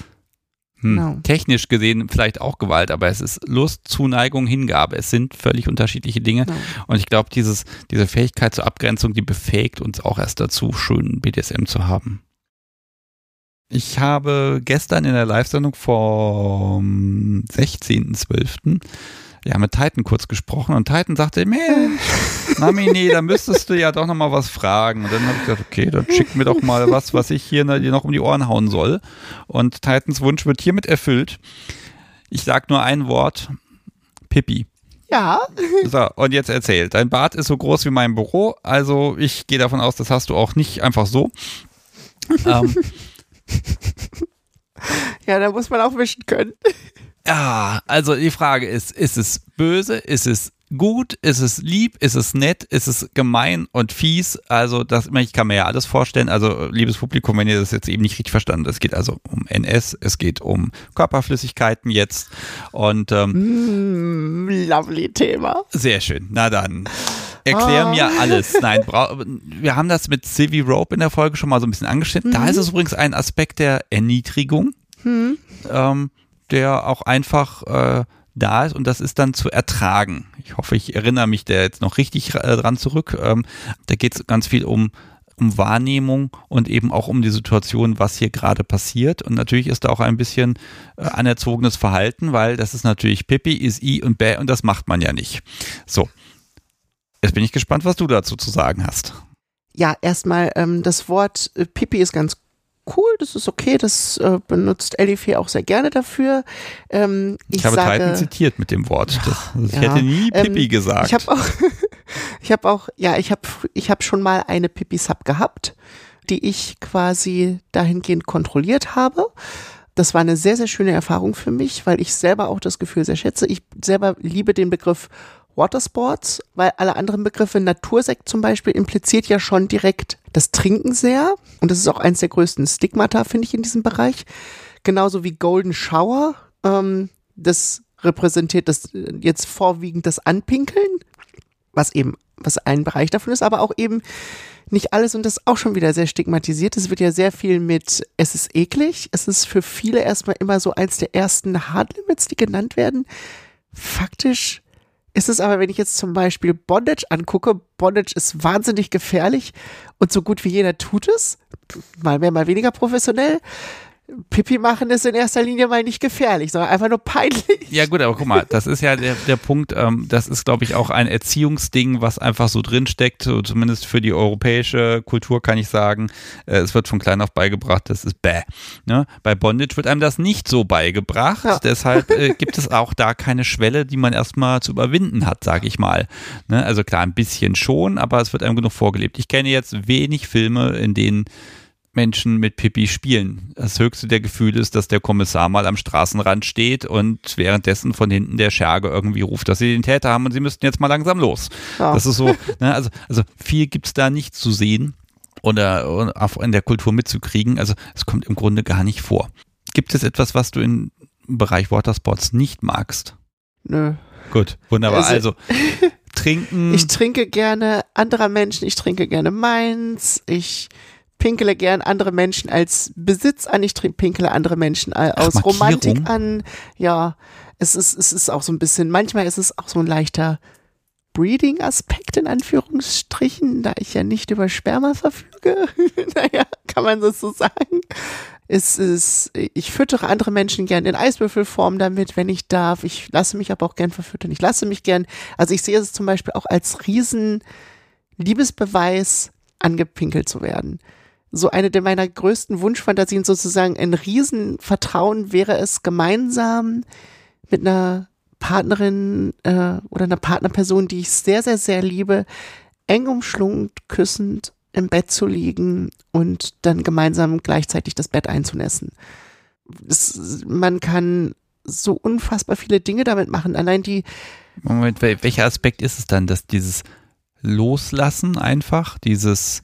hm. Genau. technisch gesehen vielleicht auch Gewalt, aber es ist Lust, Zuneigung, Hingabe. Es sind völlig unterschiedliche Dinge. No. Und ich glaube, diese Fähigkeit zur Abgrenzung, die befähigt uns auch erst dazu, schönen BDSM zu haben. Ich habe gestern in der Live-Sendung vom 16.12 ja, mit Titan kurz gesprochen und Titan sagte, Mensch, Mami, nee, da müsstest du ja doch noch mal was fragen. Und dann habe ich gesagt, okay, dann schick mir doch mal was, was ich hier dir noch um die Ohren hauen soll. Und Titans Wunsch wird hiermit erfüllt. Ich sag nur ein Wort, Pippi. Ja. So, und jetzt erzähl. Dein Bart ist so groß wie mein Büro, also ich gehe davon aus, das hast du auch nicht einfach so. ähm. Ja, da muss man auch wischen können. Ja, also die Frage ist, ist es böse, ist es gut, ist es lieb, ist es nett, ist es gemein und fies. Also das, ich kann mir ja alles vorstellen. Also liebes Publikum, wenn ihr das jetzt eben nicht richtig verstanden, habt, es geht also um NS, es geht um Körperflüssigkeiten jetzt und ähm, mm, lovely Thema. Sehr schön. Na dann. Erklär ah. mir alles. Nein, wir haben das mit Sylvie Rope in der Folge schon mal so ein bisschen angeschnitten. Mhm. Da ist es übrigens ein Aspekt der Erniedrigung, mhm. ähm, der auch einfach äh, da ist und das ist dann zu ertragen. Ich hoffe, ich erinnere mich da jetzt noch richtig äh, dran zurück. Ähm, da geht es ganz viel um um Wahrnehmung und eben auch um die Situation, was hier gerade passiert. Und natürlich ist da auch ein bisschen äh, anerzogenes Verhalten, weil das ist natürlich Pippi, ist I und Bä und das macht man ja nicht. So. Jetzt bin ich gespannt, was du dazu zu sagen hast. Ja, erstmal ähm, das Wort äh, Pipi ist ganz cool, das ist okay, das äh, benutzt Elifee auch sehr gerne dafür. Ähm, ich, ich habe sage, Titan zitiert mit dem Wort. Das, ich ja, hätte nie Pippi ähm, gesagt. Ich habe auch, ich habe auch, ja, ich habe, ich habe schon mal eine Pippi-Sub gehabt, die ich quasi dahingehend kontrolliert habe. Das war eine sehr, sehr schöne Erfahrung für mich, weil ich selber auch das Gefühl sehr schätze. Ich selber liebe den Begriff Watersports, weil alle anderen Begriffe, Natursekt zum Beispiel, impliziert ja schon direkt das Trinken sehr. Und das ist auch eins der größten Stigmata, finde ich, in diesem Bereich. Genauso wie Golden Shower. Ähm, das repräsentiert das äh, jetzt vorwiegend das Anpinkeln, was eben, was ein Bereich davon ist, aber auch eben nicht alles und das ist auch schon wieder sehr stigmatisiert. Es wird ja sehr viel mit, es ist eklig. Es ist für viele erstmal immer so eins der ersten Hardlimits, die genannt werden. Faktisch ist es aber, wenn ich jetzt zum Beispiel Bondage angucke, Bondage ist wahnsinnig gefährlich und so gut wie jeder tut es, mal mehr, mal weniger professionell. Pipi machen ist in erster Linie mal nicht gefährlich, sondern einfach nur peinlich. Ja gut, aber guck mal, das ist ja der, der Punkt, ähm, das ist glaube ich auch ein Erziehungsding, was einfach so drinsteckt, so zumindest für die europäische Kultur kann ich sagen, äh, es wird von klein auf beigebracht, das ist bäh. Ne? Bei Bondage wird einem das nicht so beigebracht, ja. deshalb äh, gibt es auch da keine Schwelle, die man erstmal zu überwinden hat, sage ich mal. Ne? Also klar, ein bisschen schon, aber es wird einem genug vorgelebt. Ich kenne jetzt wenig Filme, in denen Menschen mit Pippi spielen. Das höchste der Gefühle ist, dass der Kommissar mal am Straßenrand steht und währenddessen von hinten der Scherge irgendwie ruft, dass sie den Täter haben und sie müssten jetzt mal langsam los. Ja. Das ist so, ne, also, also viel gibt's da nicht zu sehen oder in der Kultur mitzukriegen. Also es kommt im Grunde gar nicht vor. Gibt es etwas, was du im Bereich Watersports nicht magst? Nö. Gut, wunderbar. Also, also trinken. Ich trinke gerne anderer Menschen, ich trinke gerne meins, ich pinkele gern andere Menschen als Besitz an, ich pinkele andere Menschen aus Ach, Romantik an. Ja, es ist, es ist auch so ein bisschen, manchmal ist es auch so ein leichter Breeding-Aspekt in Anführungsstrichen, da ich ja nicht über Sperma verfüge. naja, kann man das so sagen. Es ist, ich füttere andere Menschen gern in Eiswürfelform damit, wenn ich darf. Ich lasse mich aber auch gern verfüttern. Ich lasse mich gern, also ich sehe es zum Beispiel auch als riesen Liebesbeweis, angepinkelt zu werden so eine der meiner größten Wunschfantasien sozusagen ein Riesenvertrauen wäre es gemeinsam mit einer Partnerin äh, oder einer Partnerperson, die ich sehr, sehr, sehr liebe, eng umschlungend, küssend im Bett zu liegen und dann gemeinsam gleichzeitig das Bett einzunässen. Das, man kann so unfassbar viele Dinge damit machen. Allein die. Moment, welcher Aspekt ist es dann, dass dieses Loslassen einfach, dieses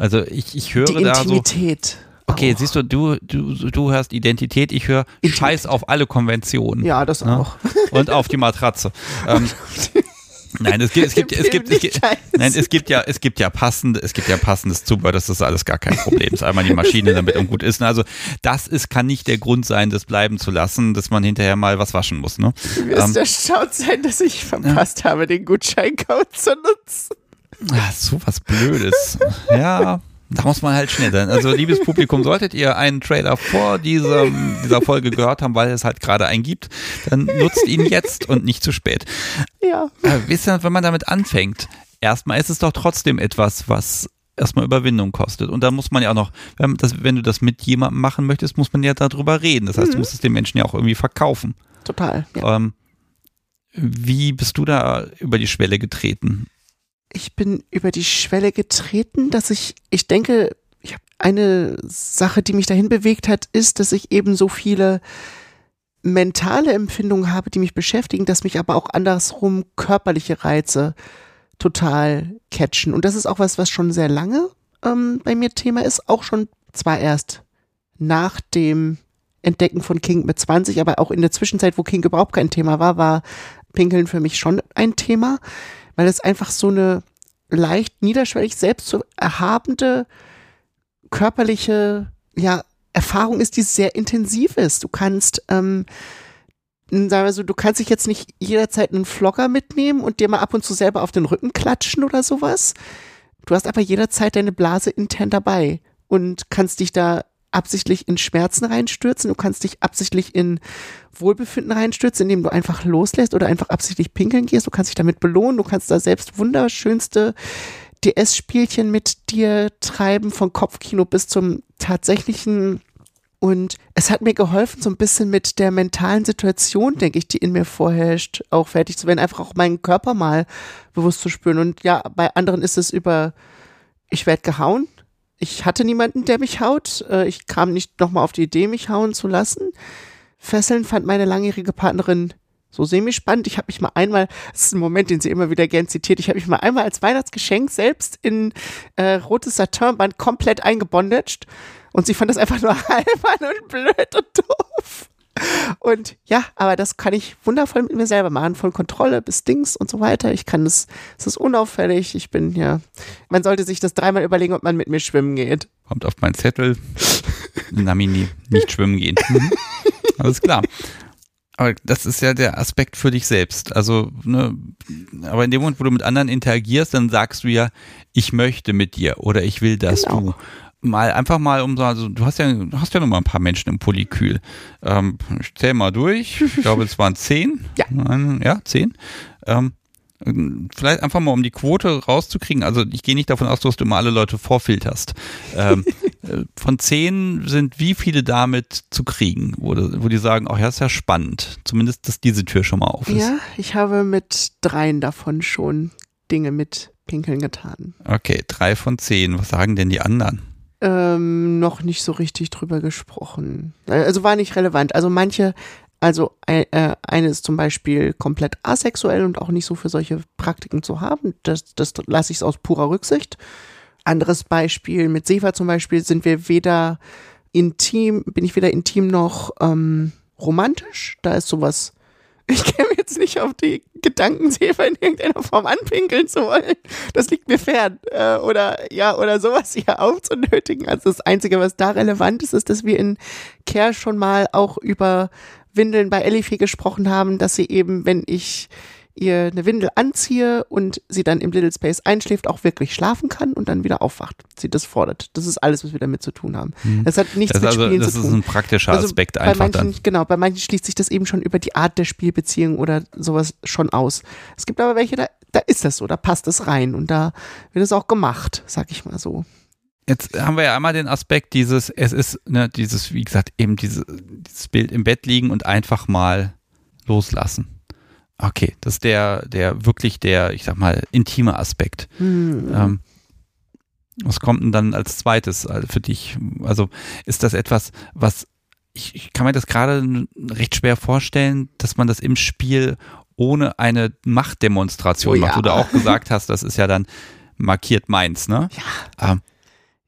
also ich, ich höre Die da Intimität. so. Okay, auch. siehst du, du, du, du hörst Identität, ich höre Scheiß auf alle Konventionen. Ja, das ne? auch. Und auf die Matratze. ähm, Nein, es gibt, es gibt, es gibt, es gibt, nein, es gibt ja, es gibt ja passende, es gibt ja passendes Zubehör, das ist alles gar kein Problem. Es ist einmal die Maschine damit und gut ist. Also, das ist, kann nicht der Grund sein, das bleiben zu lassen, dass man hinterher mal was waschen muss, ne? Du wirst ähm, erstaunt sein, dass ich verpasst ja. habe, den Gutscheincode zu nutzen. Ach, so was Blödes. ja, da muss man halt schnell sein. Also, liebes Publikum, solltet ihr einen Trailer vor diesem, dieser Folge gehört haben, weil es halt gerade einen gibt, dann nutzt ihn jetzt und nicht zu spät. Ja. Äh, wisst ihr, wenn man damit anfängt, erstmal ist es doch trotzdem etwas, was erstmal Überwindung kostet. Und da muss man ja auch noch, wenn, das, wenn du das mit jemandem machen möchtest, muss man ja darüber reden. Das heißt, mhm. du musst es den Menschen ja auch irgendwie verkaufen. Total. Ja. Ähm, wie bist du da über die Schwelle getreten? Ich bin über die Schwelle getreten, dass ich, ich denke, ich habe eine Sache, die mich dahin bewegt hat, ist, dass ich eben so viele mentale Empfindungen habe, die mich beschäftigen, dass mich aber auch andersrum körperliche Reize total catchen. Und das ist auch was, was schon sehr lange ähm, bei mir Thema ist, auch schon zwar erst nach dem Entdecken von King mit 20, aber auch in der Zwischenzeit, wo King überhaupt kein Thema war, war Pinkeln für mich schon ein Thema, weil es einfach so eine leicht niederschwellig selbst zu erhabende körperliche ja, Erfahrung ist, die sehr intensiv ist. Du kannst, ähm, sagen wir so, du kannst dich jetzt nicht jederzeit einen Vlogger mitnehmen und dir mal ab und zu selber auf den Rücken klatschen oder sowas. Du hast aber jederzeit deine Blase intern dabei und kannst dich da absichtlich in Schmerzen reinstürzen, du kannst dich absichtlich in Wohlbefinden reinstürzen, indem du einfach loslässt oder einfach absichtlich pinkeln gehst, du kannst dich damit belohnen, du kannst da selbst wunderschönste DS-Spielchen mit dir treiben, von Kopfkino bis zum tatsächlichen und es hat mir geholfen, so ein bisschen mit der mentalen Situation, denke ich, die in mir vorherrscht, auch fertig zu werden, einfach auch meinen Körper mal bewusst zu spüren. Und ja, bei anderen ist es über, ich werde gehauen. Ich hatte niemanden, der mich haut. Äh, ich kam nicht nochmal auf die Idee, mich hauen zu lassen. Fesseln fand meine langjährige Partnerin so semi-spannend. Ich habe mich mal einmal, das ist ein Moment, den sie immer wieder gern zitiert, ich habe mich mal einmal als Weihnachtsgeschenk selbst in äh, rotes Saturnband komplett eingebondaged und sie fand das einfach nur albern und blöd und doof. Und ja, aber das kann ich wundervoll mit mir selber machen, von Kontrolle bis Dings und so weiter. Ich kann das, es ist unauffällig. Ich bin ja, man sollte sich das dreimal überlegen, ob man mit mir schwimmen geht. Kommt auf meinen Zettel. Namini, nicht schwimmen gehen. Mhm. Alles klar. Aber das ist ja der Aspekt für dich selbst. Also, ne, aber in dem Moment, wo du mit anderen interagierst, dann sagst du ja, ich möchte mit dir oder ich will, dass genau. du mal einfach mal um so, also du hast ja, du hast ja noch mal ein paar Menschen im Polykül. Ähm, ich zähl mal durch. Ich glaube, es waren zehn. Ja. Ja, zehn. Ähm, vielleicht einfach mal um die Quote rauszukriegen. Also ich gehe nicht davon aus, dass du immer alle Leute vorfilterst. Ähm, äh, von zehn sind wie viele damit zu kriegen, wo, wo die sagen, ach oh ja, ist ja spannend. Zumindest, dass diese Tür schon mal auf ist. Ja, ich habe mit dreien davon schon Dinge mit Pinkeln getan. Okay, drei von zehn. Was sagen denn die anderen? Ähm, noch nicht so richtig drüber gesprochen. Also war nicht relevant. Also manche, also äh, eine ist zum Beispiel komplett asexuell und auch nicht so für solche Praktiken zu haben. Das, das lasse ich aus purer Rücksicht. Anderes Beispiel mit Sefa zum Beispiel sind wir weder intim, bin ich weder intim noch ähm, romantisch. Da ist sowas ich käme jetzt nicht auf die Gedanken, Sefer in irgendeiner Form anpinkeln zu wollen. Das liegt mir fern. Äh, oder ja, oder sowas hier aufzunötigen. Also das Einzige, was da relevant ist, ist, dass wir in Care schon mal auch über Windeln bei Elifie gesprochen haben, dass sie eben, wenn ich ihr eine Windel anziehe und sie dann im Little Space einschläft, auch wirklich schlafen kann und dann wieder aufwacht. Sie das fordert. Das ist alles, was wir damit zu tun haben. Mhm. Das hat nichts das mit also, Spielen zu tun. Das ist ein praktischer also Aspekt also einfach manchen, dann. Genau, bei manchen schließt sich das eben schon über die Art der Spielbeziehung oder sowas schon aus. Es gibt aber welche, da, da ist das so, da passt es rein und da wird es auch gemacht, sag ich mal so. Jetzt haben wir ja einmal den Aspekt dieses, es ist, ne, dieses, wie gesagt, eben diese, dieses Bild im Bett liegen und einfach mal loslassen. Okay, das ist der, der wirklich der, ich sag mal, intime Aspekt. Mhm. Ähm, was kommt denn dann als zweites äh, für dich? Also ist das etwas, was ich, ich kann mir das gerade recht schwer vorstellen, dass man das im Spiel ohne eine Machtdemonstration oh, macht. Ja. Du da auch gesagt hast, das ist ja dann markiert meins, ne? Ja. Ähm,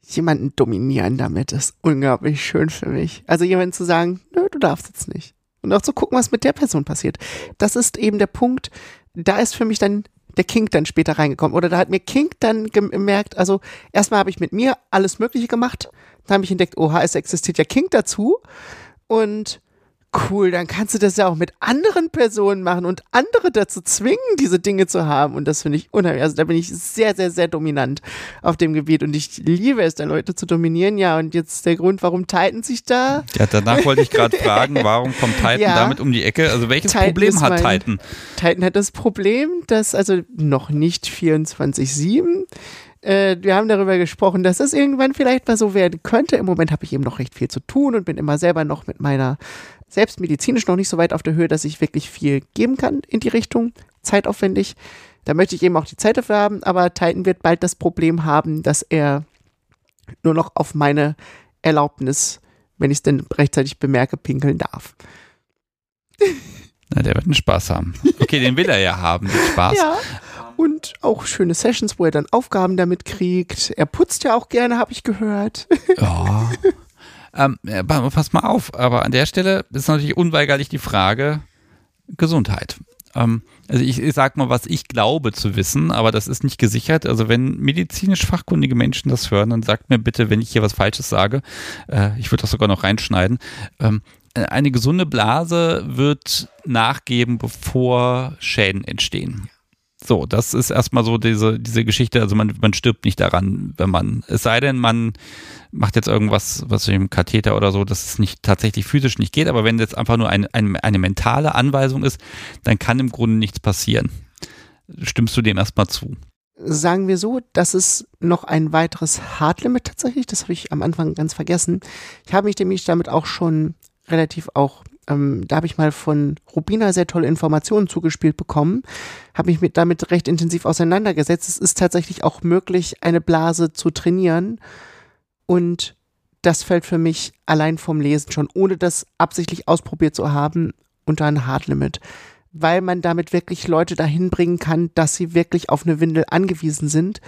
jemanden dominieren damit ist unglaublich schön für mich. Also jemanden zu sagen, nö, du darfst jetzt nicht und auch zu gucken, was mit der Person passiert. Das ist eben der Punkt, da ist für mich dann der King dann später reingekommen. Oder da hat mir King dann gemerkt, also erstmal habe ich mit mir alles Mögliche gemacht, dann habe ich entdeckt, oha, es existiert ja King dazu. Und cool, dann kannst du das ja auch mit anderen Personen machen und andere dazu zwingen, diese Dinge zu haben. Und das finde ich unheimlich. Also da bin ich sehr, sehr, sehr dominant auf dem Gebiet und ich liebe es, da Leute zu dominieren. Ja, und jetzt der Grund, warum Titan sich da. Ja, danach wollte ich gerade fragen, warum kommt Titan ja, damit um die Ecke? Also welches Titan Problem hat mein, Titan? Titan hat das Problem, dass also noch nicht 24-7 äh, wir haben darüber gesprochen, dass es irgendwann vielleicht mal so werden könnte. Im Moment habe ich eben noch recht viel zu tun und bin immer selber noch mit meiner selbst medizinisch noch nicht so weit auf der Höhe, dass ich wirklich viel geben kann in die Richtung, zeitaufwendig. Da möchte ich eben auch die Zeit dafür haben, aber Titan wird bald das Problem haben, dass er nur noch auf meine Erlaubnis, wenn ich es denn rechtzeitig bemerke, pinkeln darf. Na, der wird einen Spaß haben. Okay, den will er ja haben, den Spaß. Ja. Und auch schöne Sessions, wo er dann Aufgaben damit kriegt. Er putzt ja auch gerne, habe ich gehört. Ja. ähm, pass mal auf, aber an der Stelle ist natürlich unweigerlich die Frage Gesundheit. Ähm, also ich, ich sag mal, was ich glaube zu wissen, aber das ist nicht gesichert. Also wenn medizinisch fachkundige Menschen das hören, dann sagt mir bitte, wenn ich hier was Falsches sage, äh, ich würde das sogar noch reinschneiden. Ähm, eine gesunde Blase wird nachgeben, bevor Schäden entstehen. So, das ist erstmal so diese, diese Geschichte. Also man, man stirbt nicht daran, wenn man, es sei denn, man macht jetzt irgendwas, was im Katheter oder so, dass es nicht tatsächlich physisch nicht geht, aber wenn jetzt einfach nur ein, ein, eine mentale Anweisung ist, dann kann im Grunde nichts passieren. Stimmst du dem erstmal zu? Sagen wir so, das ist noch ein weiteres Hardlimit tatsächlich. Das habe ich am Anfang ganz vergessen. Ich habe mich nämlich damit auch schon relativ auch ähm, da habe ich mal von Rubina sehr tolle Informationen zugespielt bekommen, habe mich mit, damit recht intensiv auseinandergesetzt. Es ist tatsächlich auch möglich, eine Blase zu trainieren und das fällt für mich allein vom Lesen schon, ohne das absichtlich ausprobiert zu haben, unter ein Hardlimit. Weil man damit wirklich Leute dahin bringen kann, dass sie wirklich auf eine Windel angewiesen sind.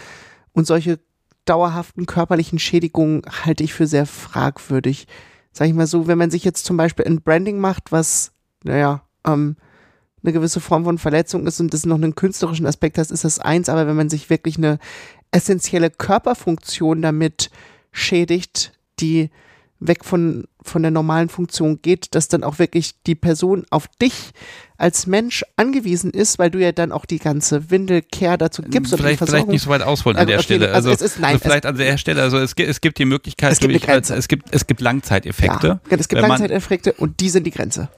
Und solche dauerhaften körperlichen Schädigungen halte ich für sehr fragwürdig sag ich mal so, wenn man sich jetzt zum Beispiel ein Branding macht, was, naja, ähm, eine gewisse Form von Verletzung ist und das noch einen künstlerischen Aspekt hat, ist das eins, aber wenn man sich wirklich eine essentielle Körperfunktion damit schädigt, die weg von, von der normalen Funktion geht, dass dann auch wirklich die Person auf dich als Mensch angewiesen ist, weil du ja dann auch die ganze Windelkehr dazu gibst. Vielleicht, vielleicht nicht so weit ausholen an der okay, Stelle. Also, also, ist, nein, also vielleicht an der Stelle, also es, gibt, es gibt die Möglichkeit, es gibt, durch, es gibt, es gibt Langzeiteffekte. Ja, es gibt Langzeiteffekte und die sind die Grenze.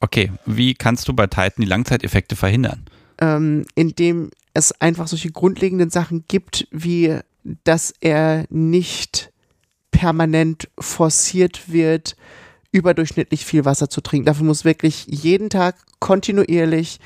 Okay, wie kannst du bei Titan die Langzeiteffekte verhindern? Ähm, indem es einfach solche grundlegenden Sachen gibt, wie dass er nicht permanent forciert wird, überdurchschnittlich viel Wasser zu trinken. Dafür muss wirklich jeden Tag kontinuierlich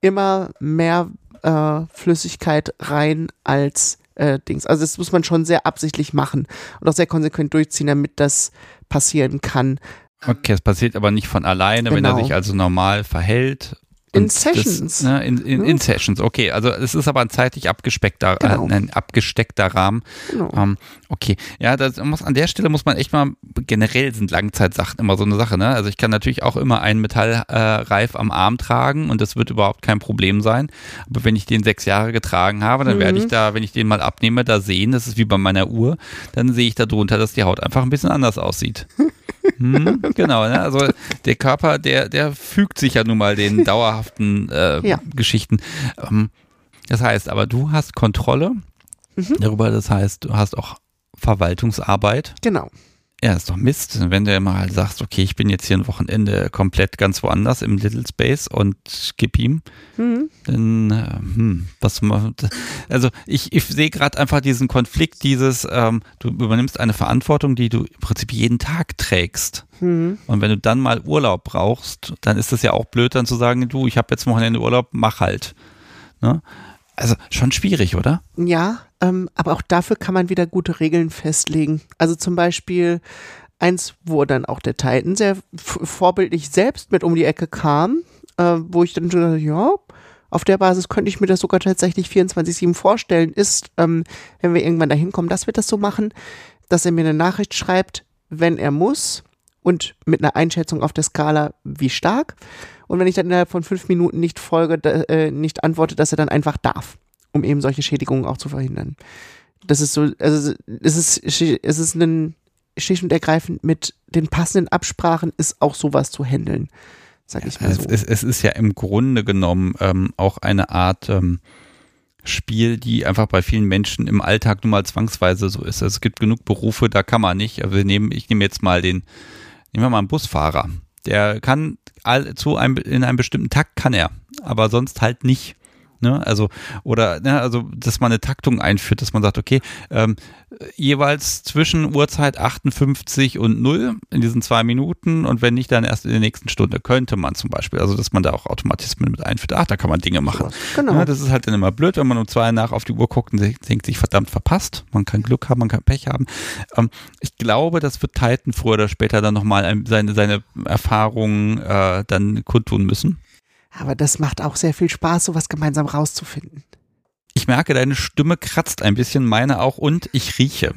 immer mehr äh, Flüssigkeit rein als äh, Dings. Also das muss man schon sehr absichtlich machen und auch sehr konsequent durchziehen, damit das passieren kann. Okay, es passiert aber nicht von alleine, genau. wenn er genau. sich also normal verhält in Sessions. Das, ne, in, in, in, Sessions, okay. Also es ist aber ein zeitlich abgespeckter, äh, genau. äh, ein abgesteckter Rahmen. Genau. Ähm, okay, ja, das muss, an der Stelle muss man echt mal, generell sind Langzeitsachen immer so eine Sache. Ne? Also ich kann natürlich auch immer einen Metallreif äh, am Arm tragen und das wird überhaupt kein Problem sein. Aber wenn ich den sechs Jahre getragen habe, dann mhm. werde ich da, wenn ich den mal abnehme, da sehen, das ist wie bei meiner Uhr, dann sehe ich da drunter, dass die Haut einfach ein bisschen anders aussieht. Hm, genau, ne? also der Körper, der, der fügt sich ja nun mal den dauerhaften äh, ja. Geschichten. Ähm, das heißt, aber du hast Kontrolle mhm. darüber, das heißt, du hast auch Verwaltungsarbeit. Genau. Ja, ist doch Mist, wenn du mal sagst, okay, ich bin jetzt hier ein Wochenende komplett ganz woanders im Little Space und gib ihm, mhm. dann, äh, hm, was also ich, ich sehe gerade einfach diesen Konflikt, dieses, ähm, du übernimmst eine Verantwortung, die du im Prinzip jeden Tag trägst. Mhm. Und wenn du dann mal Urlaub brauchst, dann ist das ja auch blöd, dann zu sagen, du, ich habe jetzt Wochenende Urlaub, mach halt. Ne? Also schon schwierig, oder? Ja, ähm, aber auch dafür kann man wieder gute Regeln festlegen. Also zum Beispiel eins, wo dann auch der Titan sehr vorbildlich selbst mit um die Ecke kam, äh, wo ich dann dachte, ja, auf der Basis könnte ich mir das sogar tatsächlich 24-7 vorstellen, ist, ähm, wenn wir irgendwann dahin kommen, dass wir das so machen, dass er mir eine Nachricht schreibt, wenn er muss und mit einer Einschätzung auf der Skala, wie stark. Und wenn ich dann innerhalb von fünf Minuten nicht folge, äh, nicht antworte, dass er dann einfach darf, um eben solche Schädigungen auch zu verhindern. Das ist so, also es ist, es ist ein schlicht und ergreifend mit den passenden Absprachen ist auch sowas zu handeln, sag ich mal so. Es, es, ist ja im Grunde genommen ähm, auch eine Art ähm, Spiel, die einfach bei vielen Menschen im Alltag nun mal zwangsweise so ist. Also es gibt genug Berufe, da kann man nicht. Also wir nehmen, ich nehme jetzt mal den, nehmen wir mal einen Busfahrer. Der kann all, zu einem, in einem bestimmten Takt kann er, aber sonst halt nicht. Ne? Also, oder, ne, also, dass man eine Taktung einführt, dass man sagt, okay, ähm, jeweils zwischen Uhrzeit 58 und 0 in diesen zwei Minuten und wenn nicht, dann erst in der nächsten Stunde könnte man zum Beispiel, also dass man da auch Automatismen mit einführt, ach, da kann man Dinge machen. Genau. Ja, das ist halt dann immer blöd, wenn man um zwei nach auf die Uhr guckt und denkt sich verdammt verpasst, man kann Glück haben, man kann Pech haben. Ähm, ich glaube, das wird Titan früher oder später dann nochmal seine, seine Erfahrungen äh, dann kundtun müssen. Aber das macht auch sehr viel Spaß, sowas gemeinsam rauszufinden. Ich merke, deine Stimme kratzt ein bisschen, meine auch, und ich rieche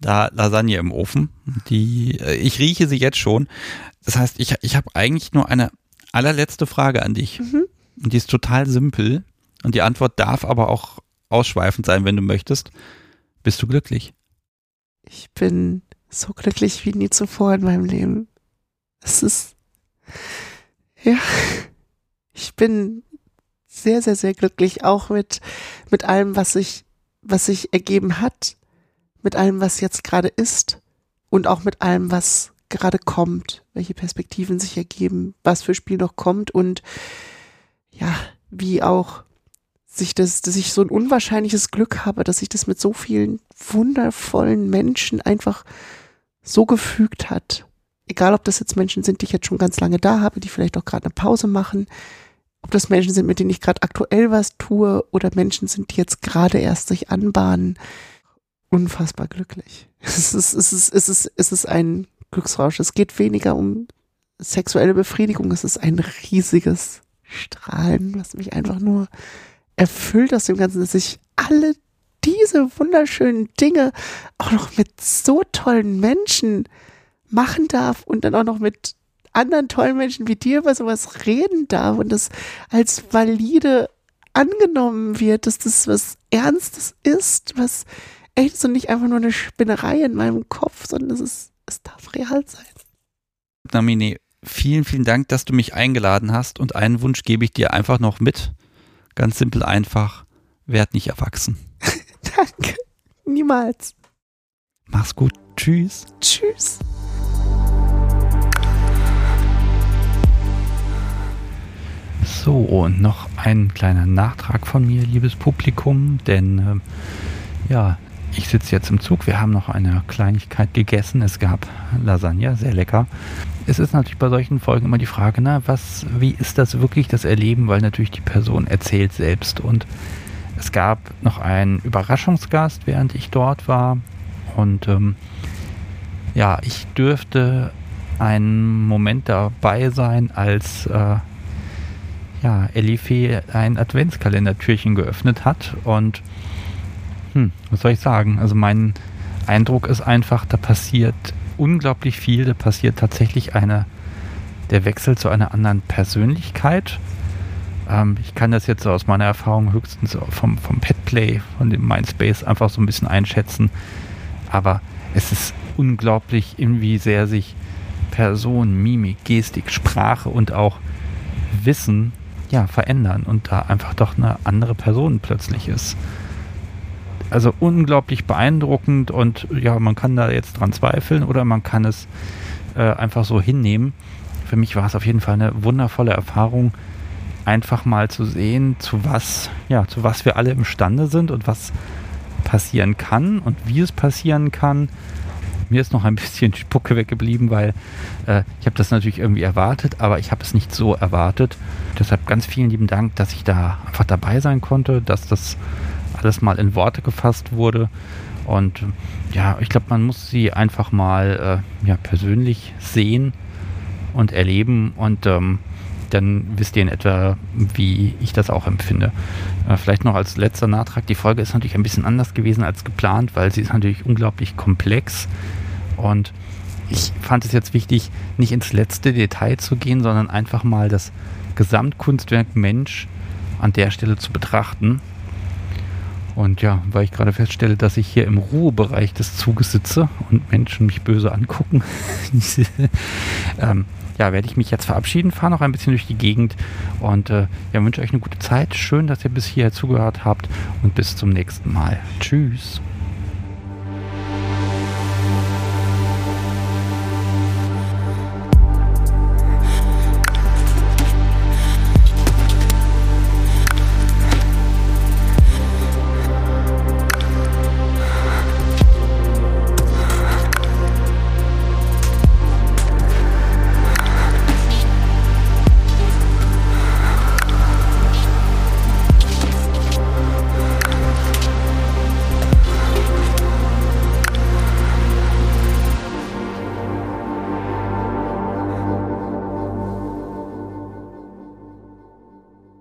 da Lasagne im Ofen. Die, äh, ich rieche sie jetzt schon. Das heißt, ich, ich habe eigentlich nur eine allerletzte Frage an dich. Mhm. Und die ist total simpel. Und die Antwort darf aber auch ausschweifend sein, wenn du möchtest. Bist du glücklich? Ich bin so glücklich wie nie zuvor in meinem Leben. Es ist, ja, ich bin sehr, sehr, sehr glücklich, auch mit, mit allem, was sich, was sich ergeben hat, mit allem, was jetzt gerade ist und auch mit allem, was gerade kommt, welche Perspektiven sich ergeben, was für Spiel noch kommt und ja, wie auch sich das, dass ich so ein unwahrscheinliches Glück habe, dass sich das mit so vielen wundervollen Menschen einfach so gefügt hat. Egal, ob das jetzt Menschen sind, die ich jetzt schon ganz lange da habe, die vielleicht auch gerade eine Pause machen, ob das Menschen sind, mit denen ich gerade aktuell was tue oder Menschen sind, die jetzt gerade erst sich anbahnen. Unfassbar glücklich. Es ist, es ist, es ist, es ist ein Glücksrausch. Es geht weniger um sexuelle Befriedigung. Es ist ein riesiges Strahlen, was mich einfach nur erfüllt aus dem Ganzen, dass ich alle diese wunderschönen Dinge auch noch mit so tollen Menschen machen darf und dann auch noch mit anderen tollen Menschen wie dir über sowas reden darf und das als valide angenommen wird, dass das was Ernstes ist, was echt so nicht einfach nur eine Spinnerei in meinem Kopf, sondern es ist, es darf real sein. Namine, vielen, vielen Dank, dass du mich eingeladen hast und einen Wunsch gebe ich dir einfach noch mit. Ganz simpel einfach, werd nicht erwachsen. Danke. Niemals. Mach's gut. Tschüss. Tschüss. So, und noch ein kleiner Nachtrag von mir, liebes Publikum, denn äh, ja, ich sitze jetzt im Zug. Wir haben noch eine Kleinigkeit gegessen. Es gab Lasagne, sehr lecker. Es ist natürlich bei solchen Folgen immer die Frage, na, was, wie ist das wirklich das Erleben, weil natürlich die Person erzählt selbst. Und es gab noch einen Überraschungsgast, während ich dort war. Und ähm, ja, ich dürfte einen Moment dabei sein, als äh, ja, Elife ein Adventskalendertürchen geöffnet hat. Und hm, was soll ich sagen? Also mein Eindruck ist einfach, da passiert unglaublich viel. Da passiert tatsächlich eine, der Wechsel zu einer anderen Persönlichkeit. Ähm, ich kann das jetzt so aus meiner Erfahrung höchstens vom, vom Petplay, von dem Mindspace einfach so ein bisschen einschätzen. Aber es ist unglaublich, wie sehr sich Person, Mimik, Gestik, Sprache und auch Wissen ja, verändern und da einfach doch eine andere Person plötzlich ist. Also unglaublich beeindruckend und ja, man kann da jetzt dran zweifeln oder man kann es äh, einfach so hinnehmen. Für mich war es auf jeden Fall eine wundervolle Erfahrung, einfach mal zu sehen, zu was, ja, zu was wir alle imstande sind und was passieren kann und wie es passieren kann mir ist noch ein bisschen Spucke weggeblieben, weil äh, ich habe das natürlich irgendwie erwartet, aber ich habe es nicht so erwartet. Deshalb ganz vielen lieben Dank, dass ich da einfach dabei sein konnte, dass das alles mal in Worte gefasst wurde. Und ja, ich glaube, man muss sie einfach mal äh, ja, persönlich sehen und erleben und ähm, dann wisst ihr in etwa, wie ich das auch empfinde. Äh, vielleicht noch als letzter Nachtrag, die Folge ist natürlich ein bisschen anders gewesen als geplant, weil sie ist natürlich unglaublich komplex. Und ich fand es jetzt wichtig, nicht ins letzte Detail zu gehen, sondern einfach mal das Gesamtkunstwerk Mensch an der Stelle zu betrachten. Und ja, weil ich gerade feststelle, dass ich hier im Ruhebereich des Zuges sitze und Menschen mich böse angucken, ähm, ja, werde ich mich jetzt verabschieden, fahre noch ein bisschen durch die Gegend und äh, ja, wünsche euch eine gute Zeit. Schön, dass ihr bis hierher zugehört habt und bis zum nächsten Mal. Tschüss.